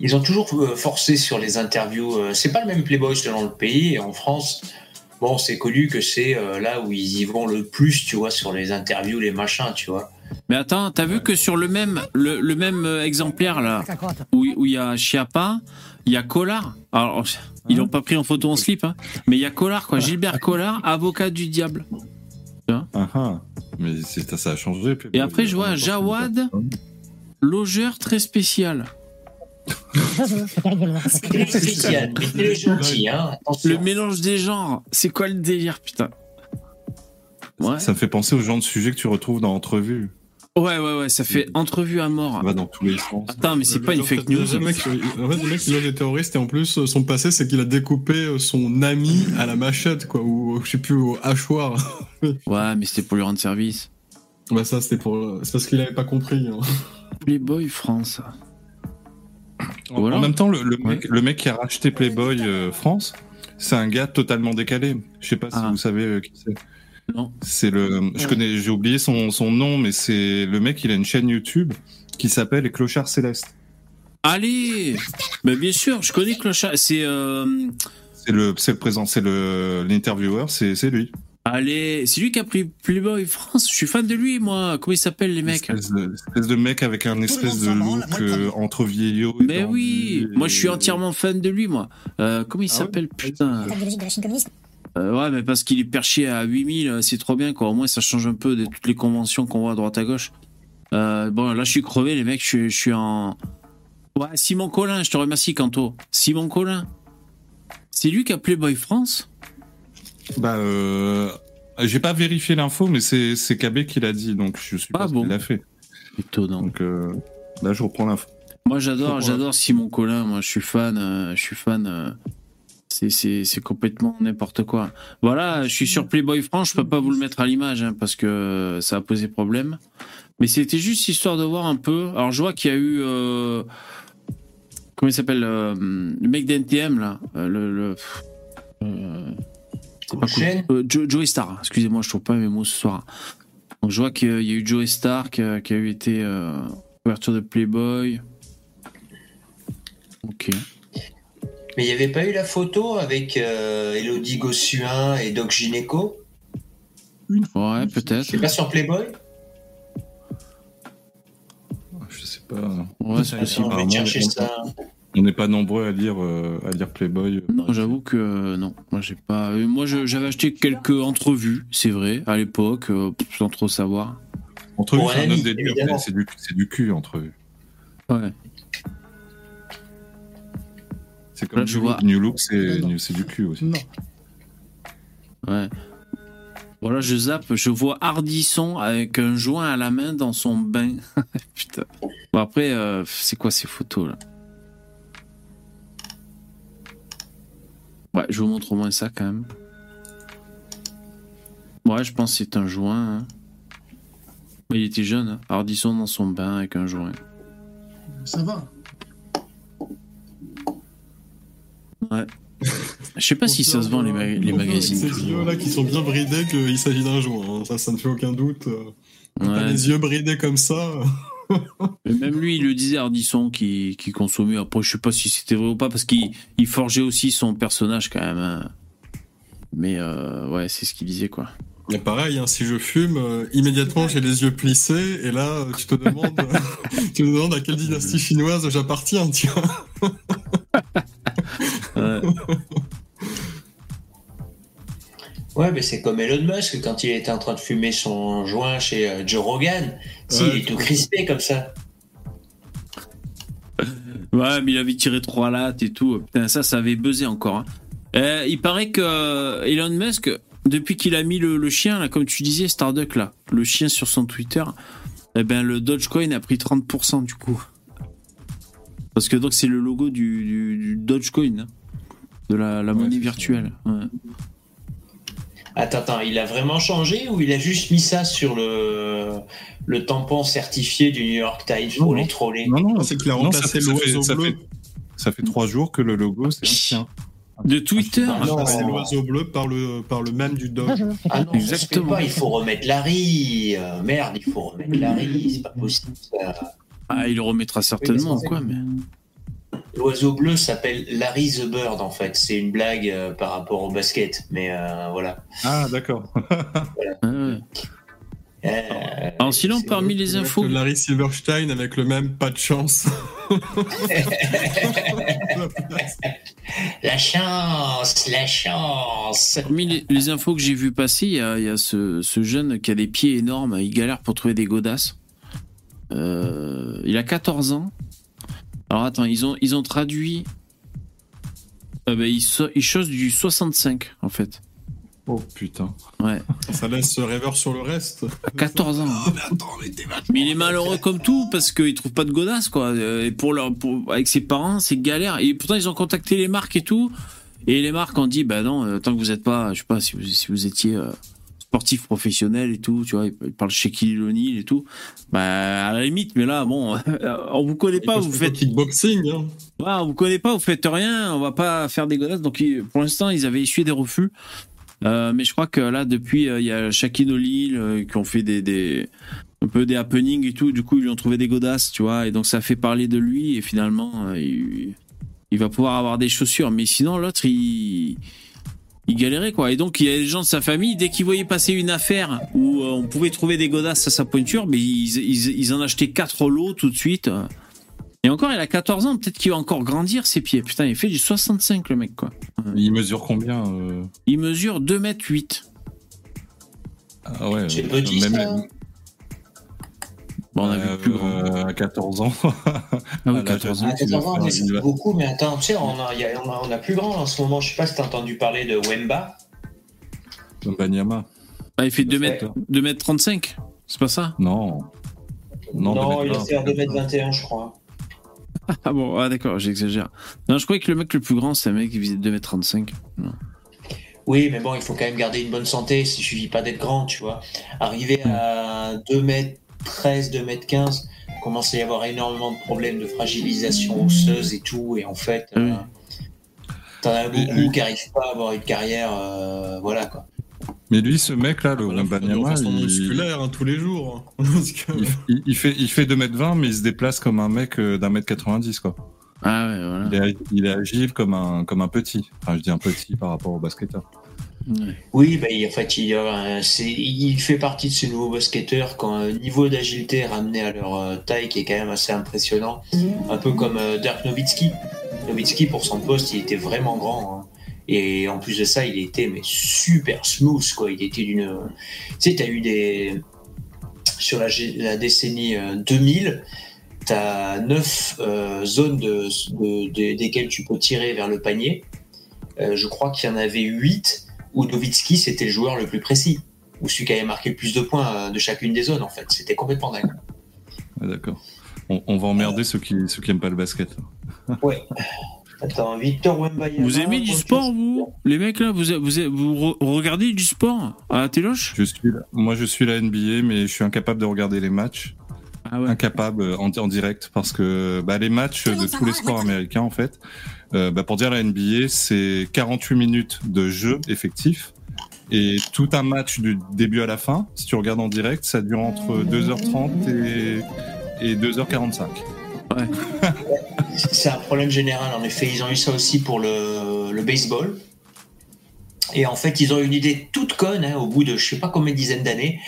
Ils ont toujours forcé sur les interviews. c'est pas le même Playboy selon le pays. Et en France, bon, c'est connu que c'est euh, là où ils y vont le plus, tu vois, sur les interviews, les machins, tu vois. Mais attends, t'as vu que sur le même, le, le même euh, exemplaire là, où où il y a Chiappa, il y a Collard. Alors, ils l'ont pas pris en photo en slip, hein, mais il y a Collard, quoi. Gilbert Collard, avocat du diable. Ah ah. Mais c'est- ça a changé. Et après, je vois Jawad, logeur très spécial. Est gentil, hein. Le mélange des genres, c'est quoi le délire, putain Ouais. Ça me fait penser au genre de sujet que tu retrouves dans Entrevue. Ouais, ouais, ouais, ça fait entrevue à mort. Ça va dans tous les sens. Attends, mais c'est Le- pas une le- fake le- news. Le mec, en fait, le mec, il loge des terroristes et en plus, son passé, c'est qu'il a découpé son ami à la machette, quoi, ou je sais plus, au hachoir. Ouais, mais c'était pour lui rendre service. bah, ça, c'était pour. C'est parce qu'il avait pas compris. hein. Playboy France. En, Voilà. en même temps, le, le mec, le mec qui a racheté Playboy euh, France, c'est un gars totalement décalé. Je sais pas si Ah. vous savez euh, qui c'est. Non. C'est le, je connais, j'ai oublié son, son nom, mais c'est le mec. Il a une chaîne YouTube qui s'appelle Les Clochards Célestes. Allez Mais bien sûr, je connais Clochard. C'est. euh, C'est le, c'est le présent, c'est le l'intervieweur, c'est c'est lui. Allez, c'est lui qui a pris Playboy France. Je suis fan de lui, moi. Comment il s'appelle, les mecs Espèce de, espèce de mec avec un espèce de look euh, entre vieillot. et Mais oui, et- moi je suis entièrement fan de lui, moi. Euh, comment il s'appelle, putain de la Chine communiste Euh, Ouais, mais parce qu'il est perché à 8000, euh, c'est trop bien, quoi. Au moins, ça change un peu de toutes les conventions qu'on voit à droite à gauche. Euh, bon, là, je suis crevé, les mecs, je, suis- je suis en. Ouais, Simon Collin, je te remercie, Canto. Simon Collin. C'est lui qui a Playboy France? Bah, euh, j'ai pas vérifié l'info, mais c'est c'est KB qui l'a dit, donc je suis pas Ah bon qu'il l'a fait. Étonnant. Donc euh, là, je reprends l'info. Moi, j'adore, j'adore Simon Collin. Moi, je suis fan. euh, je suis fan. euh, c'est, c'est, c'est complètement n'importe quoi. Voilà, je suis sur Playboy France. Je peux pas vous le mettre à l'image hein, parce que ça a posé problème. Mais c'était juste histoire de voir un peu. Alors, je vois qu'il y a eu. euh, comment il s'appelle Le mec d'NTM, là. le. le- pas cool. Euh, Jo- Joey Star. Excusez-moi, je trouve pas mes mots ce soir. Donc, je vois qu'il y a eu Joey Star qui a, qui a eu été. euh, couverture de Playboy. Ok. Mais il n'y avait pas eu la photo avec euh, Elodie Gossuin et Doc Gineco? Ouais, peut-être. C'est pas sur Playboy? Je sais pas. Ouais, c'est possible. on va Apparemment, chercher on- ça. On n'est pas nombreux à lire euh, à lire Playboy. Non, j'avoue que euh, non. Moi, j'ai pas. euh, Moi, j'avais acheté quelques entrevues, c'est vrai, à l'époque, euh, sans trop savoir. Entrevue, Pour c'est un délire. évidemment. C'est du, c'est du cul, entrevue. Ouais. C'est comme Là, je New vois- Look. New Look, c'est du cul aussi. Non. Ouais. Voilà, je zappe, je vois Hardisson avec un joint à la main dans son bain. Putain. Bon, après, euh, c'est quoi ces photos là? Ouais, je vous montre au moins ça quand même. Ouais, je pense que c'est un joint. hein. Mais il était jeune, hein. Hardisson dans son bain avec un joint. Ça va. Ouais. Je sais pas si ça se vend les, ma- les magazines. Ces yeux là qui sont bien bridés qu'il s'agit d'un joint. hein. Ça, ça ne fait aucun doute. euh. Les yeux bridés comme ça. Même lui, il le disait, Ardisson, qui, qui consommait. Après, je sais pas si c'était vrai ou pas, parce qu'il il forgeait aussi son personnage quand même. hein. Mais euh, ouais, c'est ce qu'il disait, quoi. Mais pareil, hein, si je fume, euh, immédiatement j'ai les yeux plissés et là tu te demandes, tu te demandes à quelle dynastie chinoise j'appartiens, tiens. Ouais. Ouais, mais c'est comme Elon Musk quand il était en train de fumer son joint chez euh, Joe Rogan. Si, Ouais, il est tout crispé comme ça. Ouais, mais il avait tiré trois lattes et tout. Putain, ça, ça avait buzzé encore. hein. Euh, il paraît que euh, Elon Musk, depuis qu'il a mis le, le chien, là, comme tu disais, Starduck, là, le chien sur son Twitter, eh ben, le Dogecoin a pris 30% du coup. Parce que donc, c'est le logo du, du- du Dogecoin, hein, de la, la monnaie virtuelle. Ouais. Attends, attends, il a vraiment changé ou il a juste mis ça sur le, le tampon certifié du New York Times pour les troller? Non, non, C'est qu'il a remplacé l'oiseau bleu. fait- Ça fait trois jours que le logo, c'est un chien. De Twitter Ah, Il a non. remplacé l'oiseau bleu par le, par le même du dog. C'est Ah non, Exactement. pas, il faut remettre Larry. Euh, merde, il faut remettre Larry, c'est pas possible. ça. Ah, il le remettra certainement, quoi, mais. L'oiseau bleu s'appelle Larry the Bird en fait. C'est une blague euh, par rapport au basket, mais euh, voilà. Ah, d'accord. Ah, ouais. Euh, Alors sinon, parmi les infos, Que Larry Silverstein avec le même pas de chance. La chance, la chance. parmi les, les infos que j'ai vu passer, il y a, il y a ce, ce jeune qui a des pieds énormes, il galère pour trouver des godasses. Euh, il a 14 ans. Alors attends, ils ont, ils ont traduit. Euh, ben, il, so- il chose du 65 en fait. Oh putain. Ouais. Ça laisse rêveur sur le reste. À 14 ans. hein. Mais il est malheureux comme tout parce qu'il trouve pas de godasses quoi. Euh, Et pour leur, pour- avec ses parents, c'est galère. Et pourtant ils ont contacté les marques et tout. Et les marques ont dit bah non, euh, tant que vous êtes pas, je sais pas si vous, si vous étiez euh, sportif professionnel et tout, tu vois, ils parlent chez O'Neal et tout. Bah à la limite, mais là bon, on vous connaît pas, vous faites kickboxing. Hein. Ouais, on vous connaît pas, vous faites rien, on va pas faire des godasses. Donc pour l'instant, ils avaient essuyé des refus. Euh, mais je crois que là, depuis, euh, il y a Shaquille O'Neal euh, qui ont fait des, des un peu des happenings et tout. Du coup, ils lui ont trouvé des godasses, tu vois. Et donc ça fait parler de lui. Et finalement, euh, il, il va pouvoir avoir des chaussures. Mais sinon, l'autre, il il galérait quoi. Et donc il y a des gens de sa famille dès qu'ils voyaient passer une affaire où euh, on pouvait trouver des godasses à sa pointure, mais ils, ils, ils en achetaient quatre lots tout de suite. Et encore, il a 14 ans, peut-être qu'il va encore grandir ses pieds. Putain, il fait du 65 le mec quoi. Il mesure combien euh? Il mesure 2 mètres 8. Ah ouais. C'est euh, même-. Bon, on a vu plus grand. euh, À 14 ans. Ah oui, À 14 ans. À 14 ans, mais c'est beaucoup, mais attends, tu sais, on a, il y a- on a, on a plus grand en ce moment. Je sais pas si t'as entendu parler de Wemba. Banyama. Ah, il fait 2 mètres, 2 mètres 35. C'est pas ça? Non. Non, Non, 2 il mètres va faire 2m21, je crois. Ah bon, ah d'accord, j'exagère. Non, je croyais que le mec le plus grand, c'est un mec qui faisait 2 mètres 35. Non. Oui, mais bon, il faut quand même garder une bonne santé. Il suffit pas d'être grand, tu vois. Arriver à 2m13, 2m15, commence à y avoir énormément de problèmes de fragilisation osseuse et tout. Et en fait, euh, t'en as beaucoup qui n'arrivent pas à avoir une carrière. euh, voilà, quoi. Mais lui, ce mec-là, le Banyama, façon il, musculaire hein, tous les jours. Que- il, il- il fait, il fait 2m20, mais il se déplace comme un mec euh, d'un mètre 90, quoi. Ah ouais, voilà. Il est, il est agile comme un, comme un petit. Enfin, je dis un petit par rapport au basketteur. Oui, bah, il- en fait, il, il fait partie de ces nouveaux basketteurs qui ont un niveau d'agilité ramené à leur euh, taille qui est quand même assez impressionnant. Un peu comme euh, Dirk Nowitzki. Nowitzki, pour son poste, il était vraiment grand. hein. Et en plus de ça, il était mais super smooth, quoi. Il était d'une. Tu sais, t'as eu des. Sur la, décennie euh, 2000, t'as neuf euh, zones de, de- de- desquelles tu peux tirer vers le panier. Euh, je crois qu'il y en avait 8 où Nowitzki c'était le joueur le plus précis, ou celui qui avait marqué le plus de points euh, de chacune des zones en fait. C'était complètement dingue. Ah, D'accord. On, on va emmerder ceux qui, ceux qui aiment pas le basket. Ouais. Attends, Victor Wembanyama. Vous aimez du sport, vous Les mecs là, vous, vous, vous re- regardez du sport à Téloche? Je suis, là- moi, je suis la NBA, mais je suis incapable de regarder les matchs. Ah ouais. Incapable euh, en, en direct parce que bah, les matchs de tous les sports américains, en fait, euh, bah, pour dire la NBA, c'est 48 minutes de jeu effectif. Et tout un match du début à la fin, si tu regardes en direct, ça dure entre 2h30 et, et 2h45. C'est un problème général, en effet. Ils ont eu ça aussi pour le, le baseball. Et en fait, ils ont une idée toute conne, hein, au bout de je sais pas combien de dizaines d'années.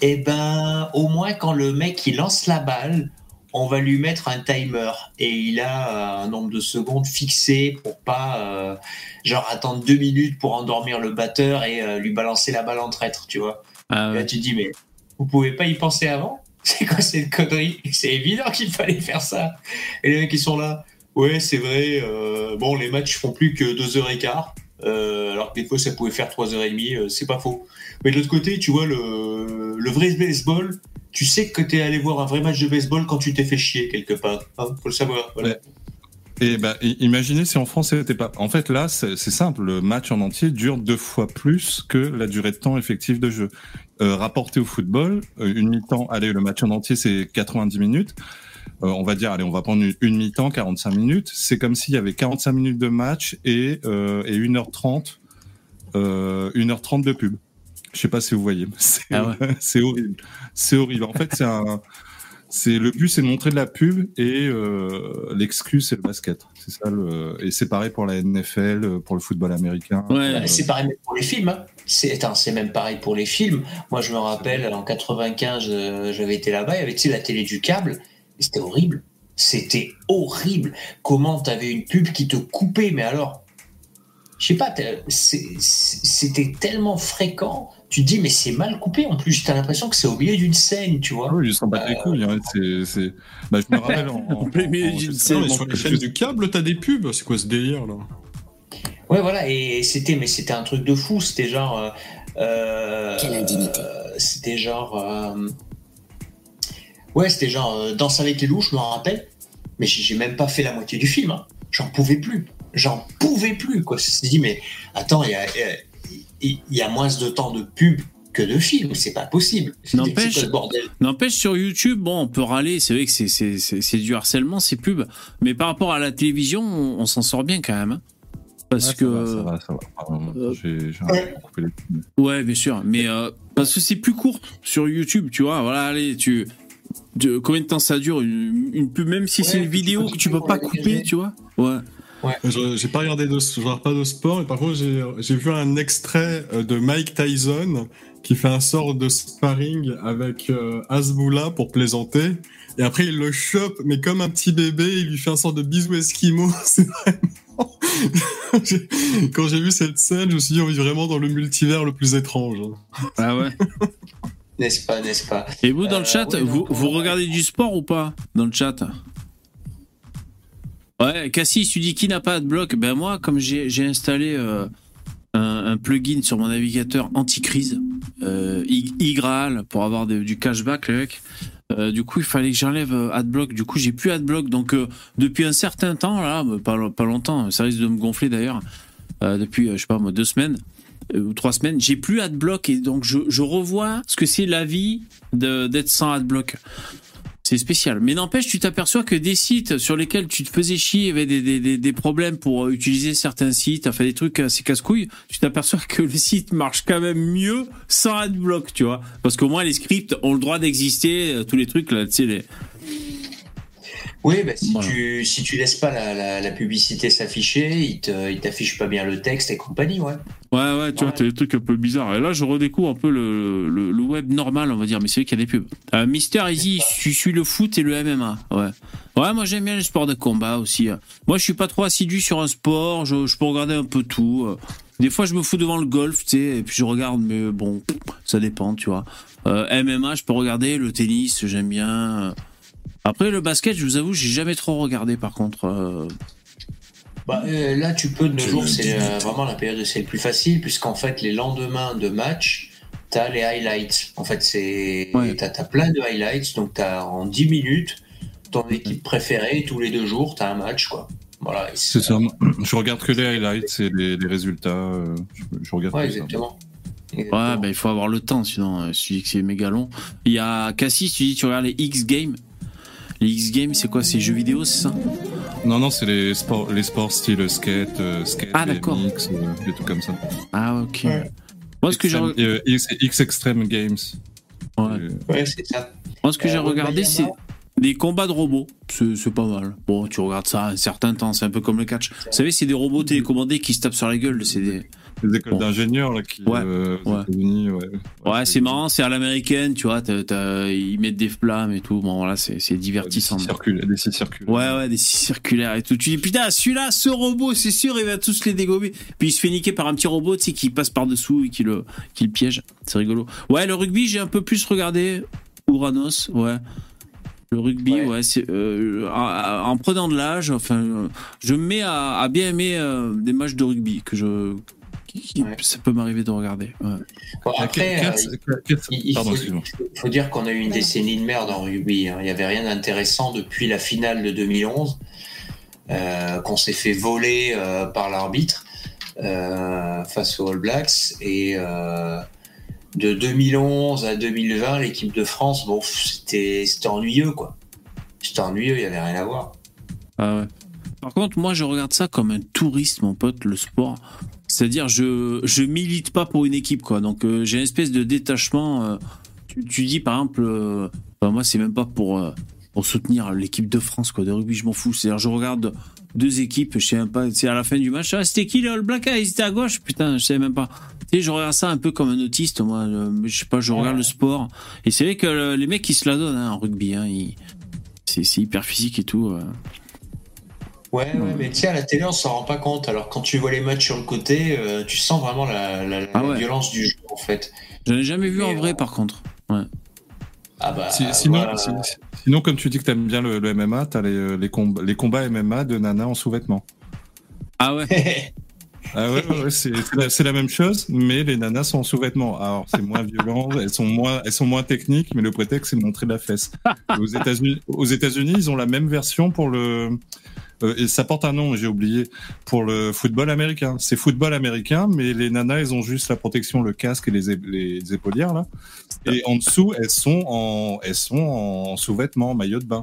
Et ben, au moins, quand le mec il lance la balle, on va lui mettre un timer. Et il a euh, un nombre de secondes fixé pour pas, euh, genre, attendre deux minutes pour endormir le batteur et euh, lui balancer la balle en traître, tu vois. Ah Là, tu te dis, mais vous pouvez pas y penser avant? C'est quoi cette connerie? C'est évident qu'il fallait faire ça. Et les mecs, ils sont là. Ouais, c'est vrai. euh, bon, les matchs font plus que 2h15. Euh, alors que des fois, ça pouvait faire 3h30. euh, c'est pas faux. Mais de l'autre côté, tu vois, le, le vrai baseball, tu sais que t'es allé voir un vrai match de baseball quand tu t'es fait chier quelque part. Hein, faut le savoir. Voilà. Et bah, i- imaginez si en France c'était pas. En fait, là, c'est simple. Le match en entier dure deux fois plus que la durée de temps effective de jeu. Euh, rapporté au football, euh, une mi-temps, allez, le match en entier c'est 90 minutes. Euh, on va dire, allez, on va prendre une, mi-temps, 45 minutes. C'est comme s'il y avait 45 minutes de match et, euh, et 1h30, euh, 1h30 de pub. Je sais pas si vous voyez. C'est Ah ouais. c'est horrible. C'est horrible. En fait, c'est un. c'est le but, c'est de montrer de la pub et euh, l'exclu, c'est le basket. C'est ça le et c'est pareil pour la NFL, pour le football américain. Bah, C'est pareil même pour les films. hein. C'est même pareil pour les films. Moi, je me rappelle en 95, euh, j'avais été là-bas, il y avait tu sais, la télé du câble, c'était horrible. C'était horrible. Comment t'avais une pub qui te coupait, mais alors, je sais pas, c'était tellement fréquent. Tu te dis, mais c'est mal coupé en plus. T'as l'impression que c'est au milieu d'une scène, tu vois. Oui, ils s'en battent les couilles. hein. C'est, c'est... Bah, je me rappelle en, en- plein milieu en- d'une scène, Non, en- sur les je- chaînes du câble, t'as des pubs. C'est quoi ce délire là? Ouais, voilà, et c'était, mais c'était un truc de fou. C'était genre. euh, euh, Quelle indignité. euh, c'était genre. euh, ouais, c'était genre euh, Danse avec les loups, je me rappelle. Mais j'ai j'ai même pas fait la moitié du film. hein. J'en pouvais plus. J'en pouvais plus, quoi. Je me suis dit, mais attends, il y a, il y a moins de temps de pub que de film. C'est pas possible. C'est- N'empêche- N'empêche, sur YouTube, bon, on peut râler, c'est vrai que c'est- c'est c'est- c'est du harcèlement, c'est pub. Mais par rapport à la télévision, on, on s'en sort bien quand même. hein. Parce Ouais, que. ça va, ça va, ça va. Pardon, j'ai, j'ai un Ouais. peu coupé les pubs. Ouais, bien sûr. Mais euh, parce que c'est plus court sur YouTube, tu vois. Voilà, allez, tu. de- combien de temps ça dure une, une pub, même si Ouais, c'est une vidéo que tu peux pas couper, tu vois. Ouais. Je- J'ai pas regardé de, je regarde pas de sport, mais par contre j'ai vu un extrait euh, de Mike Tyson qui fait un sort de sparring avec euh, Hasbulla pour plaisanter. Et après il le chope, mais comme un petit bébé, il lui fait un sort de bisou esquimau. C'est vraiment. Quand j'ai vu cette scène, je me suis dit on vit vraiment dans le multivers le plus étrange. Ah ouais. N'est-ce pas, n'est-ce pas? Et vous, dans Euh, le chat, ouais, vous, vous regardez du sport ou pas Dans le chat? Ouais, Cassis, tu dis qui n'a pas Adblock Ben moi, comme j'ai installé euh, un, plugin sur mon navigateur anti-crise, euh, pour avoir du cashback, le mec. Euh, du coup, il fallait que j'enlève euh, Adblock. Du coup, j'ai plus Adblock. Donc, depuis un certain temps, là, pas, longtemps, ça risque de me gonfler d'ailleurs, depuis, je sais pas moi, deux semaines ou trois semaines, j'ai plus Adblock et donc je, je revois ce que c'est la vie d'être sans Adblock. C'est spécial. Mais n'empêche, tu t'aperçois que des sites sur lesquels tu te faisais chier, avait des, des, des, des problèmes pour euh, utiliser certains sites, enfin des trucs assez casse-couilles, tu t'aperçois que le site marche quand même mieux sans Adblock, tu vois. Parce qu'au moins les scripts ont le droit d'exister, euh, tous les trucs là, tu sais, les... Oui, bah, si, Voilà. tu, si tu laisses pas la, la, la publicité s'afficher, il t'affiche pas bien le texte et compagnie, ouais. Ouais, ouais, tu vois, t'as des trucs un peu bizarres. Et là, je redécouvre un peu le, le, le web normal, on va dire, mais c'est vrai qu'il y a des pubs. Euh, Mister Easy, tu suis le foot et le MMA, ouais. Ouais, moi j'aime bien les sports de combat aussi. Moi, je suis pas trop assidu sur un sport, je, je peux regarder un peu tout. euh. Des fois, je me fous devant le golf, tu sais, et puis je regarde, mais bon, ça dépend, tu vois. Euh, MMA, je peux regarder, le tennis, j'aime bien. Après, le basket, je vous avoue, j'ai jamais trop regardé, par contre. euh. Bah, euh, là, tu peux de nos C'est jours, c'est euh, vraiment la période c'est le plus facile, puisqu'en fait, les lendemains de match, t'as les highlights. En fait, c'est Ouais. t'as as plein de highlights, donc t'as en 10 minutes ton équipe préférée, tous les deux jours, t'as un match, quoi. Voilà. C'est ça. Je regarde que les highlights et les, les résultats. je, je regarde Ouais, ça. exactement. Ouais, bah, il faut avoir le temps, sinon, euh, si tu dis que c'est méga long. Il y a Cassis, tu dis, tu regardes les X Games. Les X Games, c'est quoi C'est jeux vidéo, c'est ça? Non, non, c'est les sports, les sports style skate, euh, skate, Ah, euh, des trucs comme ça. Ah, ok. Moi, ce que j'ai euh, X, X Extreme Games. Ouais. Euh, Ouais, c'est ça. Moi, ce que Euh, j'ai regardé, bah, c'est des combats de robots. C'est c'est pas mal. Bon, tu regardes ça un certain temps, c'est un peu comme le catch. Vous savez, c'est des robots télécommandés qui se tapent sur la gueule. C'est des... les écoles Bon. d'ingénieurs là, qui, Ouais, euh, ouais. Ouais. Ouais, c'est marrant, c'est à l'américaine, tu vois. ils mettent des flammes et tout. Bon, voilà, c'est c'est Des divertissant. scies circulaires. Des circulaires. Ouais, ouais, des scies circulaires et tout. Tu dis, putain, celui-là, ce robot, c'est sûr, il va tous les dégommer. Puis il se fait niquer par un petit robot, tu sais, qui passe par-dessous et qui le, qui le piège. C'est rigolo. Ouais, le rugby, j'ai un peu plus regardé. Uranus, ouais. Le rugby, ouais, Ouais. c'est euh, en, en prenant de l'âge, enfin, euh, je me mets à, à bien aimer euh, des matchs de rugby que je, Ouais. ça peut m'arriver de regarder. ouais. Bon, après, euh, il, Pardon, faut, dire qu'on a eu une décennie de merde en rugby. hein. Il n'y avait rien d'intéressant depuis la finale de 2011, euh, qu'on s'est fait voler euh, par l'arbitre euh, face aux All Blacks. Et euh, de 2011 à 2020, l'équipe de France, bon, c'était c'était ennuyeux, quoi. C'était ennuyeux, il n'y avait rien à voir. Ah ouais. Par contre, moi, je regarde ça comme un touriste, mon pote, le sport. C'est-à-dire, je je milite pas pour une équipe, quoi. Donc, euh, j'ai une espèce de détachement. euh, tu, tu dis, par exemple, euh, moi, c'est même pas pour, euh, pour soutenir l'équipe de France quoi, de rugby, je m'en fous. C'est-à-dire, je regarde deux équipes, je sais même pas, c'est à la fin du match, ah, c'était qui le All Black Ah, ils étaient à gauche? Putain, je sais même pas. Tu sais, je regarde ça un peu comme un autiste, moi. je sais pas, je regarde le sport. Et c'est vrai que les mecs, ils se la donnent hein, en rugby. Hein, c'est hyper physique et tout. Euh. Ouais, ouais, mais tiens, à la télé, on s'en rend pas compte. Alors, quand tu vois les matchs sur le côté, euh, tu sens vraiment la, la- la Ah ouais. violence du jeu, en fait. J'en ai jamais vu en vrai, par contre. Ouais. Ah bah, Si- sinon, voilà. si- sinon, comme tu dis que t'aimes bien le, le MMA, t'as les, euh, les, combats, les combats MMA de Nana en sous-vêtements. Ah ouais Ah ouais, ouais, ouais, c'est la, la même chose, mais les nanas sont en sous-vêtements. Alors c'est moins violent, elles sont moins, elles sont moins techniques, mais le prétexte c'est de montrer la fesse. aux États-Unis, aux États-Unis, ils ont la même version pour le, euh, ça porte un nom, j'ai oublié, pour le football américain. C'est football américain, mais les nanas, elles ont juste la protection, le casque et les, les épaulières là. Et en dessous, elles sont en, elles sont en sous-vêtements, maillot de bain.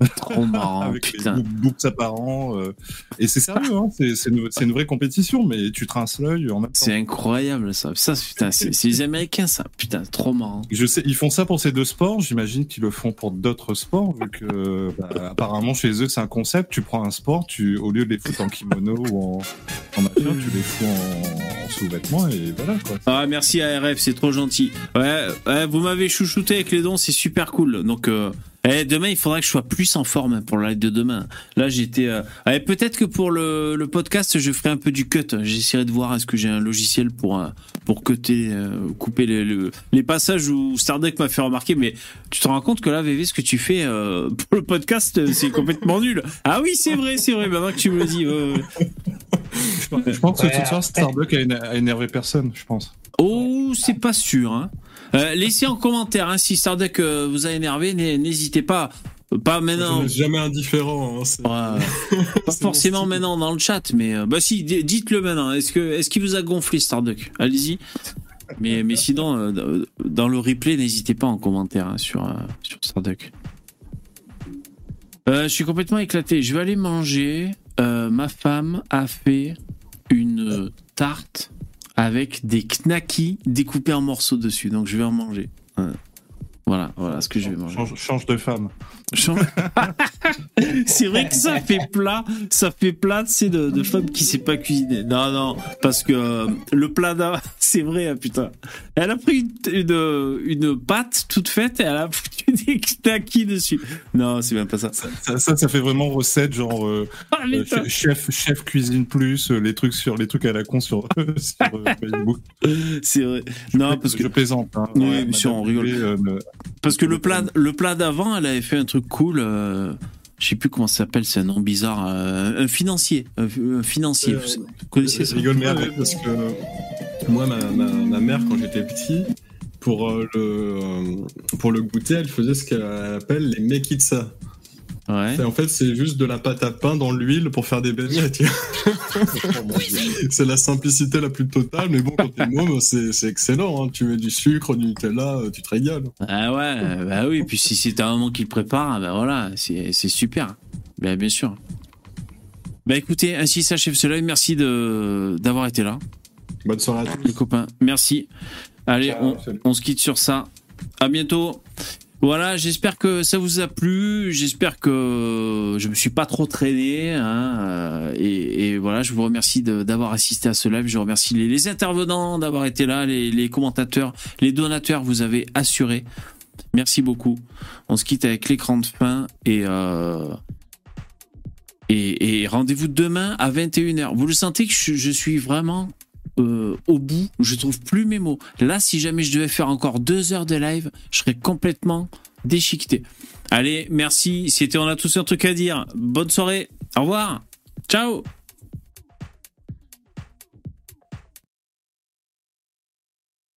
Trop marrant, Avec putain. boucs apparents. euh, Et c'est sérieux, hein, c'est une, vraie compétition, mais tu trinces l'œil en même temps. C'est incroyable ça. Ça, putain, c'est les Américains ça. Putain, trop marrant. Je sais, ils font ça pour ces deux sports. J'imagine qu'ils le font pour d'autres sports, vu que bah, apparemment chez eux c'est un concept. Tu prends un sport, tu au lieu de les foutre en kimono ou en, en machin, tu les fous en, en sous-vêtements et voilà quoi. Ah, merci ARF, c'est trop gentil. Ouais, ouais, vous m'avez chouchouté avec les dons, c'est super cool. Donc, euh, eh, demain, il faudra que je sois plus en forme pour la live de demain. Là, j'étais. euh, ouais, Peut-être que pour le, le podcast, je ferai un peu du cut. J'essaierai de voir est-ce que j'ai un logiciel pour, euh, pour cutter, euh, couper les, le- les passages où Stardeck m'a fait remarquer. Mais tu te rends compte que là, VV, ce que tu fais euh, pour le podcast, c'est complètement nul. Ah oui, c'est vrai, c'est vrai, maintenant que tu me le dis. Je pense que Ouais, ce soir Starbucks a, éner- a énervé personne, je pense. Oh, c'est pas sûr. Hein. Euh, laissez en commentaire hein, si Stardeck euh, vous a énervé, n'hé- n'hésitez pas. Pas maintenant. Je suis jamais indifférent. hein, pas forcément maintenant dans le chat, mais euh, bah si, dites-le maintenant. Est-ce que est-ce qu'il vous a gonflé Starduck? Allez-y. Mais mais sinon, euh, dans le replay, n'hésitez pas en commentaire hein, sur euh, sur Starduck. Euh, je suis complètement éclaté. Je vais aller manger. Euh, ma femme a fait une tarte avec des knackis découpés en morceaux dessus, donc je vais en manger. Ouais. Voilà, voilà ce que je vais manger. Change, change de femme. C'est vrai que ça fait plat, ça fait plat, c'est de, de femme qui sait pas cuisiner. Non, non, parce que euh, le plat d'avant, c'est vrai, hein, putain. Elle a pris une, une, une pâte toute faite et elle a foutu des knackis dessus. Non, c'est même pas ça. Ça, ça, ça fait vraiment recette genre euh, Ah, euh, chef chef cuisine plus euh, les trucs sur les trucs à la con sur, sur Facebook. C'est vrai. Non, parce que je plaisante. Hein. Oui, Ouais, monsieur, on rigole. Parce que le plat, le plat d'avant, elle avait fait un truc cool. euh, je sais plus comment ça s'appelle, c'est un nom bizarre. euh, un financier. Un, un financier. Euh, vous connaissez Je ça? rigole mais avec parce que moi, ma, ma, ma mère, quand j'étais petit, pour, euh, le, euh, pour le goûter, elle faisait ce qu'elle appelle les mekitsa. Ouais. En fait, c'est juste de la pâte à pain dans l'huile pour faire des beignets. c'est la simplicité la plus totale, mais bon, quand t'es môme, c'est c'est excellent. hein. Tu mets du sucre, du Nutella, euh, tu te régales. Ah ouais, bah oui. Puis si c'est ta maman qui le prépare, bah voilà, c'est c'est super. Bah, bien sûr. Bah écoutez, ainsi s'achève ce live. Merci de d'avoir été là. Bonne soirée à tous. Les copains, merci. Allez, on, on se quitte sur ça. À bientôt. Voilà, j'espère que ça vous a plu. J'espère que je me suis pas trop traîné. hein, euh, et, voilà, je vous remercie d'avoir assisté à ce live. Je remercie les, intervenants d'avoir été là, les, commentateurs, les donateurs. Vous avez assuré. Merci beaucoup. On se quitte avec l'écran de fin et euh, et, rendez-vous demain à 21h. Vous le sentez que je suis vraiment euh, au bout, je trouve plus mes mots. Là, si jamais je devais faire encore deux heures de live, je serais complètement déchiqueté. Allez, merci. C'était On a tous un truc à dire. Bonne soirée. Au revoir. Ciao.